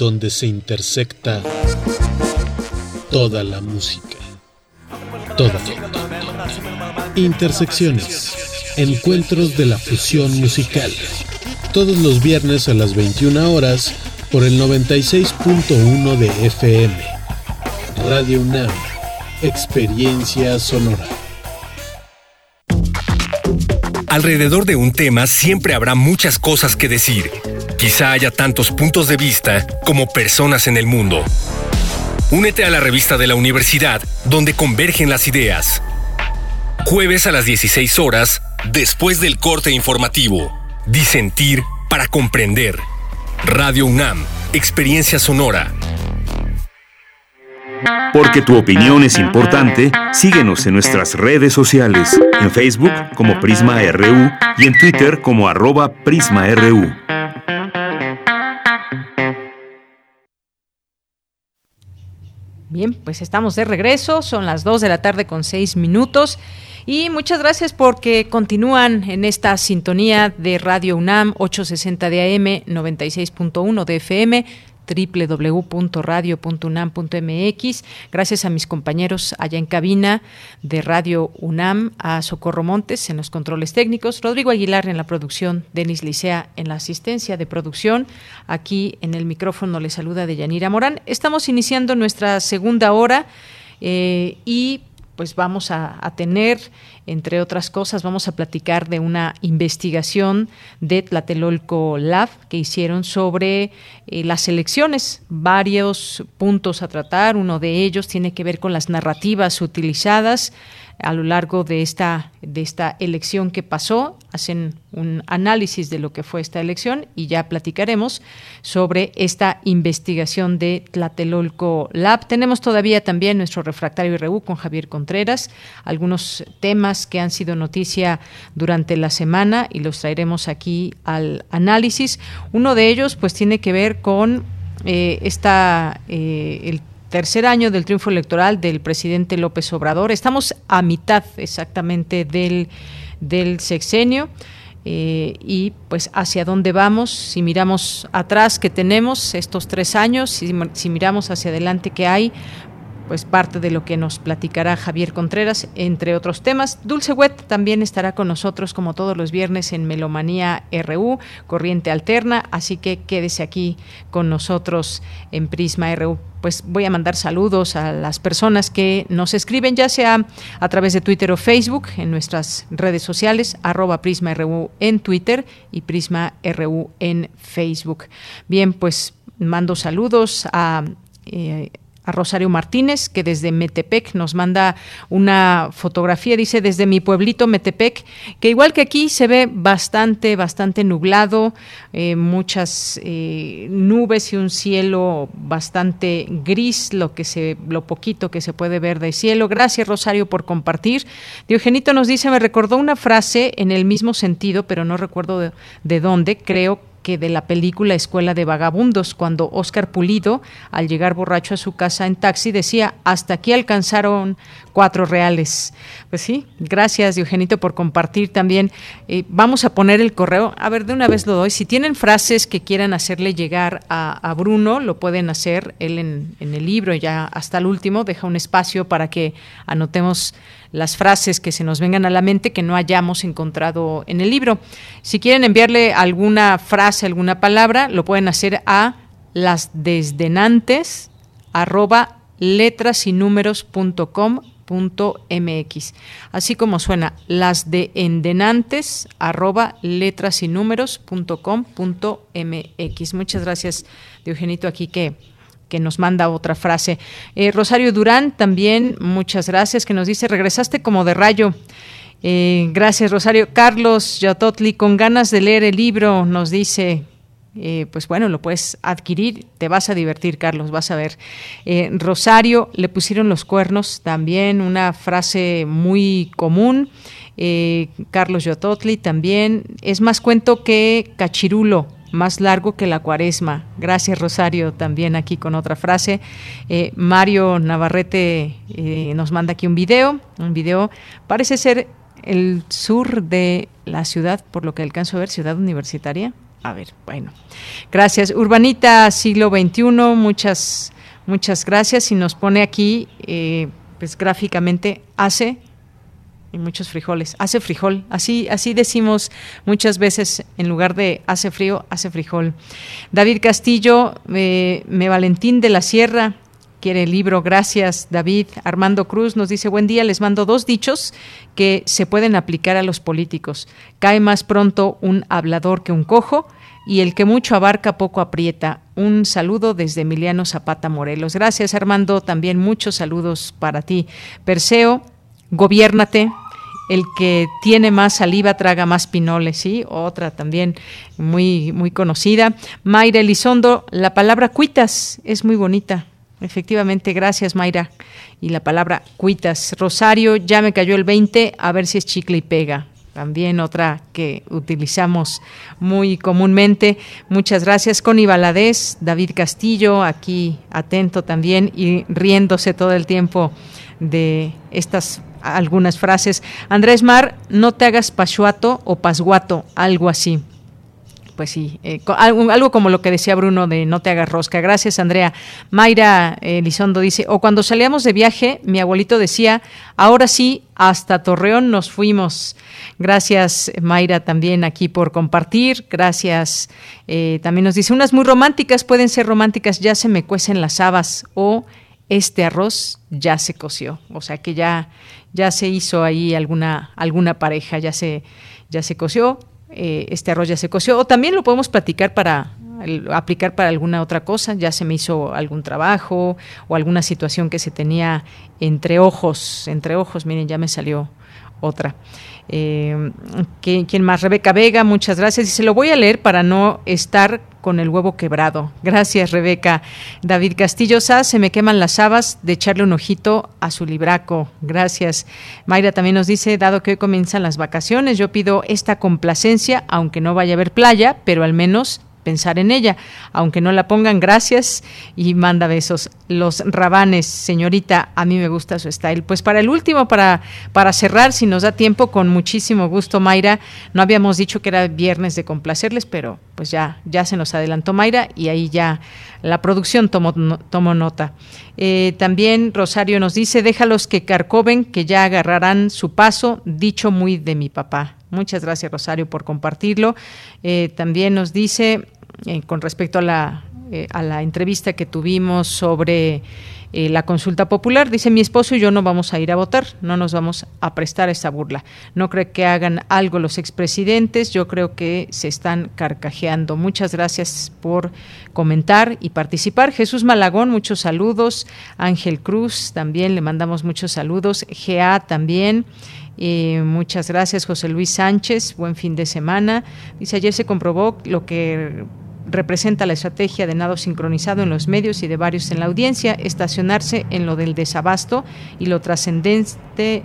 donde se intersecta toda la música. Toda. Intersecciones. Encuentros de la fusión musical. Todos los viernes a las 21 horas por el 96.1 de FM. Radio UNAM. Experiencia sonora.
Alrededor de un tema siempre habrá muchas cosas que decir. Quizá haya tantos puntos de vista como personas en el mundo. Únete a la revista de la universidad donde convergen las ideas. Jueves a las 16 horas, después del corte informativo. Disentir para comprender. Radio UNAM, Experiencia Sonora.
Porque tu opinión es importante, síguenos en nuestras redes sociales, en Facebook como Prisma RU y en Twitter como arroba PrismaRU.
Bien, pues estamos de regreso, son las 2 de la tarde con 6 minutos y muchas gracias porque continúan en esta sintonía de Radio UNAM 860 de AM, 96.1 de FM www.radio.unam.mx. Gracias a mis compañeros allá en cabina de Radio UNAM, a Socorro Montes en los controles técnicos, Rodrigo Aguilar en la producción, Denis Licea en la asistencia de producción. Aquí en el micrófono le saluda Deyanira Morán. Estamos iniciando nuestra segunda hora eh, y pues vamos a, tener, entre otras cosas, vamos a platicar de una investigación de Tlatelolco Lab que hicieron sobre eh, las elecciones, varios puntos a tratar. Uno de ellos tiene que ver con las narrativas utilizadas a lo largo de esta, de esta elección que pasó, hacen un análisis de lo que fue esta elección y ya platicaremos sobre esta investigación de Tlatelolco Lab. Tenemos todavía también nuestro refractario RU con Javier Contreras, algunos temas que han sido noticia durante la semana y los traeremos aquí al análisis. Uno de ellos pues tiene que ver con eh, esta, eh, tercer año del triunfo electoral del presidente López Obrador. Estamos a mitad exactamente del, del sexenio. Eh, y pues hacia dónde vamos, si miramos atrás que tenemos estos tres años, si, si miramos hacia adelante que hay, pues parte de lo que nos platicará Javier Contreras, entre otros temas. Dulce Wet también estará con nosotros como todos los viernes en Melomanía RU, Corriente Alterna, así que quédese aquí con nosotros en Prisma RU. Pues voy a mandar saludos a las personas que nos escriben, ya sea a través de Twitter o Facebook, en nuestras redes sociales, arroba Prisma RU en Twitter y Prisma RU en Facebook. Bien, pues mando saludos a... Eh, Rosario Martínez, que desde Metepec nos manda una fotografía, dice desde mi pueblito Metepec, que igual que aquí se ve bastante, bastante nublado, eh, muchas eh, nubes y un cielo bastante gris, lo que se, lo poquito que se puede ver de cielo. Gracias Rosario por compartir. Diogenito nos dice, me recordó una frase en el mismo sentido, pero no recuerdo de, de dónde, creo que de la película Escuela de Vagabundos, cuando Oscar Pulido, al llegar borracho a su casa en taxi, decía, hasta aquí alcanzaron cuatro reales. Pues sí, gracias Eugenito por compartir también. Eh, vamos a poner el correo, a ver, de una vez lo doy. Si tienen frases que quieran hacerle llegar a, Bruno, lo pueden hacer él en, en el libro, ya hasta el último, deja un espacio para que anotemos las frases que se nos vengan a la mente que no hayamos encontrado en el libro. Si quieren enviarle alguna frase, alguna palabra, lo pueden hacer a las desdenantes arroba letras y mx así como suena las de endenantes arroba letras y mx muchas gracias de Eugenito aquí que que nos manda otra frase. Eh, Rosario Durán también, muchas gracias, que nos dice, regresaste como de rayo. Eh, gracias, Rosario. Carlos Yototli, con ganas de leer el libro, nos dice, eh, pues bueno, lo puedes adquirir, te vas a divertir, Carlos, vas a ver. Rosario, le pusieron los cuernos, también una frase muy común. Carlos Yototli también, es más cuento que cachirulo, más largo que la cuaresma. Gracias Rosario también aquí con otra frase. Eh, Mario Navarrete eh, nos manda aquí un video, un video, parece ser el sur de la ciudad, por lo que alcanzo a ver, ciudad universitaria. A ver, bueno. Gracias. Urbanita, siglo XXI, muchas, muchas gracias. Y nos pone aquí, eh, pues gráficamente, hace y muchos frijoles. Hace frijol. Así, así decimos muchas veces en lugar de hace frío, hace frijol. David Castillo, eh, Me Valentín de la Sierra, quiere el libro. Gracias, David. Armando Cruz nos dice, buen día, les mando dos dichos que se pueden aplicar a los políticos. Cae más pronto un hablador que un cojo y el que mucho abarca poco aprieta. Un saludo desde Emiliano Zapata Morelos. Gracias, Armando. También muchos saludos para ti. Perseo, gobiérnate, el que tiene más saliva traga más pinoles, ¿sí? Otra también muy, muy conocida. Mayra Elizondo, la palabra cuitas es muy bonita. Efectivamente, gracias Mayra. Y la palabra cuitas. Rosario, ya me cayó el 20, a ver si es chicle y pega. También otra que utilizamos muy comúnmente. Muchas gracias. Connie Valadez, David Castillo, aquí atento también y riéndose todo el tiempo de estas algunas frases. Andrés Mar, no te hagas pashuato o pasguato, algo así. Pues sí, eh, algo, como lo que decía Bruno de no te hagas rosca. Gracias, Andrea. Mayra Elizondo dice, o cuando salíamos de viaje, mi abuelito decía, ahora sí, hasta Torreón nos fuimos. Gracias, Mayra, también aquí por compartir. Gracias. Eh, también nos dice, unas muy románticas, pueden ser románticas, ya se me cuecen las habas o este arroz ya se coció. O sea que ya ya se hizo ahí alguna, alguna pareja, ya se, ya se coció, eh, este arroz ya se coció, o también lo podemos platicar para aplicar para alguna otra cosa, ya se me hizo algún trabajo o alguna situación que se tenía entre ojos, entre ojos, miren, ya me salió otra. Eh, ¿Quién más? Rebeca Vega, muchas gracias. Y se lo voy a leer para no estar con el huevo quebrado. Gracias, Rebeca. David Castillo Sá, se me queman las habas de echarle un ojito a su libraco. Gracias. Mayra también nos dice, dado que hoy comienzan las vacaciones, yo pido esta complacencia, aunque no vaya a haber playa, pero al menos pensar en ella. Aunque no la pongan, gracias y manda besos. Los rabanes, señorita, a mí me gusta su style. Pues para el último, para, para cerrar, si nos da tiempo, con muchísimo gusto, Mayra. No habíamos dicho que era viernes de complacerles, pero pues ya, ya se nos adelantó Mayra y ahí ya la producción tomó, nota. Eh, también Rosario nos dice, déjalos que carcoben, que ya agarrarán su paso, dicho muy de mi papá. Muchas gracias, Rosario, por compartirlo. Eh, también nos dice, eh, con respecto a la eh, a la entrevista que tuvimos sobre eh, la consulta popular. Dice, mi esposo y yo no vamos a ir a votar, no nos vamos a prestar a esta burla. No creo que hagan algo los expresidentes, yo creo que se están carcajeando. Muchas gracias por comentar y participar. Jesús Malagón, muchos saludos. Ángel Cruz, también le mandamos muchos saludos. GA también. Eh, muchas gracias, José Luis Sánchez. Buen fin de semana. Dice, ayer se comprobó lo que representa la estrategia de nado sincronizado en los medios y de varios en la audiencia, estacionarse en lo del desabasto y lo trascendente,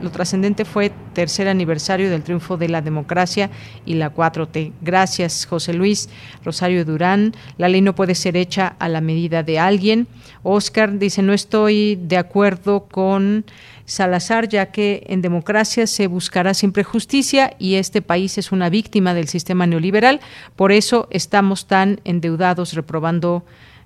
lo trascendente fue tercer aniversario del triunfo de la democracia y la 4T. Gracias, José Luis Rosario Durán. La ley no puede ser hecha a la medida de alguien. Oscar dice, no estoy de acuerdo con Salazar, ya que en democracia se buscará siempre justicia y este país es una víctima del sistema neoliberal. Por eso estamos tan endeudados reprobando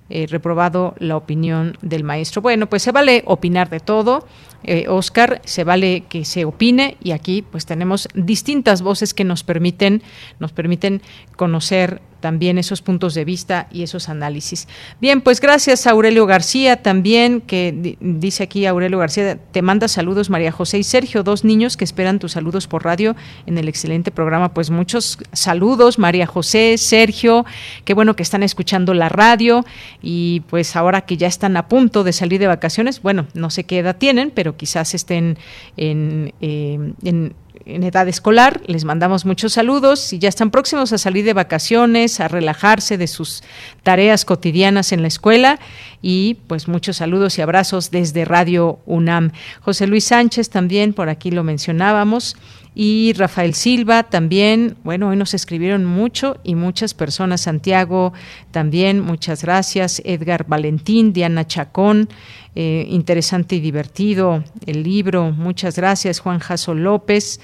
eh, reprobado la opinión del maestro. Bueno, pues se vale opinar de todo, eh, Oscar, se vale que se opine y aquí pues tenemos distintas voces que nos permiten, nos permiten conocer también esos puntos de vista y esos análisis. Bien, pues gracias a Aurelio García también, que dice aquí Aurelio García, te manda saludos María José y Sergio, dos niños que esperan tus saludos por radio en el excelente programa. Pues muchos saludos, María José, Sergio, qué bueno que están escuchando la radio y pues ahora que ya están a punto de salir de vacaciones, bueno, no sé qué edad tienen, pero quizás estén en, eh, en en edad escolar. Les mandamos muchos saludos y ya están próximos a salir de vacaciones, a relajarse de sus tareas cotidianas en la escuela y pues muchos saludos y abrazos desde Radio UNAM. José Luis Sánchez también, por aquí lo mencionábamos. Y Rafael Silva también, bueno, hoy nos escribieron mucho y muchas personas. Santiago también, muchas gracias. Edgar Valentín, Diana Chacón, eh, interesante y divertido el libro. Muchas gracias, Juan Jaso López.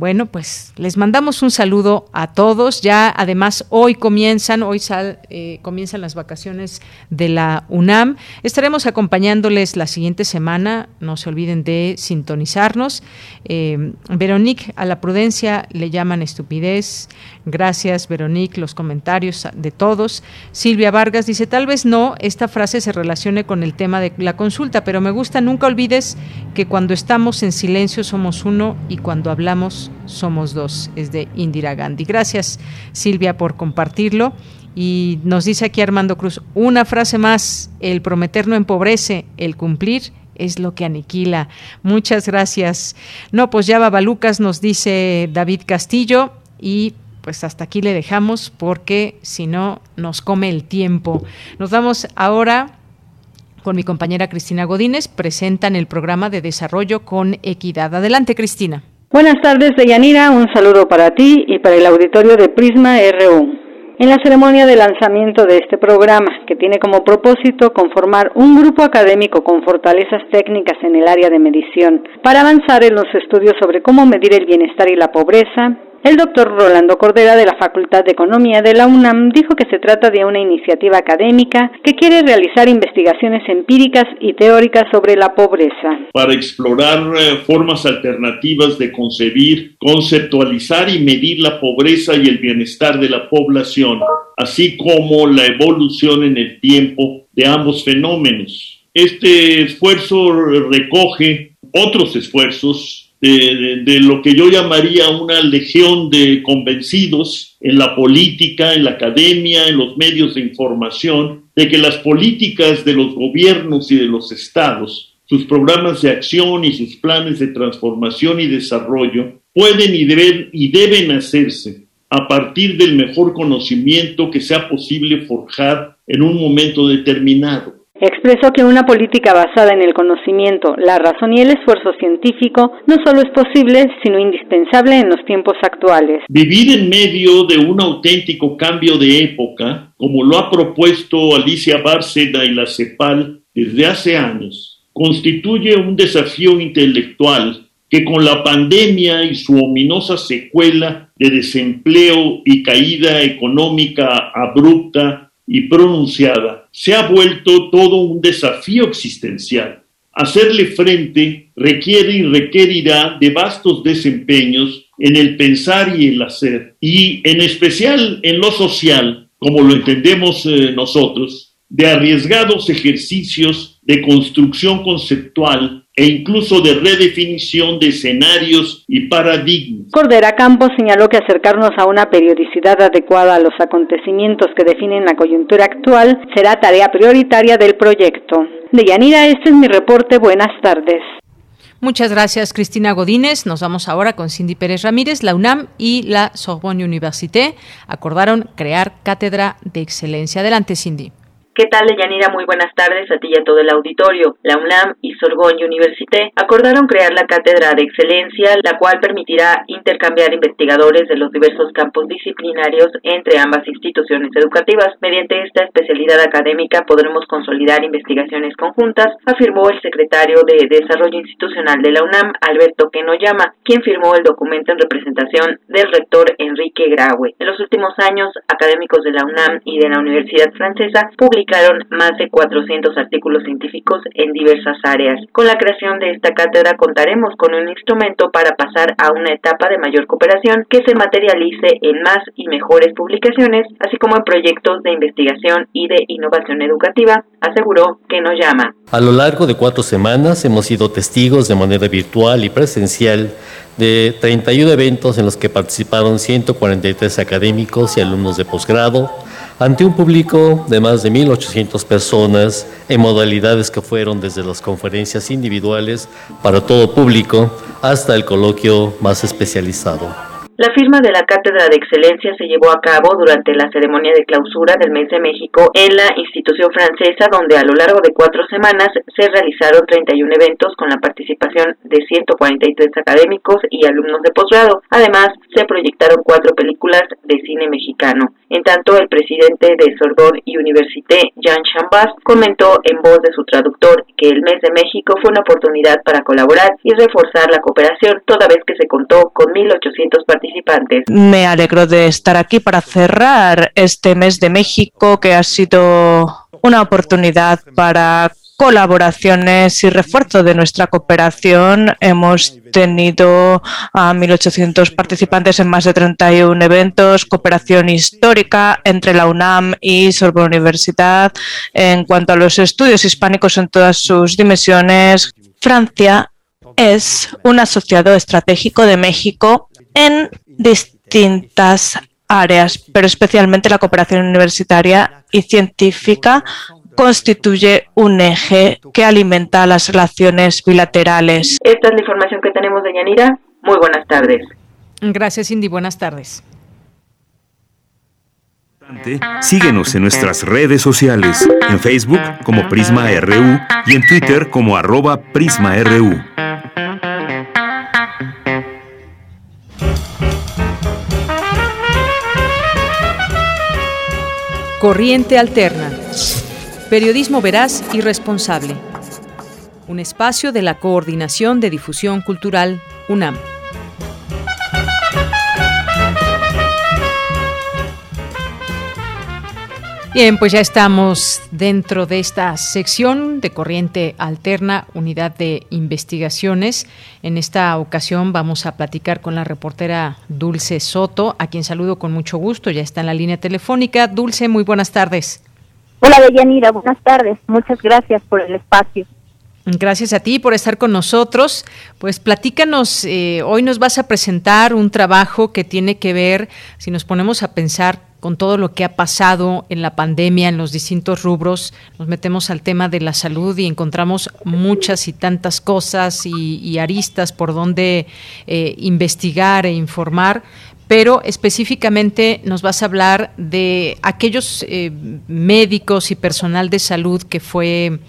Bueno, pues les mandamos un saludo a todos. Ya además hoy comienzan, hoy sal, eh, comienzan las vacaciones de la UNAM. Estaremos acompañándoles la siguiente semana. No se olviden de sintonizarnos. Eh, Veronique, a la prudencia le llaman estupidez. Gracias, Veronique, los comentarios de todos. Silvia Vargas dice, tal vez no, esta frase se relacione con el tema de la consulta, pero me gusta, nunca olvides que cuando estamos en silencio somos uno y cuando hablamos somos dos, es de Indira Gandhi. Gracias Silvia por compartirlo. Y nos dice aquí Armando Cruz, una frase más, el prometer no empobrece, el cumplir es lo que aniquila. Muchas gracias. No, pues ya Babalucas nos dice David Castillo y pues hasta aquí le dejamos porque si no nos come el tiempo. Nos vamos ahora con mi compañera Cristina Godínez, presentan el programa de desarrollo con equidad. Adelante, Cristina.
Buenas tardes, Deyanira. Un saludo para ti y para el auditorio de Prisma RU. En la ceremonia de lanzamiento de este programa, que tiene como propósito conformar un grupo académico con fortalezas técnicas en el área de medición para avanzar en los estudios sobre cómo medir el bienestar y la pobreza, el doctor Rolando Cordera de la Facultad de Economía de la UNAM dijo que se trata de una iniciativa académica que quiere realizar investigaciones empíricas y teóricas sobre la pobreza.
Para explorar eh, formas alternativas de concebir, conceptualizar y medir la pobreza y el bienestar de la población, así como la evolución en el tiempo de ambos fenómenos. Este esfuerzo recoge otros esfuerzos de, lo que yo llamaría una legión de convencidos en la política, en la academia, en los medios de información, de que las políticas de los gobiernos y de los estados, sus programas de acción y sus planes de transformación y desarrollo pueden y deben, y deben hacerse a partir del mejor conocimiento que sea posible forjar en un momento determinado
Expresó que una política basada en el conocimiento, la razón y el esfuerzo científico no solo es posible, sino indispensable en los tiempos actuales.
Vivir en medio de un auténtico cambio de época, como lo ha propuesto Alicia Bárcena y la CEPAL desde hace años, constituye un desafío intelectual que con la pandemia y su ominosa secuela de desempleo y caída económica abrupta y pronunciada, se ha vuelto todo un desafío existencial. Hacerle frente requiere y requerirá de vastos desempeños en el pensar y el hacer, y en especial en lo social, como lo entendemos eh, nosotros, de arriesgados ejercicios de construcción conceptual e incluso de redefinición de escenarios y paradigmas.
Cordera Campos señaló que acercarnos a una periodicidad adecuada a los acontecimientos que definen la coyuntura actual será tarea prioritaria del proyecto. De Yanira, este es mi reporte. Buenas tardes.
Muchas gracias, Cristina Godínez. Nos vamos ahora con Cindy Pérez Ramírez. La UNAM y la Sorbonne Université acordaron crear cátedra de excelencia. Adelante, Cindy.
¿Qué tal, Yanira? Muy buenas tardes a ti y a todo el auditorio. La UNAM y Sorbonne Université acordaron crear la Cátedra de Excelencia, la cual permitirá intercambiar investigadores de los diversos campos disciplinarios entre ambas instituciones educativas. Mediante esta especialidad académica podremos consolidar investigaciones conjuntas, afirmó el secretario de Desarrollo Institucional de la UNAM, Alberto Kenoyama, quien firmó el documento en representación del rector Enrique Graue. En los últimos años, académicos de la UNAM y de la Universidad Francesa publican más de 400 artículos científicos en diversas áreas. Con la creación de esta cátedra contaremos con un instrumento para pasar a una etapa de mayor cooperación que se materialice en más y mejores publicaciones, así como en proyectos de investigación y de innovación educativa, aseguró que nos llama.
A lo largo de cuatro semanas hemos sido testigos de manera virtual y presencial de 31 eventos en los que participaron 143 académicos y alumnos de posgrado, ante un público de más de 1.800 personas en modalidades que fueron desde las conferencias individuales para todo público hasta el coloquio más especializado.
La firma de la Cátedra de Excelencia se llevó a cabo durante la ceremonia de clausura del mes de México en la institución francesa, donde a lo largo de cuatro semanas se realizaron 31 eventos con la participación de 143 académicos y alumnos de posgrado. Además, se proyectaron cuatro películas de cine mexicano. En tanto, el presidente de Sorbonne Université, Jean Chambas, comentó en voz de su traductor que el mes de México fue una oportunidad para colaborar y reforzar la cooperación, toda vez que se contó con 1.800 participantes.
Me alegro de estar aquí para cerrar este mes de México que ha sido una oportunidad para colaboraciones y refuerzo de nuestra cooperación. Hemos tenido a 1.800 participantes en más de 31 eventos, cooperación histórica entre la UNAM y Sorbonne Universidad. En cuanto a los estudios hispánicos en todas sus dimensiones, Francia es un asociado estratégico de México en distintas áreas, pero especialmente la cooperación universitaria y científica constituye un eje que alimenta las relaciones bilaterales.
Esta es la información que tenemos de Yanira. Muy buenas tardes.
Gracias, Cindy. Buenas tardes.
Síguenos en nuestras redes sociales, en Facebook como Prisma RU y en Twitter como arroba PrismaRU.
Corriente Alterna. Periodismo veraz y responsable. Un espacio de la Coordinación de Difusión Cultural, UNAM. Bien, pues ya estamos dentro de esta sección de Corriente Alterna, Unidad de Investigaciones. En esta ocasión vamos a platicar con la reportera Dulce Soto, a quien saludo con mucho gusto. Ya está en la línea telefónica. Dulce, muy buenas tardes.
Hola, Deyanira, buenas tardes. Muchas gracias por el espacio.
Gracias a ti por estar con nosotros. Pues platícanos, eh, hoy nos vas a presentar un trabajo que tiene que ver, si nos ponemos a pensar con todo lo que ha pasado en la pandemia, en los distintos rubros, nos metemos al tema de la salud y encontramos muchas y tantas cosas y, aristas por donde eh, investigar e informar pero específicamente nos vas a hablar de aquellos eh, médicos y personal de salud que fue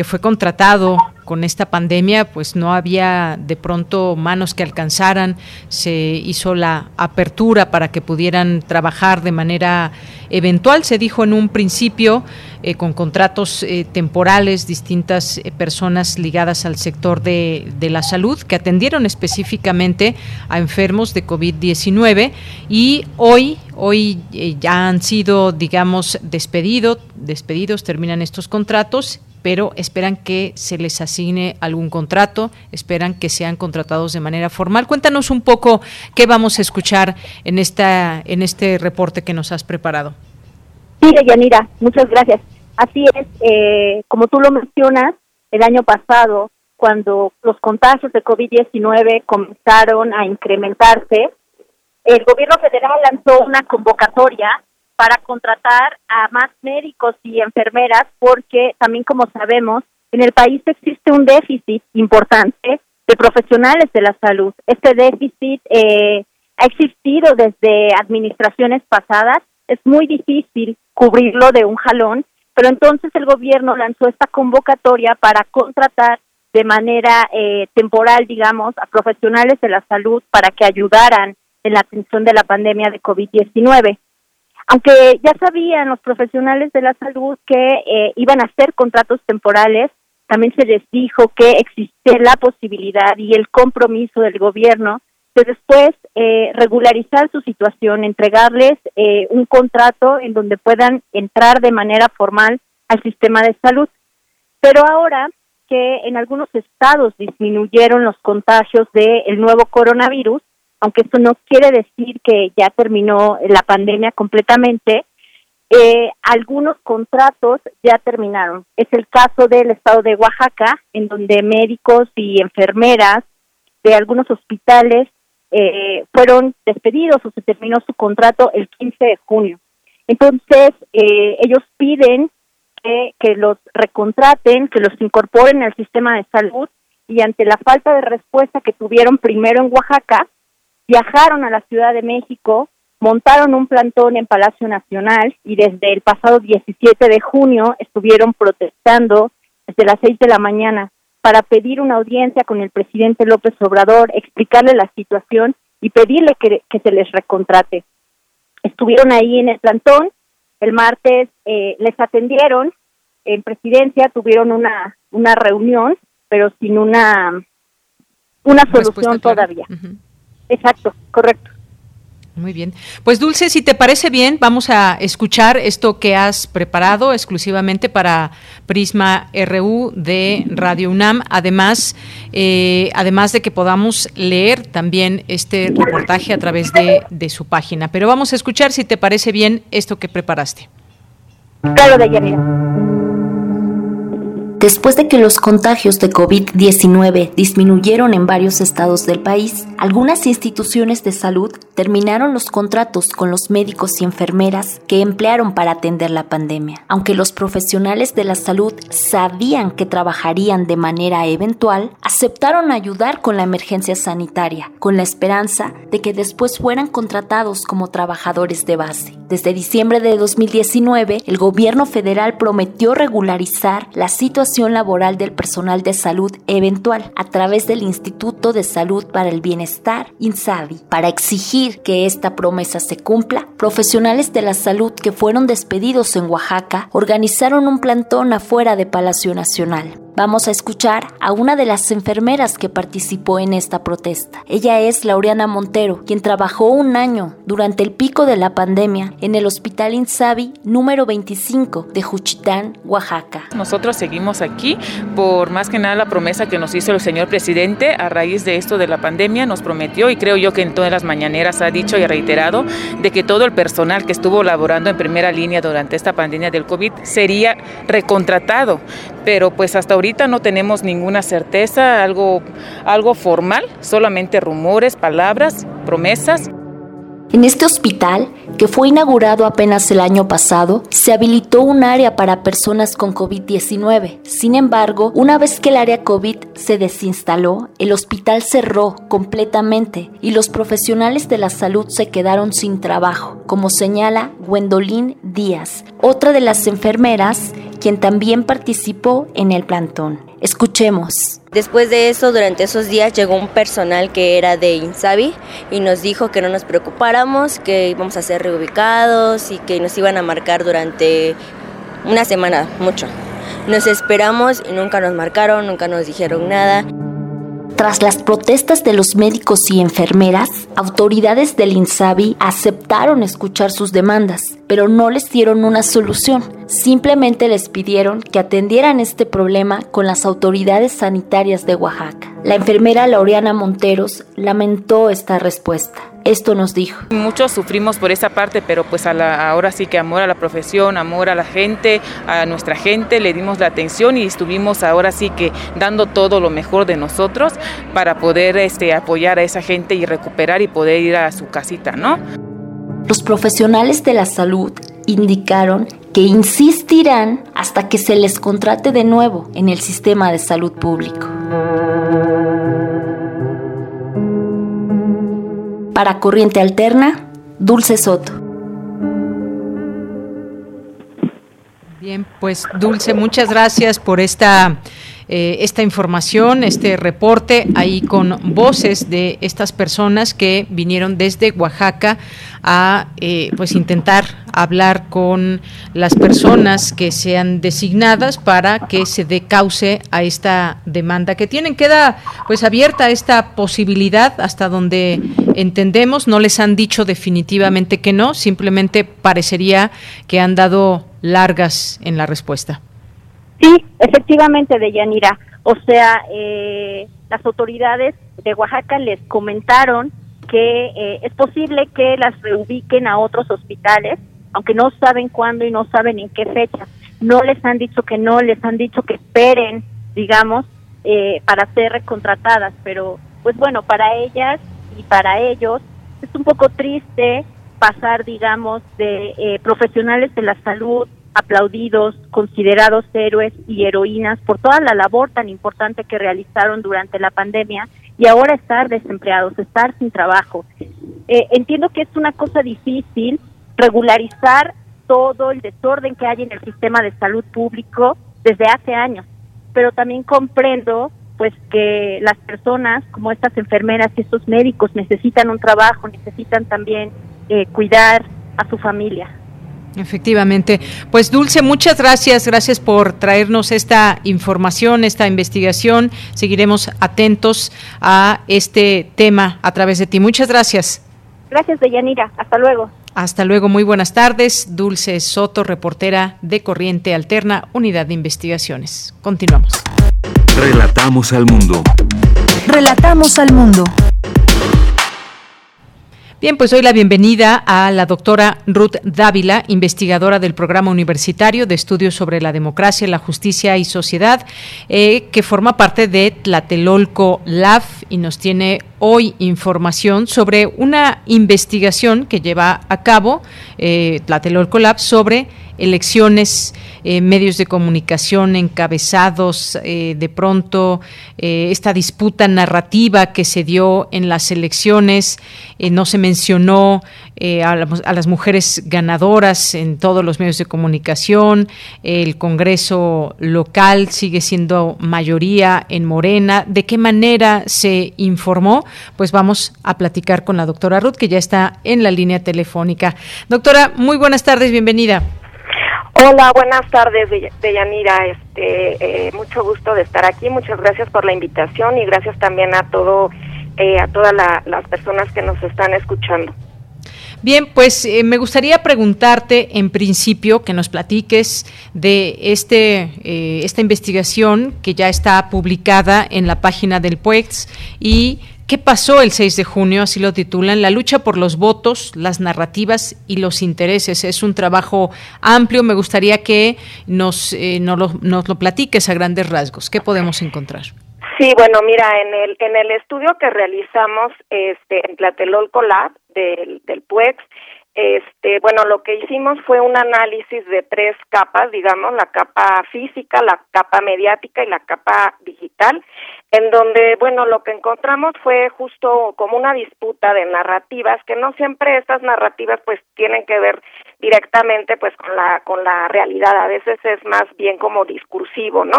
que fue contratado con esta pandemia, pues no había de pronto manos que alcanzaran, se hizo la apertura para que pudieran trabajar de manera eventual, se dijo en un principio, eh, con contratos eh, temporales, distintas eh, personas ligadas al sector de, de, la salud que atendieron específicamente a enfermos de COVID-19 y hoy, hoy ya han sido, digamos, despedidos, despedidos, terminan estos contratos pero esperan que se les asigne algún contrato, esperan que sean contratados de manera formal. Cuéntanos un poco qué vamos a escuchar en esta en este reporte que nos has preparado.
Sí, Yanira, muchas gracias. Así es, eh, como tú lo mencionas, el año pasado, cuando los contagios de COVID-19 comenzaron a incrementarse, el gobierno federal lanzó una convocatoria para contratar a más médicos y enfermeras porque también como sabemos en el país existe un déficit importante de profesionales de la salud. Este déficit eh, ha existido desde administraciones pasadas. Es muy difícil cubrirlo de un jalón, pero entonces el gobierno lanzó esta convocatoria para contratar de manera eh, temporal, digamos, a profesionales de la salud para que ayudaran en la atención de la pandemia de COVID-19. Aunque ya sabían los profesionales de la salud que eh, iban a hacer contratos temporales, también se les dijo que existe la posibilidad y el compromiso del gobierno de después eh, regularizar su situación, entregarles eh, un contrato en donde puedan entrar de manera formal al sistema de salud. Pero ahora que en algunos estados disminuyeron los contagios del nuevo coronavirus, aunque esto no quiere decir que ya terminó la pandemia completamente, eh, algunos contratos ya terminaron. Es el caso del estado de Oaxaca, en donde médicos y enfermeras de algunos hospitales eh, fueron despedidos o se terminó su contrato el 15 de junio. Entonces, eh, ellos piden que, que los recontraten, que los incorporen al sistema de salud y ante la falta de respuesta que tuvieron primero en Oaxaca, viajaron a la Ciudad de México, montaron un plantón en Palacio Nacional y desde el pasado 17 de junio estuvieron protestando desde las 6 de la mañana para pedir una audiencia con el presidente López Obrador, explicarle la situación y pedirle que, se les recontrate. Estuvieron ahí en el plantón, el martes eh, les atendieron, en presidencia tuvieron una, una reunión, pero sin una, una solución todavía. Exacto, correcto.
Muy bien. Pues Dulce, si te parece bien, vamos a escuchar esto que has preparado exclusivamente para Prisma RU de Radio UNAM. Además, eh, además de que podamos leer también este reportaje a través de, de su página. Pero vamos a escuchar, si te parece bien, esto que preparaste.
Claro, Deyanira.
Después de que los contagios de COVID-19 disminuyeron en varios estados del país, algunas instituciones de salud terminaron los contratos con los médicos y enfermeras que emplearon para atender la pandemia. Aunque los profesionales de la salud sabían que trabajarían de manera eventual, aceptaron ayudar con la emergencia sanitaria, con la esperanza de que después fueran contratados como trabajadores de base. Desde diciembre de 2019, el gobierno federal prometió regularizar la situación laboral del personal de salud eventual a través del Instituto de Salud para el Bienestar, INSABI. Para exigir que esta promesa se cumpla, profesionales de la salud que fueron despedidos en Oaxaca organizaron un plantón afuera de Palacio Nacional. Vamos a escuchar a una de las enfermeras que participó en esta protesta. Ella es Laureana Montero, quien trabajó un año durante el pico de la pandemia en el Hospital Insabi número 25 de Juchitán, Oaxaca.
Nosotros seguimos aquí por más que nada la promesa que nos hizo el señor presidente a raíz de esto de la pandemia. Nos prometió y creo yo que en todas las mañaneras ha dicho y reiterado de que todo el personal que estuvo laborando en primera línea durante esta pandemia del COVID sería recontratado. Pero pues hasta ahorita no tenemos ninguna certeza, algo, algo formal, solamente rumores, palabras, promesas.
En este hospital, que fue inaugurado apenas el año pasado, se habilitó un área para personas con COVID-19. Sin embargo, una vez que el área COVID se desinstaló, el hospital cerró completamente y los profesionales de la salud se quedaron sin trabajo, como señala Gwendolyn Díaz, otra de las enfermeras quien también participó en el plantón. Escuchemos.
Después de eso, durante esos días llegó un personal que era de Insabi y nos dijo que no nos preocupáramos, que íbamos a ser reubicados y que nos iban a marcar durante una semana, mucho. Nos esperamos y nunca nos marcaron, nunca nos dijeron nada.
Tras las protestas de los médicos y enfermeras, autoridades del INSABI aceptaron escuchar sus demandas, pero no les dieron una solución. Simplemente les pidieron que atendieran este problema con las autoridades sanitarias de Oaxaca. La enfermera Laureana Monteros lamentó esta respuesta. Esto nos dijo.
Muchos sufrimos por esa parte, pero pues a la, ahora sí que amor a la profesión, amor a la gente, a nuestra gente, le dimos la atención y estuvimos ahora sí que dando todo lo mejor de nosotros para poder este, apoyar a esa gente y recuperar y poder ir a su casita, ¿no?
Los profesionales de la salud indicaron que insistirán hasta que se les contrate de nuevo en el sistema de salud público. Para Corriente Alterna, Dulce Soto.
Bien, pues Dulce, muchas gracias por esta eh, esta información, este reporte ahí con voces de estas personas que vinieron desde Oaxaca a eh, pues intentar hablar con las personas que sean designadas para que se dé cauce a esta demanda que tienen. Queda pues abierta esta posibilidad hasta donde entendemos, no les han dicho definitivamente que no, simplemente parecería que han dado largas en la respuesta.
Sí, efectivamente, Deyanira. O sea, eh, las autoridades de Oaxaca les comentaron que eh, es posible que las reubiquen a otros hospitales, aunque no saben cuándo y no saben en qué fecha. No les han dicho que no, les han dicho que esperen, digamos, eh, para ser recontratadas. Pero, pues bueno, para ellas y para ellos es un poco triste pasar, digamos, de profesionales de la salud aplaudidos, considerados héroes y heroínas por toda la labor tan importante que realizaron durante la pandemia y ahora estar desempleados, estar sin trabajo. Eh, entiendo que es una cosa difícil regularizar todo el desorden que hay en el sistema de salud público desde hace años, pero también comprendo pues que las personas como estas enfermeras y estos médicos necesitan un trabajo, necesitan también eh, cuidar a su familia.
Efectivamente. Pues Dulce, muchas gracias. Gracias por traernos esta información, esta investigación. Seguiremos atentos a este tema a través de ti. Muchas gracias.
Gracias, Deyanira. Hasta luego.
Hasta luego, muy buenas tardes. Dulce Soto, reportera de Corriente Alterna, Unidad de Investigaciones. Continuamos.
Relatamos al mundo.
Relatamos al mundo.
Bien, pues doy la bienvenida a la doctora Ruth Dávila, investigadora del Programa Universitario de Estudios sobre la Democracia, la Justicia y Sociedad, eh, que forma parte de Tlatelolco Lab y nos tiene hoy información sobre una investigación que lleva a cabo eh, Tlatelolco Lab sobre elecciones, eh, medios de comunicación encabezados, eh, de pronto eh, esta disputa narrativa que se dio en las elecciones, no se mencionó a, a, las mujeres ganadoras en todos los medios de comunicación, el Congreso local sigue siendo mayoría en Morena, ¿de qué manera se informó? Pues vamos a platicar con la doctora Ruth, que ya está en la línea telefónica. Doctora, muy buenas tardes, bienvenida.
Hola, buenas tardes, Deyanira. Este, eh, mucho gusto de estar aquí. Muchas gracias por la invitación y gracias también a todo, eh, a todas las personas que nos están escuchando.
Bien, pues eh, me gustaría preguntarte en principio que nos platiques de este esta investigación que ya está publicada en la página del PUEX y ¿Qué pasó el 6 de junio? Así lo titulan. La lucha por los votos, las narrativas y los intereses. Es un trabajo amplio. Me gustaría que nos, eh, lo platiques a grandes rasgos. ¿Qué podemos encontrar?
Sí, bueno, mira, en el, en el estudio que realizamos este, en Tlatelolco Lab del, del PUEX, este, bueno, lo que hicimos fue un análisis de tres capas, digamos, la capa física, la capa mediática y la capa digital, en donde, bueno, lo que encontramos fue justo como una disputa de narrativas, que no siempre estas narrativas pues tienen que ver directamente pues con la con la realidad, a veces es más bien como discursivo, ¿no?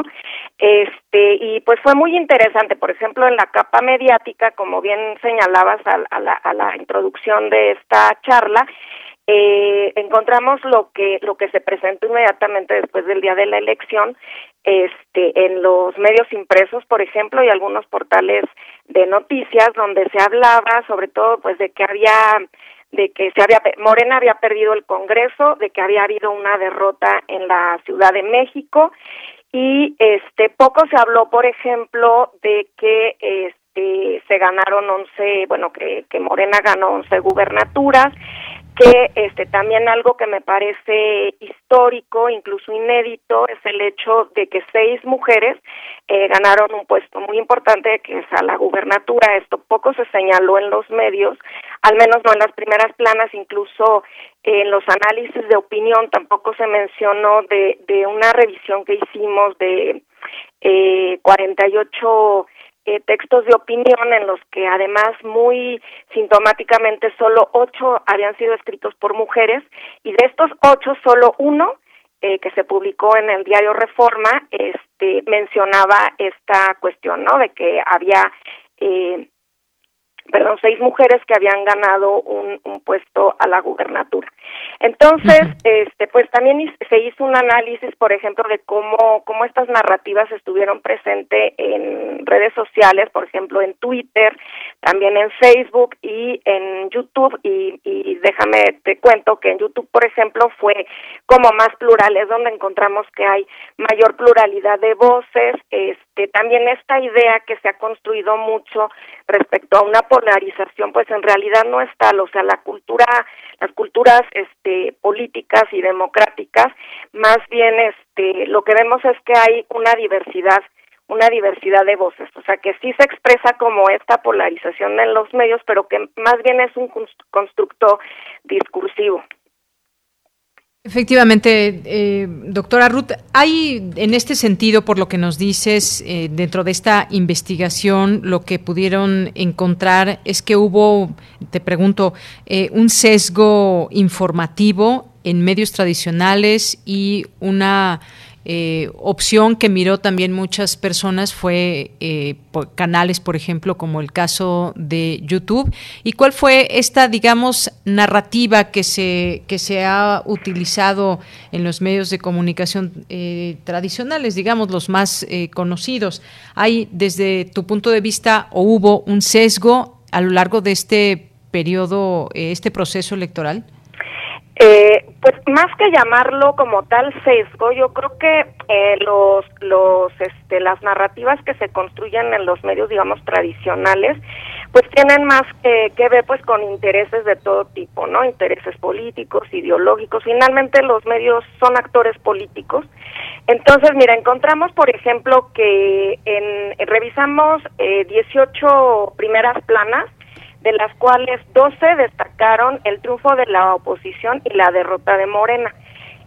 Este, y pues fue muy interesante, por ejemplo, en la capa mediática, como bien señalabas a, la, a la introducción de esta charla, eh, encontramos lo que lo que se presentó inmediatamente después del día de la elección este en los medios impresos por ejemplo y algunos portales de noticias donde se hablaba sobre todo pues de que había de que se había Morena había perdido el Congreso, de que había habido una derrota en la Ciudad de México. Y este poco se habló, por ejemplo, de que este, se ganaron 11, bueno, que, que Morena ganó 11 gubernaturas, que este también algo que me parece histórico, incluso inédito, es el hecho de que seis mujeres eh, ganaron un puesto muy importante que es a la gubernatura. Esto poco se señaló en los medios, al menos no en las primeras planas, incluso en los análisis de opinión tampoco se mencionó de, de una revisión que hicimos de eh, 48 eh, textos de opinión en los que además muy sintomáticamente solo ocho habían sido escritos por mujeres y de estos ocho solo uno eh, que se publicó en el diario Reforma este mencionaba esta cuestión no de que había eh, perdón, seis mujeres que habían ganado un, un puesto a la gubernatura. Entonces, este, pues también se hizo un análisis, por ejemplo, de cómo, cómo estas narrativas estuvieron presentes en redes sociales, por ejemplo, en Twitter, también en Facebook y en YouTube. Y, y déjame te cuento que en YouTube, por ejemplo, fue como más plural, es donde encontramos que hay mayor pluralidad de voces. Este, también esta idea que se ha construido mucho respecto a una polarización, pues en realidad no es tal, o sea, la cultura, las culturas este, políticas y democráticas, más bien este, lo que vemos es que hay una diversidad una diversidad de voces, o sea que sí se expresa como esta polarización en los medios, pero que más bien es un constructo discursivo.
Efectivamente, eh, doctora Ruth, hay en este sentido, por lo que nos dices, eh, dentro de esta investigación, lo que pudieron encontrar es que hubo, te pregunto, eh, un sesgo informativo en medios tradicionales y una eh, opción que miró también muchas personas fue eh, por canales, por ejemplo, como el caso de YouTube. ¿Y cuál fue esta, digamos, narrativa que se, que se ha utilizado en los medios de comunicación eh, tradicionales, digamos, los más conocidos? ¿Hay, desde tu punto de vista, o hubo un sesgo a lo largo de este periodo, este proceso electoral?
Eh, pues más que llamarlo como tal sesgo, yo creo que eh, los, los, este, las narrativas que se construyen en los medios, digamos, tradicionales, pues tienen más que, que ver pues con intereses de todo tipo, ¿no? Intereses políticos, ideológicos. Finalmente los medios son actores políticos. Entonces, mira, encontramos, por ejemplo, que en, revisamos eh, 18 primeras planas de las cuales 12 destacaron el triunfo de la oposición y la derrota de Morena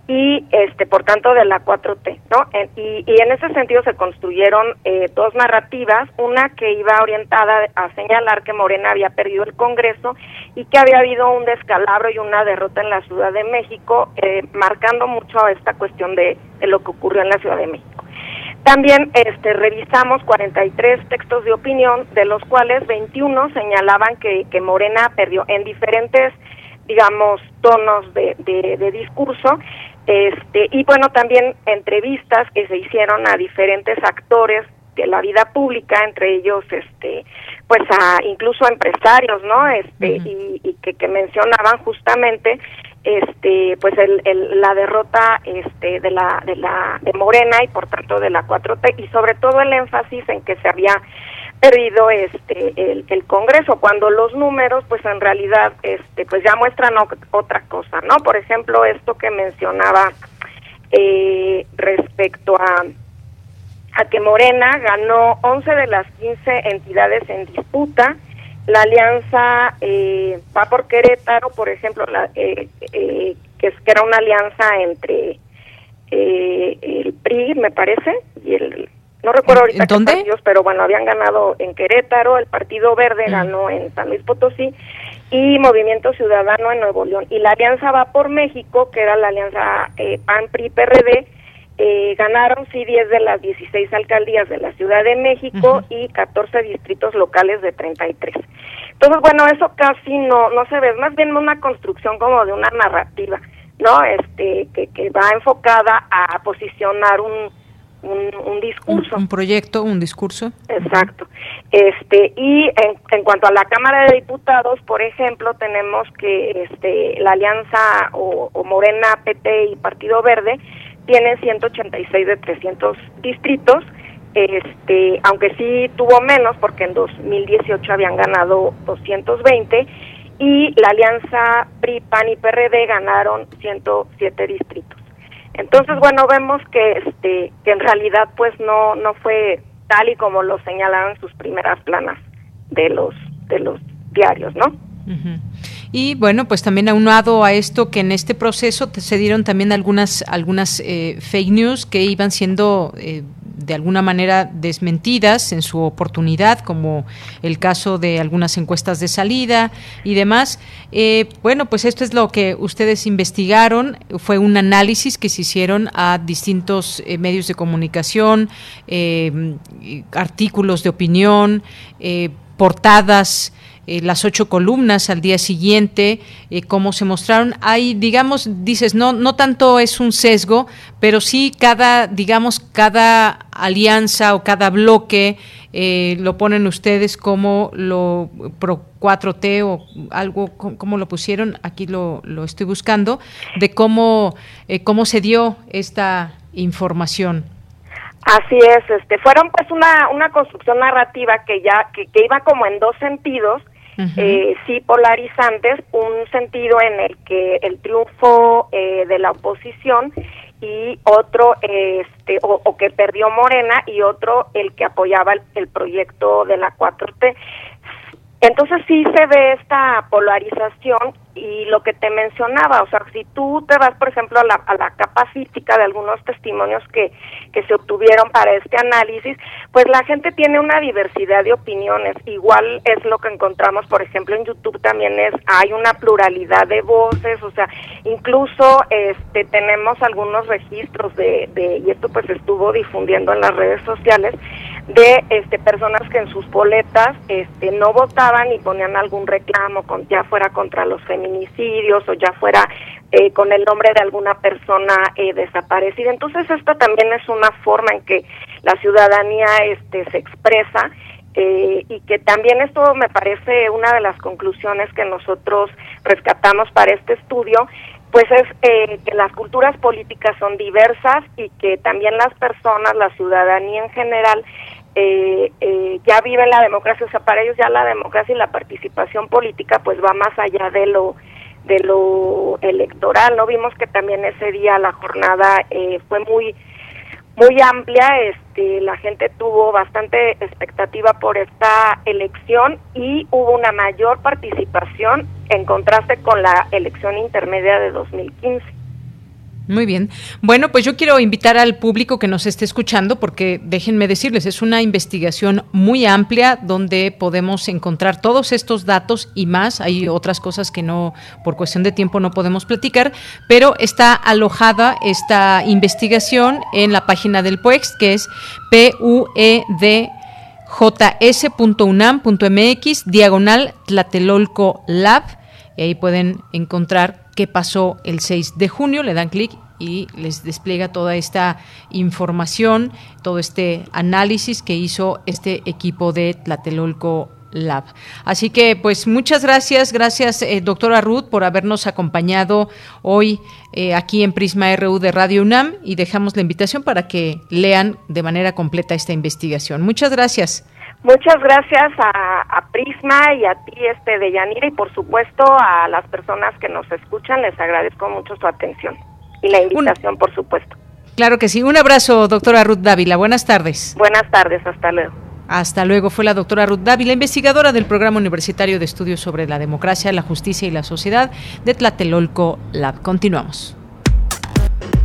y este por tanto de la 4T, ¿no? y, y, en ese sentido se construyeron eh, dos narrativas, una que iba orientada a señalar que Morena había perdido el Congreso y que había habido un descalabro y una derrota en la Ciudad de México, eh, marcando mucho esta cuestión de, de lo que ocurrió en la Ciudad de México. También este, revisamos 43 textos de opinión, de los cuales 21 señalaban que, que Morena perdió en diferentes, digamos, tonos de, de, discurso. Este, y bueno, también entrevistas que se hicieron a diferentes actores de la vida pública, entre ellos, este, pues a incluso a empresarios, ¿no? Este, y, y que, que mencionaban justamente este pues el, el, la derrota este de la de la de Morena y por tanto de la 4T y sobre todo el énfasis en que se había perdido este el, el Congreso cuando los números pues en realidad este pues ya muestran otra cosa no por ejemplo esto que mencionaba eh, respecto a a que Morena ganó 11 de las 15 entidades en disputa la alianza eh, va por Querétaro, por ejemplo, la, eh, eh, que, es, que era una alianza entre eh, el PRI, me parece, y el no recuerdo ahorita
¿En dónde?
Partidos, pero bueno, habían ganado en Querétaro, el Partido Verde mm. ganó en San Luis Potosí y Movimiento Ciudadano en Nuevo León. Y la alianza va por México, que era la alianza eh, PAN-PRI-PRD, eh, ganaron sí 10 de las 16 alcaldías de la Ciudad de México y 14 distritos locales de 33. Entonces, bueno, eso casi no no se ve, es más bien una construcción como de una narrativa, ¿no? Este que, que va enfocada a posicionar un un, discurso.
Un, proyecto, un discurso.
Exacto. Este y en, en, cuanto a la Cámara de Diputados, por ejemplo, tenemos que este la alianza o, o Morena, PT y Partido Verde tienen 186 de 300 distritos este, aunque sí tuvo menos porque en 2018 habían ganado 220 y la alianza PRI, PAN y PRD ganaron 107 distritos. Entonces, bueno, vemos que este que en realidad pues no no fue tal y como lo señalaron sus primeras planas de los de los diarios, ¿no?
Y bueno, pues también aunado a esto que en este proceso se dieron también algunas algunas eh, fake news que iban siendo eh, de alguna manera desmentidas en su oportunidad, como el caso de algunas encuestas de salida y demás. Eh, bueno, pues esto es lo que ustedes investigaron, fue un análisis que se hicieron a distintos eh, medios de comunicación, eh, artículos de opinión, portadas eh, las ocho columnas al día siguiente, eh, cómo se mostraron. Hay, digamos, dices, no, no tanto es un sesgo, pero sí cada, digamos, cada alianza o cada bloque eh, lo ponen ustedes como lo pro 4T o algo, como lo pusieron, aquí lo, lo estoy buscando, de cómo, cómo se dio esta información.
Así es, este, fueron pues una, una construcción narrativa que ya, que, que iba como en dos sentidos, eh, sí polarizantes, un sentido en el que el triunfo eh, de la oposición y otro este o, que perdió Morena y otro el que apoyaba el, el proyecto de la 4T. Entonces sí se ve esta polarización y lo que te mencionaba, o sea, si tú te vas, por ejemplo, a la, a capa física de algunos testimonios que, que se obtuvieron para este análisis, pues la gente tiene una diversidad de opiniones. Igual es lo que encontramos, por ejemplo, en YouTube también es, hay una pluralidad de voces, o sea, incluso este tenemos algunos registros de, de y esto pues estuvo difundiendo en las redes sociales, de este personas que en sus boletas este no votaban y ponían algún reclamo con ya fuera contra los feminicidios o ya fuera eh, con el nombre de alguna persona eh, desaparecida. Entonces esta también es una forma en que la ciudadanía este se expresa eh, y que también esto me parece una de las conclusiones que nosotros rescatamos para este estudio pues es eh, que las culturas políticas son diversas y que también las personas, la ciudadanía en general, eh, eh, ya viven la democracia, o sea, para ellos ya la democracia y la participación política pues va más allá de lo de lo electoral, ¿no? Vimos que también ese día la jornada eh, fue muy muy amplia, este, la gente tuvo bastante expectativa por esta elección y hubo una mayor participación en contraste con la elección intermedia de 2015.
Muy bien. Bueno, pues yo quiero invitar al público que nos esté escuchando, porque déjenme decirles, es una investigación muy amplia donde podemos encontrar todos estos datos y más. Hay otras cosas que no, por cuestión de tiempo, no podemos platicar, pero está alojada esta investigación en la página del PUEX, que es puedjs.unam.mx, diagonal Tlatelolco Lab, y ahí pueden encontrar qué pasó el 6 de junio, le dan clic y les despliega toda esta información, todo este análisis que hizo este equipo de Tlatelolco Lab. Así que, pues, muchas gracias, gracias, eh, doctora Ruth, por habernos acompañado hoy eh, aquí en Prisma RU de Radio UNAM y dejamos la invitación para que lean de manera completa esta investigación. Muchas gracias.
Muchas gracias a, Prisma y a ti, este de Yanira, y por supuesto a las personas que nos escuchan. Les agradezco mucho su atención y la invitación, por supuesto.
Claro que sí. Un abrazo, doctora Ruth Dávila. Buenas tardes.
Buenas tardes. Hasta luego.
Hasta luego. Fue la doctora Ruth Dávila, investigadora del Programa Universitario de Estudios sobre la Democracia, la Justicia y la Sociedad de Tlatelolco Lab. Continuamos.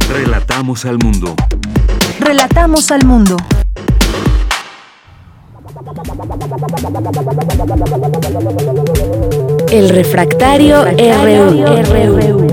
Relatamos al mundo.
Relatamos al mundo. El refractario, RU.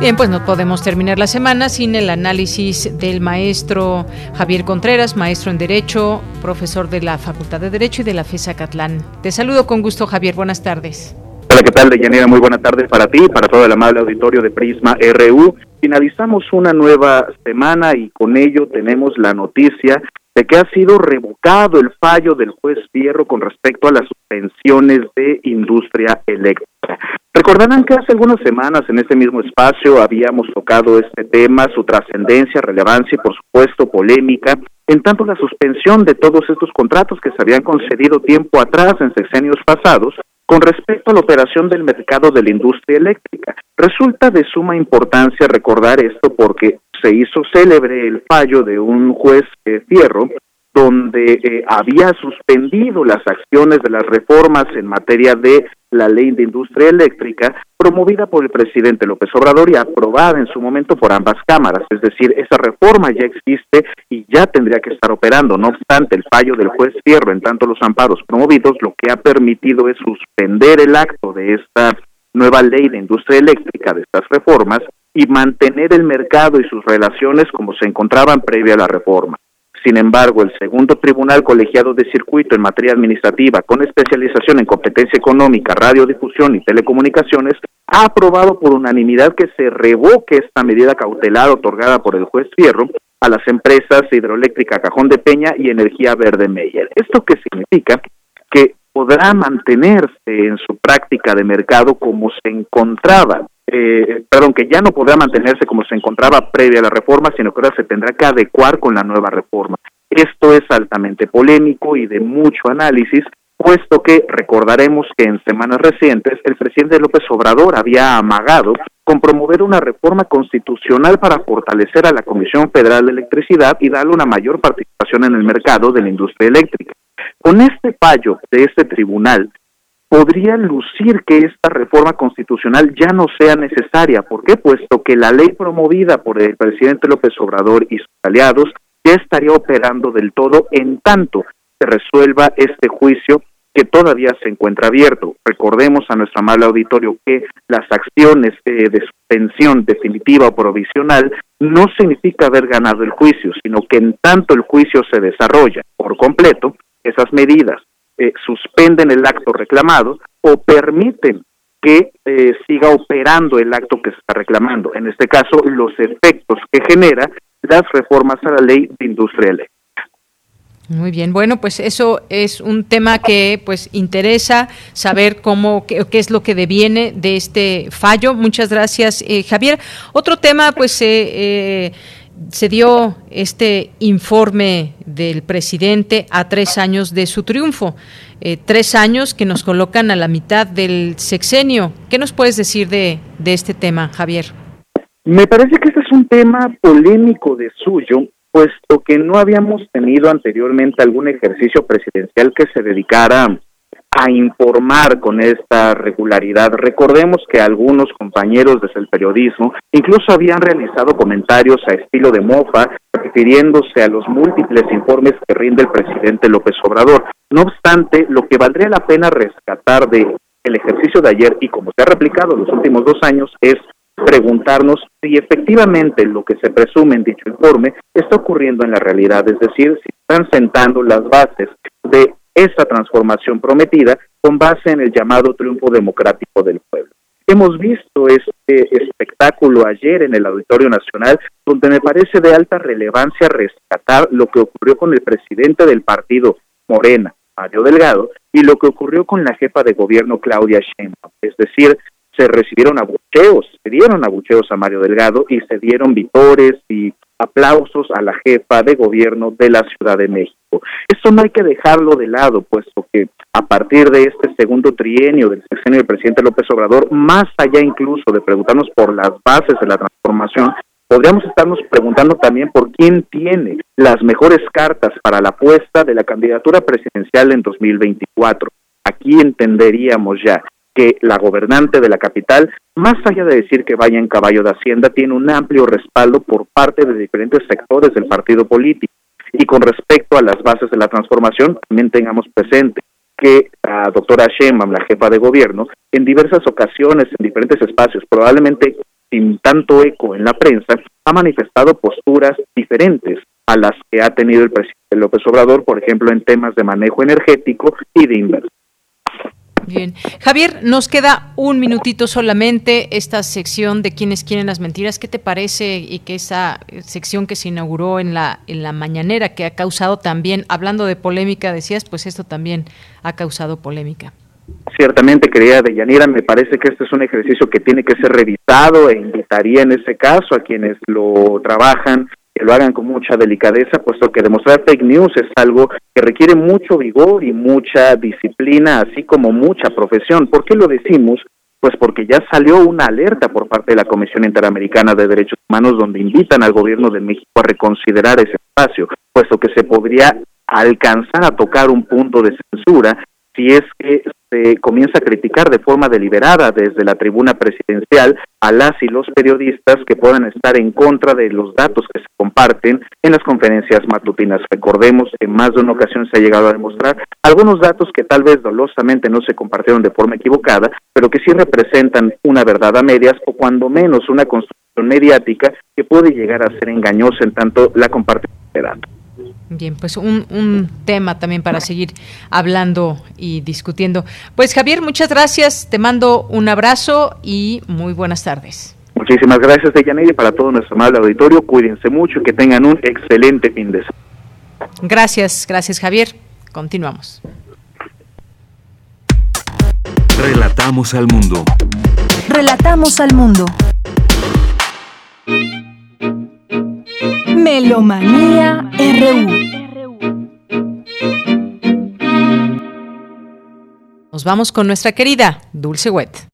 Bien, pues no podemos terminar la semana sin el análisis del maestro Javier Contreras, maestro en Derecho, profesor de la Facultad de Derecho y de la FESA Catlán. Te saludo con gusto, Javier. Buenas tardes.
Hola, ¿qué tal, Deyanira? Muy buenas tardes para ti, para todo el amable auditorio de Prisma RU. Finalizamos una nueva semana y con ello tenemos la noticia de que ha sido revocado el fallo del juez Fierro con respecto a las suspensiones de industria eléctrica. Recordarán que hace algunas semanas en este mismo espacio habíamos tocado este tema, su trascendencia, relevancia y por supuesto polémica, en tanto la suspensión de todos estos contratos que se habían concedido tiempo atrás en sexenios pasados con respecto a la operación del mercado de la industria eléctrica. Resulta de suma importancia recordar esto porque se hizo célebre el fallo de un juez eh, Fierro donde eh, había suspendido las acciones de las reformas en materia de la ley de industria eléctrica promovida por el presidente López Obrador y aprobada en su momento por ambas cámaras. Es decir, esa reforma ya existe y ya tendría que estar operando. No obstante, el fallo del juez Fierro, en tanto los amparos promovidos, lo que ha permitido es suspender el acto de esta nueva ley de industria eléctrica, de estas reformas, y mantener el mercado y sus relaciones como se encontraban previa a la reforma. Sin embargo, el segundo tribunal colegiado de circuito en materia administrativa con especialización en competencia económica, radiodifusión y telecomunicaciones ha aprobado por unanimidad que se revoque esta medida cautelar otorgada por el juez Fierro a las empresas hidroeléctrica Cajón de Peña y Energía Verde Meyer. ¿Esto qué significa? Que podrá mantenerse en su práctica de mercado como se encontraba eh, perdón, que ya no podrá mantenerse como se encontraba previa a la reforma, sino que ahora se tendrá que adecuar con la nueva reforma. Esto es altamente polémico y de mucho análisis, puesto que recordaremos que en semanas recientes el presidente López Obrador había amagado con promover una reforma constitucional para fortalecer a la Comisión Federal de Electricidad y darle una mayor participación en el mercado de la industria eléctrica. Con este fallo de este tribunal, podría lucir que esta reforma constitucional ya no sea necesaria. ¿Por qué? Puesto que la ley promovida por el presidente López Obrador y sus aliados ya estaría operando del todo en tanto se resuelva este juicio que todavía se encuentra abierto. Recordemos a nuestro amable auditorio que las acciones eh, de suspensión definitiva o provisional no significa haber ganado el juicio, sino que en tanto el juicio se desarrolla por completo, esas medidas eh, suspenden el acto reclamado o permiten que eh, siga operando el acto que se está reclamando. En este caso, los efectos que genera las reformas a la ley de industria eléctrica.
Muy bien, bueno, pues eso es un tema que pues interesa saber cómo qué, es lo que deviene de este fallo. Muchas gracias, eh, Javier. Otro tema, pues eh, se dio este informe del presidente a tres años de su triunfo, eh, tres años que nos colocan a la mitad del sexenio. ¿Qué nos puedes decir de, de este tema, Javier?
Me parece que este es un tema polémico de suyo, puesto que no habíamos tenido anteriormente algún ejercicio presidencial que se dedicara a informar con esta regularidad. Recordemos que algunos compañeros desde el periodismo incluso habían realizado comentarios a estilo de mofa refiriéndose a los múltiples informes que rinde el presidente López Obrador. No obstante, lo que valdría la pena rescatar de el ejercicio de ayer y como se ha replicado en los últimos dos años es preguntarnos si efectivamente lo que se presume en dicho informe está ocurriendo en la realidad, es decir, si están sentando las bases de esa transformación prometida con base en el llamado triunfo democrático del pueblo. Hemos visto este espectáculo ayer en el Auditorio Nacional, donde me parece de alta relevancia rescatar lo que ocurrió con el presidente del partido Morena, Mario Delgado, y lo que ocurrió con la jefa de gobierno Claudia Sheinbaum. Es decir, se recibieron abucheos, se dieron abucheos a Mario Delgado y se dieron vitores y aplausos a la jefa de gobierno de la Ciudad de México. Esto no hay que dejarlo de lado, puesto que a partir de este segundo trienio del sexenio del presidente López Obrador, más allá incluso de preguntarnos por las bases de la transformación, podríamos estarnos preguntando también por quién tiene las mejores cartas para la apuesta de la candidatura presidencial en 2024. Aquí entenderíamos ya que la gobernante de la capital, más allá de decir que vaya en caballo de Hacienda, tiene un amplio respaldo por parte de diferentes sectores del partido político. Y con respecto a las bases de la transformación, también tengamos presente que la doctora Sheinbaum, la jefa de gobierno, en diversas ocasiones, en diferentes espacios, probablemente sin tanto eco en la prensa, ha manifestado posturas diferentes a las que ha tenido el presidente López Obrador, por ejemplo, en temas de manejo energético y de inversión.
Bien. Javier, nos queda un minutito solamente esta sección de quienes quieren las mentiras. ¿Qué te parece y que esa sección que se inauguró en la, en la mañanera que ha causado también, hablando de polémica, decías, pues esto también ha causado polémica?
Ciertamente, querida Deyanira, me parece que este es un ejercicio que tiene que ser revisado e invitaría en ese caso a quienes lo trabajan que lo hagan con mucha delicadeza, puesto que demostrar fake news es algo que requiere mucho vigor y mucha disciplina, así como mucha profesión. ¿Por qué lo decimos? Pues porque ya salió una alerta por parte de la Comisión Interamericana de Derechos Humanos donde invitan al gobierno de México a reconsiderar ese espacio, puesto que se podría alcanzar a tocar un punto de censura si es que se comienza a criticar de forma deliberada desde la tribuna presidencial a las y los periodistas que puedan estar en contra de los datos que se comparten en las conferencias matutinas. Recordemos que más de una ocasión se ha llegado a demostrar algunos datos que tal vez dolosamente no se compartieron de forma equivocada, pero que sí representan una verdad a medias o cuando menos una construcción mediática que puede llegar a ser engañosa en tanto la compartición de datos.
Bien, pues un, un, tema también para seguir hablando y discutiendo. Pues Javier, muchas gracias, te mando un abrazo y muy buenas tardes.
Muchísimas gracias, Deyanira, y para todo nuestro amable auditorio, cuídense mucho y que tengan un excelente fin de semana.
Gracias, gracias Javier. Continuamos.
Relatamos al mundo.
Relatamos al mundo. Melomanía RU.
Nos vamos con nuestra querida Dulce Wet.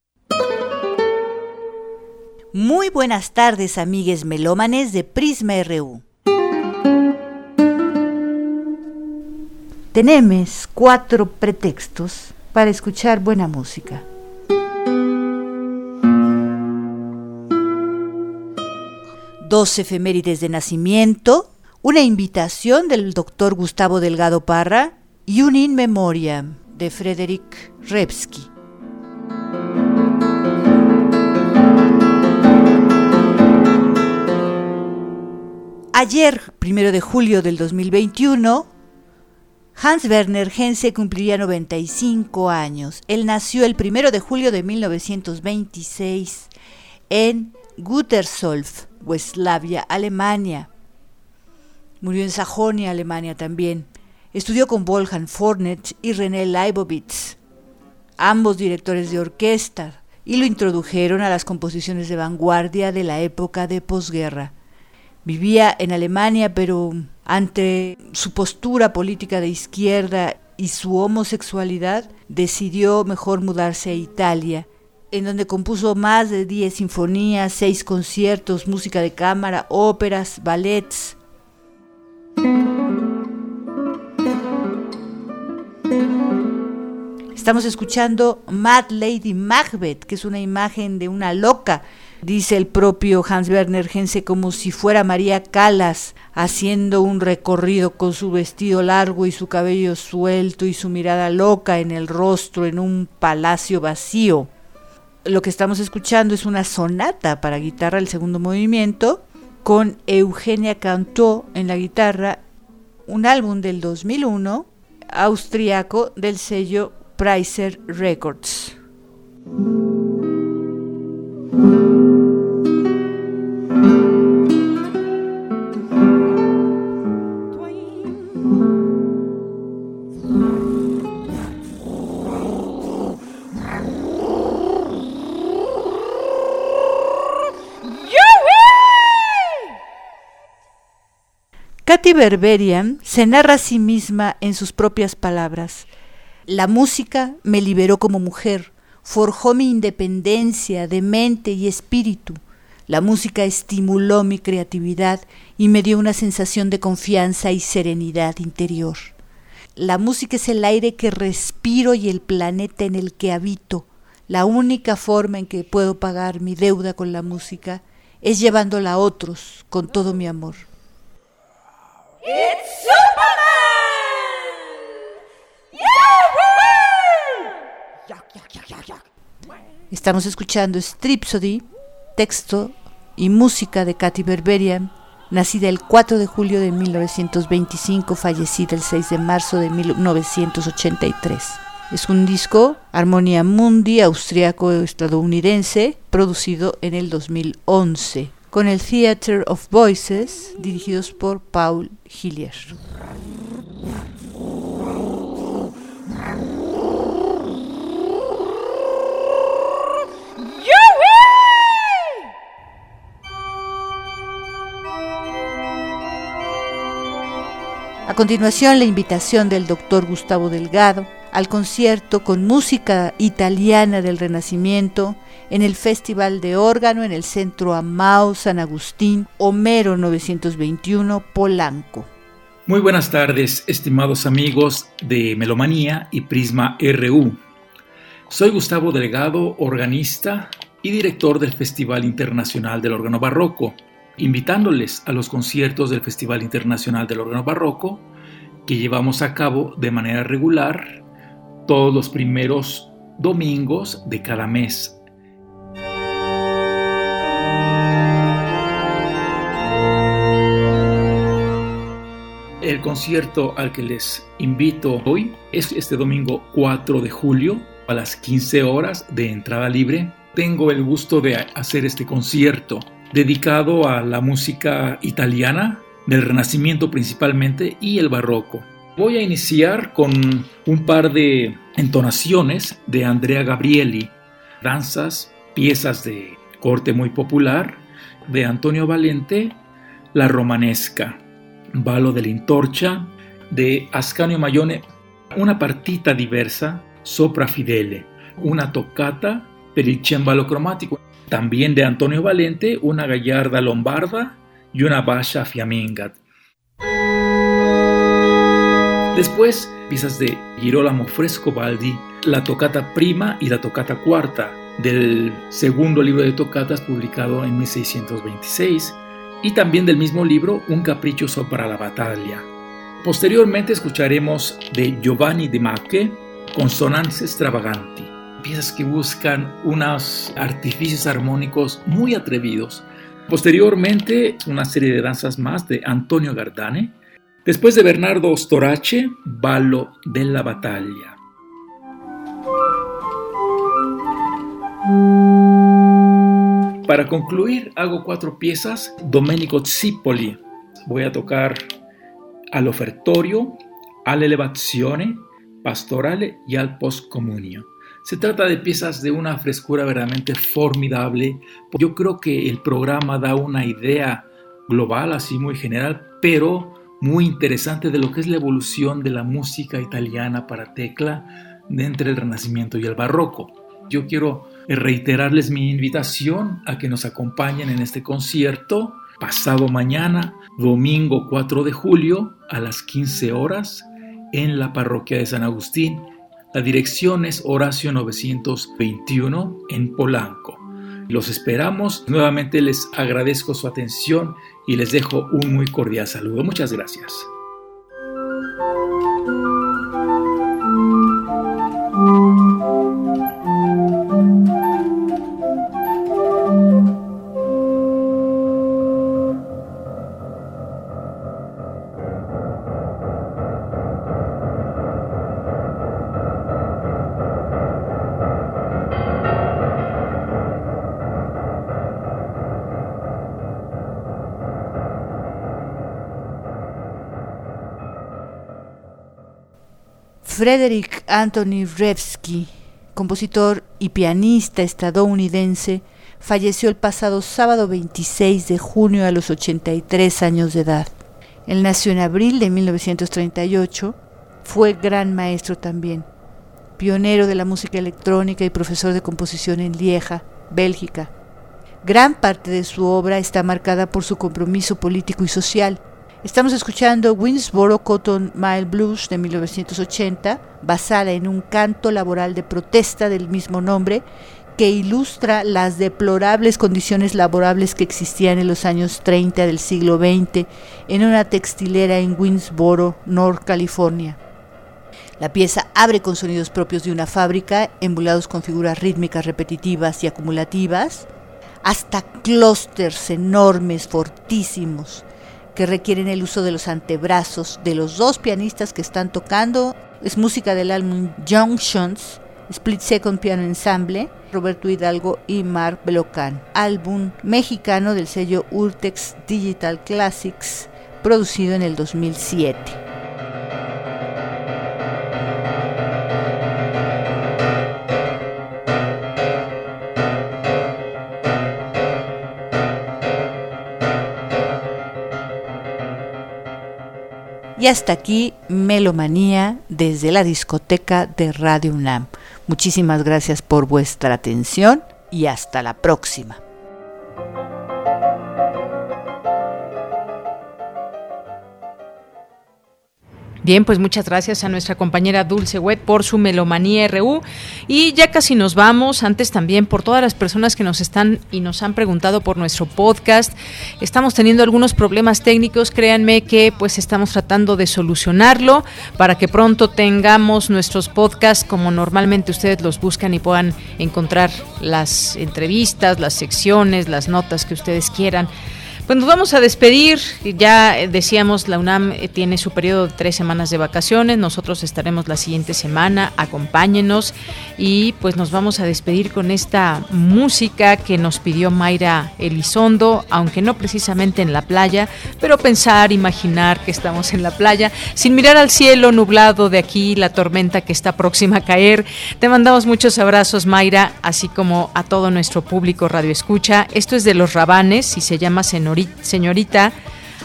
Muy buenas tardes, amigues melómanes de Prisma RU. Tenemos cuatro pretextos para escuchar buena música. Dos efemérides de nacimiento, una invitación del doctor Gustavo Delgado Parra y un in memoriam de Frederick Rebsky. Ayer, primero de julio del 2021, Hans Werner Hense cumpliría 95 años. Él nació el primero de julio de 1926 en Gütersloh, Westlavia, Alemania. Murió en Sajonia, Alemania también. Estudió con Wolfgang Fornet y René Leibowitz, ambos directores de orquesta, y lo introdujeron a las composiciones de vanguardia de la época de posguerra. Vivía en Alemania, pero ante su postura política de izquierda y su homosexualidad, decidió mejor mudarse a Italia en donde compuso más de 10 sinfonías, 6 conciertos, música de cámara, óperas, ballets. Estamos escuchando Mad Lady Macbeth, que es una imagen de una loca, dice el propio Hans Werner Hense, como si fuera María Calas haciendo un recorrido con su vestido largo y su cabello suelto y su mirada loca en el rostro en un palacio vacío lo que estamos escuchando es una sonata para guitarra, el segundo movimiento, con Eugenia Cantó en la guitarra, un álbum del 2001, austriaco del sello Pricer Records. Katy Berberian se narra a sí misma en sus propias palabras. La música me liberó como mujer, forjó mi independencia de mente y espíritu. La música estimuló mi creatividad y me dio una sensación de confianza y serenidad interior. La música es el aire que respiro y el planeta en el que habito. La única forma en que puedo pagar mi deuda con la música es llevándola a otros con todo mi amor. It's Superman! Estamos escuchando Stripsody, texto y música de Katy Berberian, nacida el 4 de julio de 1925, fallecida el 6 de marzo de 1983. Es un disco Armonia Mundi austriaco-estadounidense producido en el 2011 con el Theater of Voices dirigidos por Paul Hillier. A continuación, la invitación del doctor Gustavo Delgado al concierto con música italiana del Renacimiento en el Festival de Órgano en el Centro Amao San Agustín, Homero 921, Polanco.
Muy buenas tardes, estimados amigos de Melomanía y Prisma RU. Soy Gustavo Delgado, organista y director del Festival Internacional del Órgano Barroco invitándoles a los conciertos del Festival Internacional del Órgano Barroco que llevamos a cabo de manera regular todos los primeros domingos de cada mes. Concierto al que les invito hoy es este domingo 4 de julio a las 15 horas de entrada libre. Tengo el gusto de hacer este concierto dedicado a la música italiana, del Renacimiento principalmente, y el Barroco. Voy a iniciar con un par de entonaciones de Andrea Gabrieli, danzas, piezas de corte muy popular, de Antonio Valente, La Romanesca, Balo de la Intorcha, de Ascanio Mayone, una partita diversa, Sopra Fidele, una toccata per il cembalo cromatico, también de Antonio Valente, una gallarda lombarda y una basha fiamminga. Después, piezas de Girolamo Frescobaldi, la tocata prima y la tocata cuarta del segundo libro de tocatas publicado en 1626 y también del mismo libro Un caprichoso para la batalla. Posteriormente escucharemos de Giovanni de Macche Consonanze Stravaganti piezas que buscan unos artificios armónicos muy atrevidos. Posteriormente, una serie de danzas más de Antonio Gardane. Después de Bernardo Storace, Ballo della Battaglia. Para concluir, hago cuatro piezas. Domenico Zipoli. Voy a tocar al ofertorio, all'elevazione, pastorale y al postcomunio. Se trata de piezas de una frescura verdaderamente formidable. Yo creo que el programa da una idea global, así muy general, pero muy interesante de lo que es la evolución de la música italiana para tecla entre el Renacimiento y el Barroco. Yo quiero reiterarles mi invitación a que nos acompañen en este concierto pasado mañana, domingo 4 de julio, a las 15 horas, en la parroquia de San Agustín, la dirección es Horacio 921 en Polanco. Los esperamos. Nuevamente les agradezco su atención y les dejo un muy cordial saludo. Muchas gracias.
Frederick Anthony Revsky, compositor y pianista estadounidense, falleció el pasado sábado 26 de junio a los 83 años de edad. Él nació en abril de 1938, fue gran maestro también, pionero de la música electrónica y profesor de composición en Lieja, Bélgica. Gran parte de su obra está marcada por su compromiso político y social, Estamos escuchando Winsboro Cotton Mile Blues de 1980, basada en un canto laboral de protesta del mismo nombre, que ilustra las deplorables condiciones laborables que existían en los años 30 del siglo XX en una textilera en Winsboro, North California. La pieza abre con sonidos propios de una fábrica, embulados con figuras rítmicas repetitivas y acumulativas, hasta clústeres enormes, fortísimos, que requieren el uso de los antebrazos de los dos pianistas que están tocando es música del álbum Junctions, Split Second Piano Ensemble, Roberto Hidalgo y Mark Belocan, álbum mexicano del sello Urtex Digital Classics, producido en el 2007. Y hasta aquí Melomanía desde la discoteca de Radio UNAM. Muchísimas gracias por vuestra atención y hasta la próxima.
Bien, pues muchas gracias a nuestra compañera Dulce Wet por su Melomanía RU. Y ya casi nos vamos, antes también por todas las personas que nos están y nos han preguntado por nuestro podcast. Estamos teniendo algunos problemas técnicos, créanme que pues estamos tratando de solucionarlo para que pronto tengamos nuestros podcasts como normalmente ustedes los buscan y puedan encontrar las entrevistas, las secciones, las notas que ustedes quieran. Pues nos vamos a despedir. Ya eh, decíamos, la UNAM eh, tiene su periodo de tres semanas de vacaciones. Nosotros estaremos la siguiente semana. Acompáñenos. Y pues nos vamos a despedir con esta música que nos pidió Mayra Elizondo, aunque no precisamente en la playa, pero pensar, imaginar que estamos en la playa, sin mirar al cielo nublado de aquí, la tormenta que está próxima a caer. Te mandamos muchos abrazos, Mayra, así como a todo nuestro público Radio Escucha. Esto es de los Rabanes y se llama Senor señorita.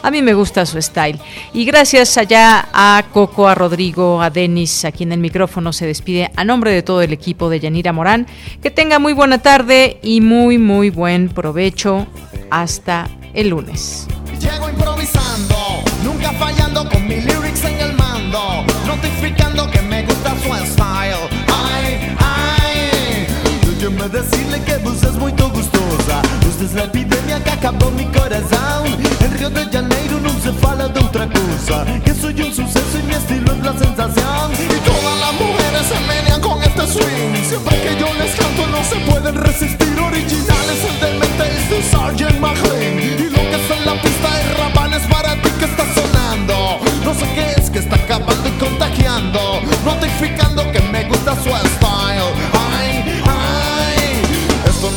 A mí me gusta su style. Y gracias allá a Coco, a Rodrigo, a Denis, aquí en el micrófono se despide a nombre de todo el equipo de Yanira Morán. Que tenga muy buena tarde y muy, muy buen provecho. Hasta el lunes.
Llego improvisando, nunca fallando con lyrics en el mando, es la epidemia que acabó mi corazón. En Río de Janeiro no se fala de otra cosa. Que soy un suceso y mi estilo es la sensación. Y todas las mujeres se menean con este swing. Siempre que yo les canto no se pueden resistir. Originales el demente es de Sgt. McLean. Y lo que es en la pista de rabanes para ti que está sonando. No sé qué es que está acabando y contagiando. Notificando que me gusta su style.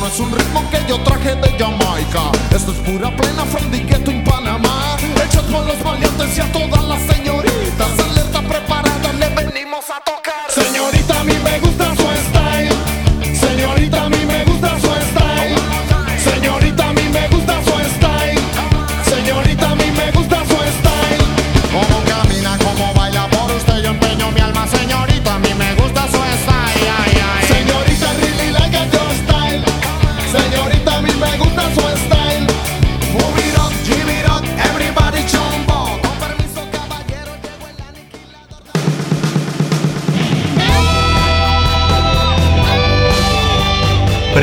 Es un ritmo que yo traje de Jamaica. Esto es pura plena from the ghetto en Panamá. Hechos por los valientes y a todas las señoritas. Alerta preparada, le venimos a tocar.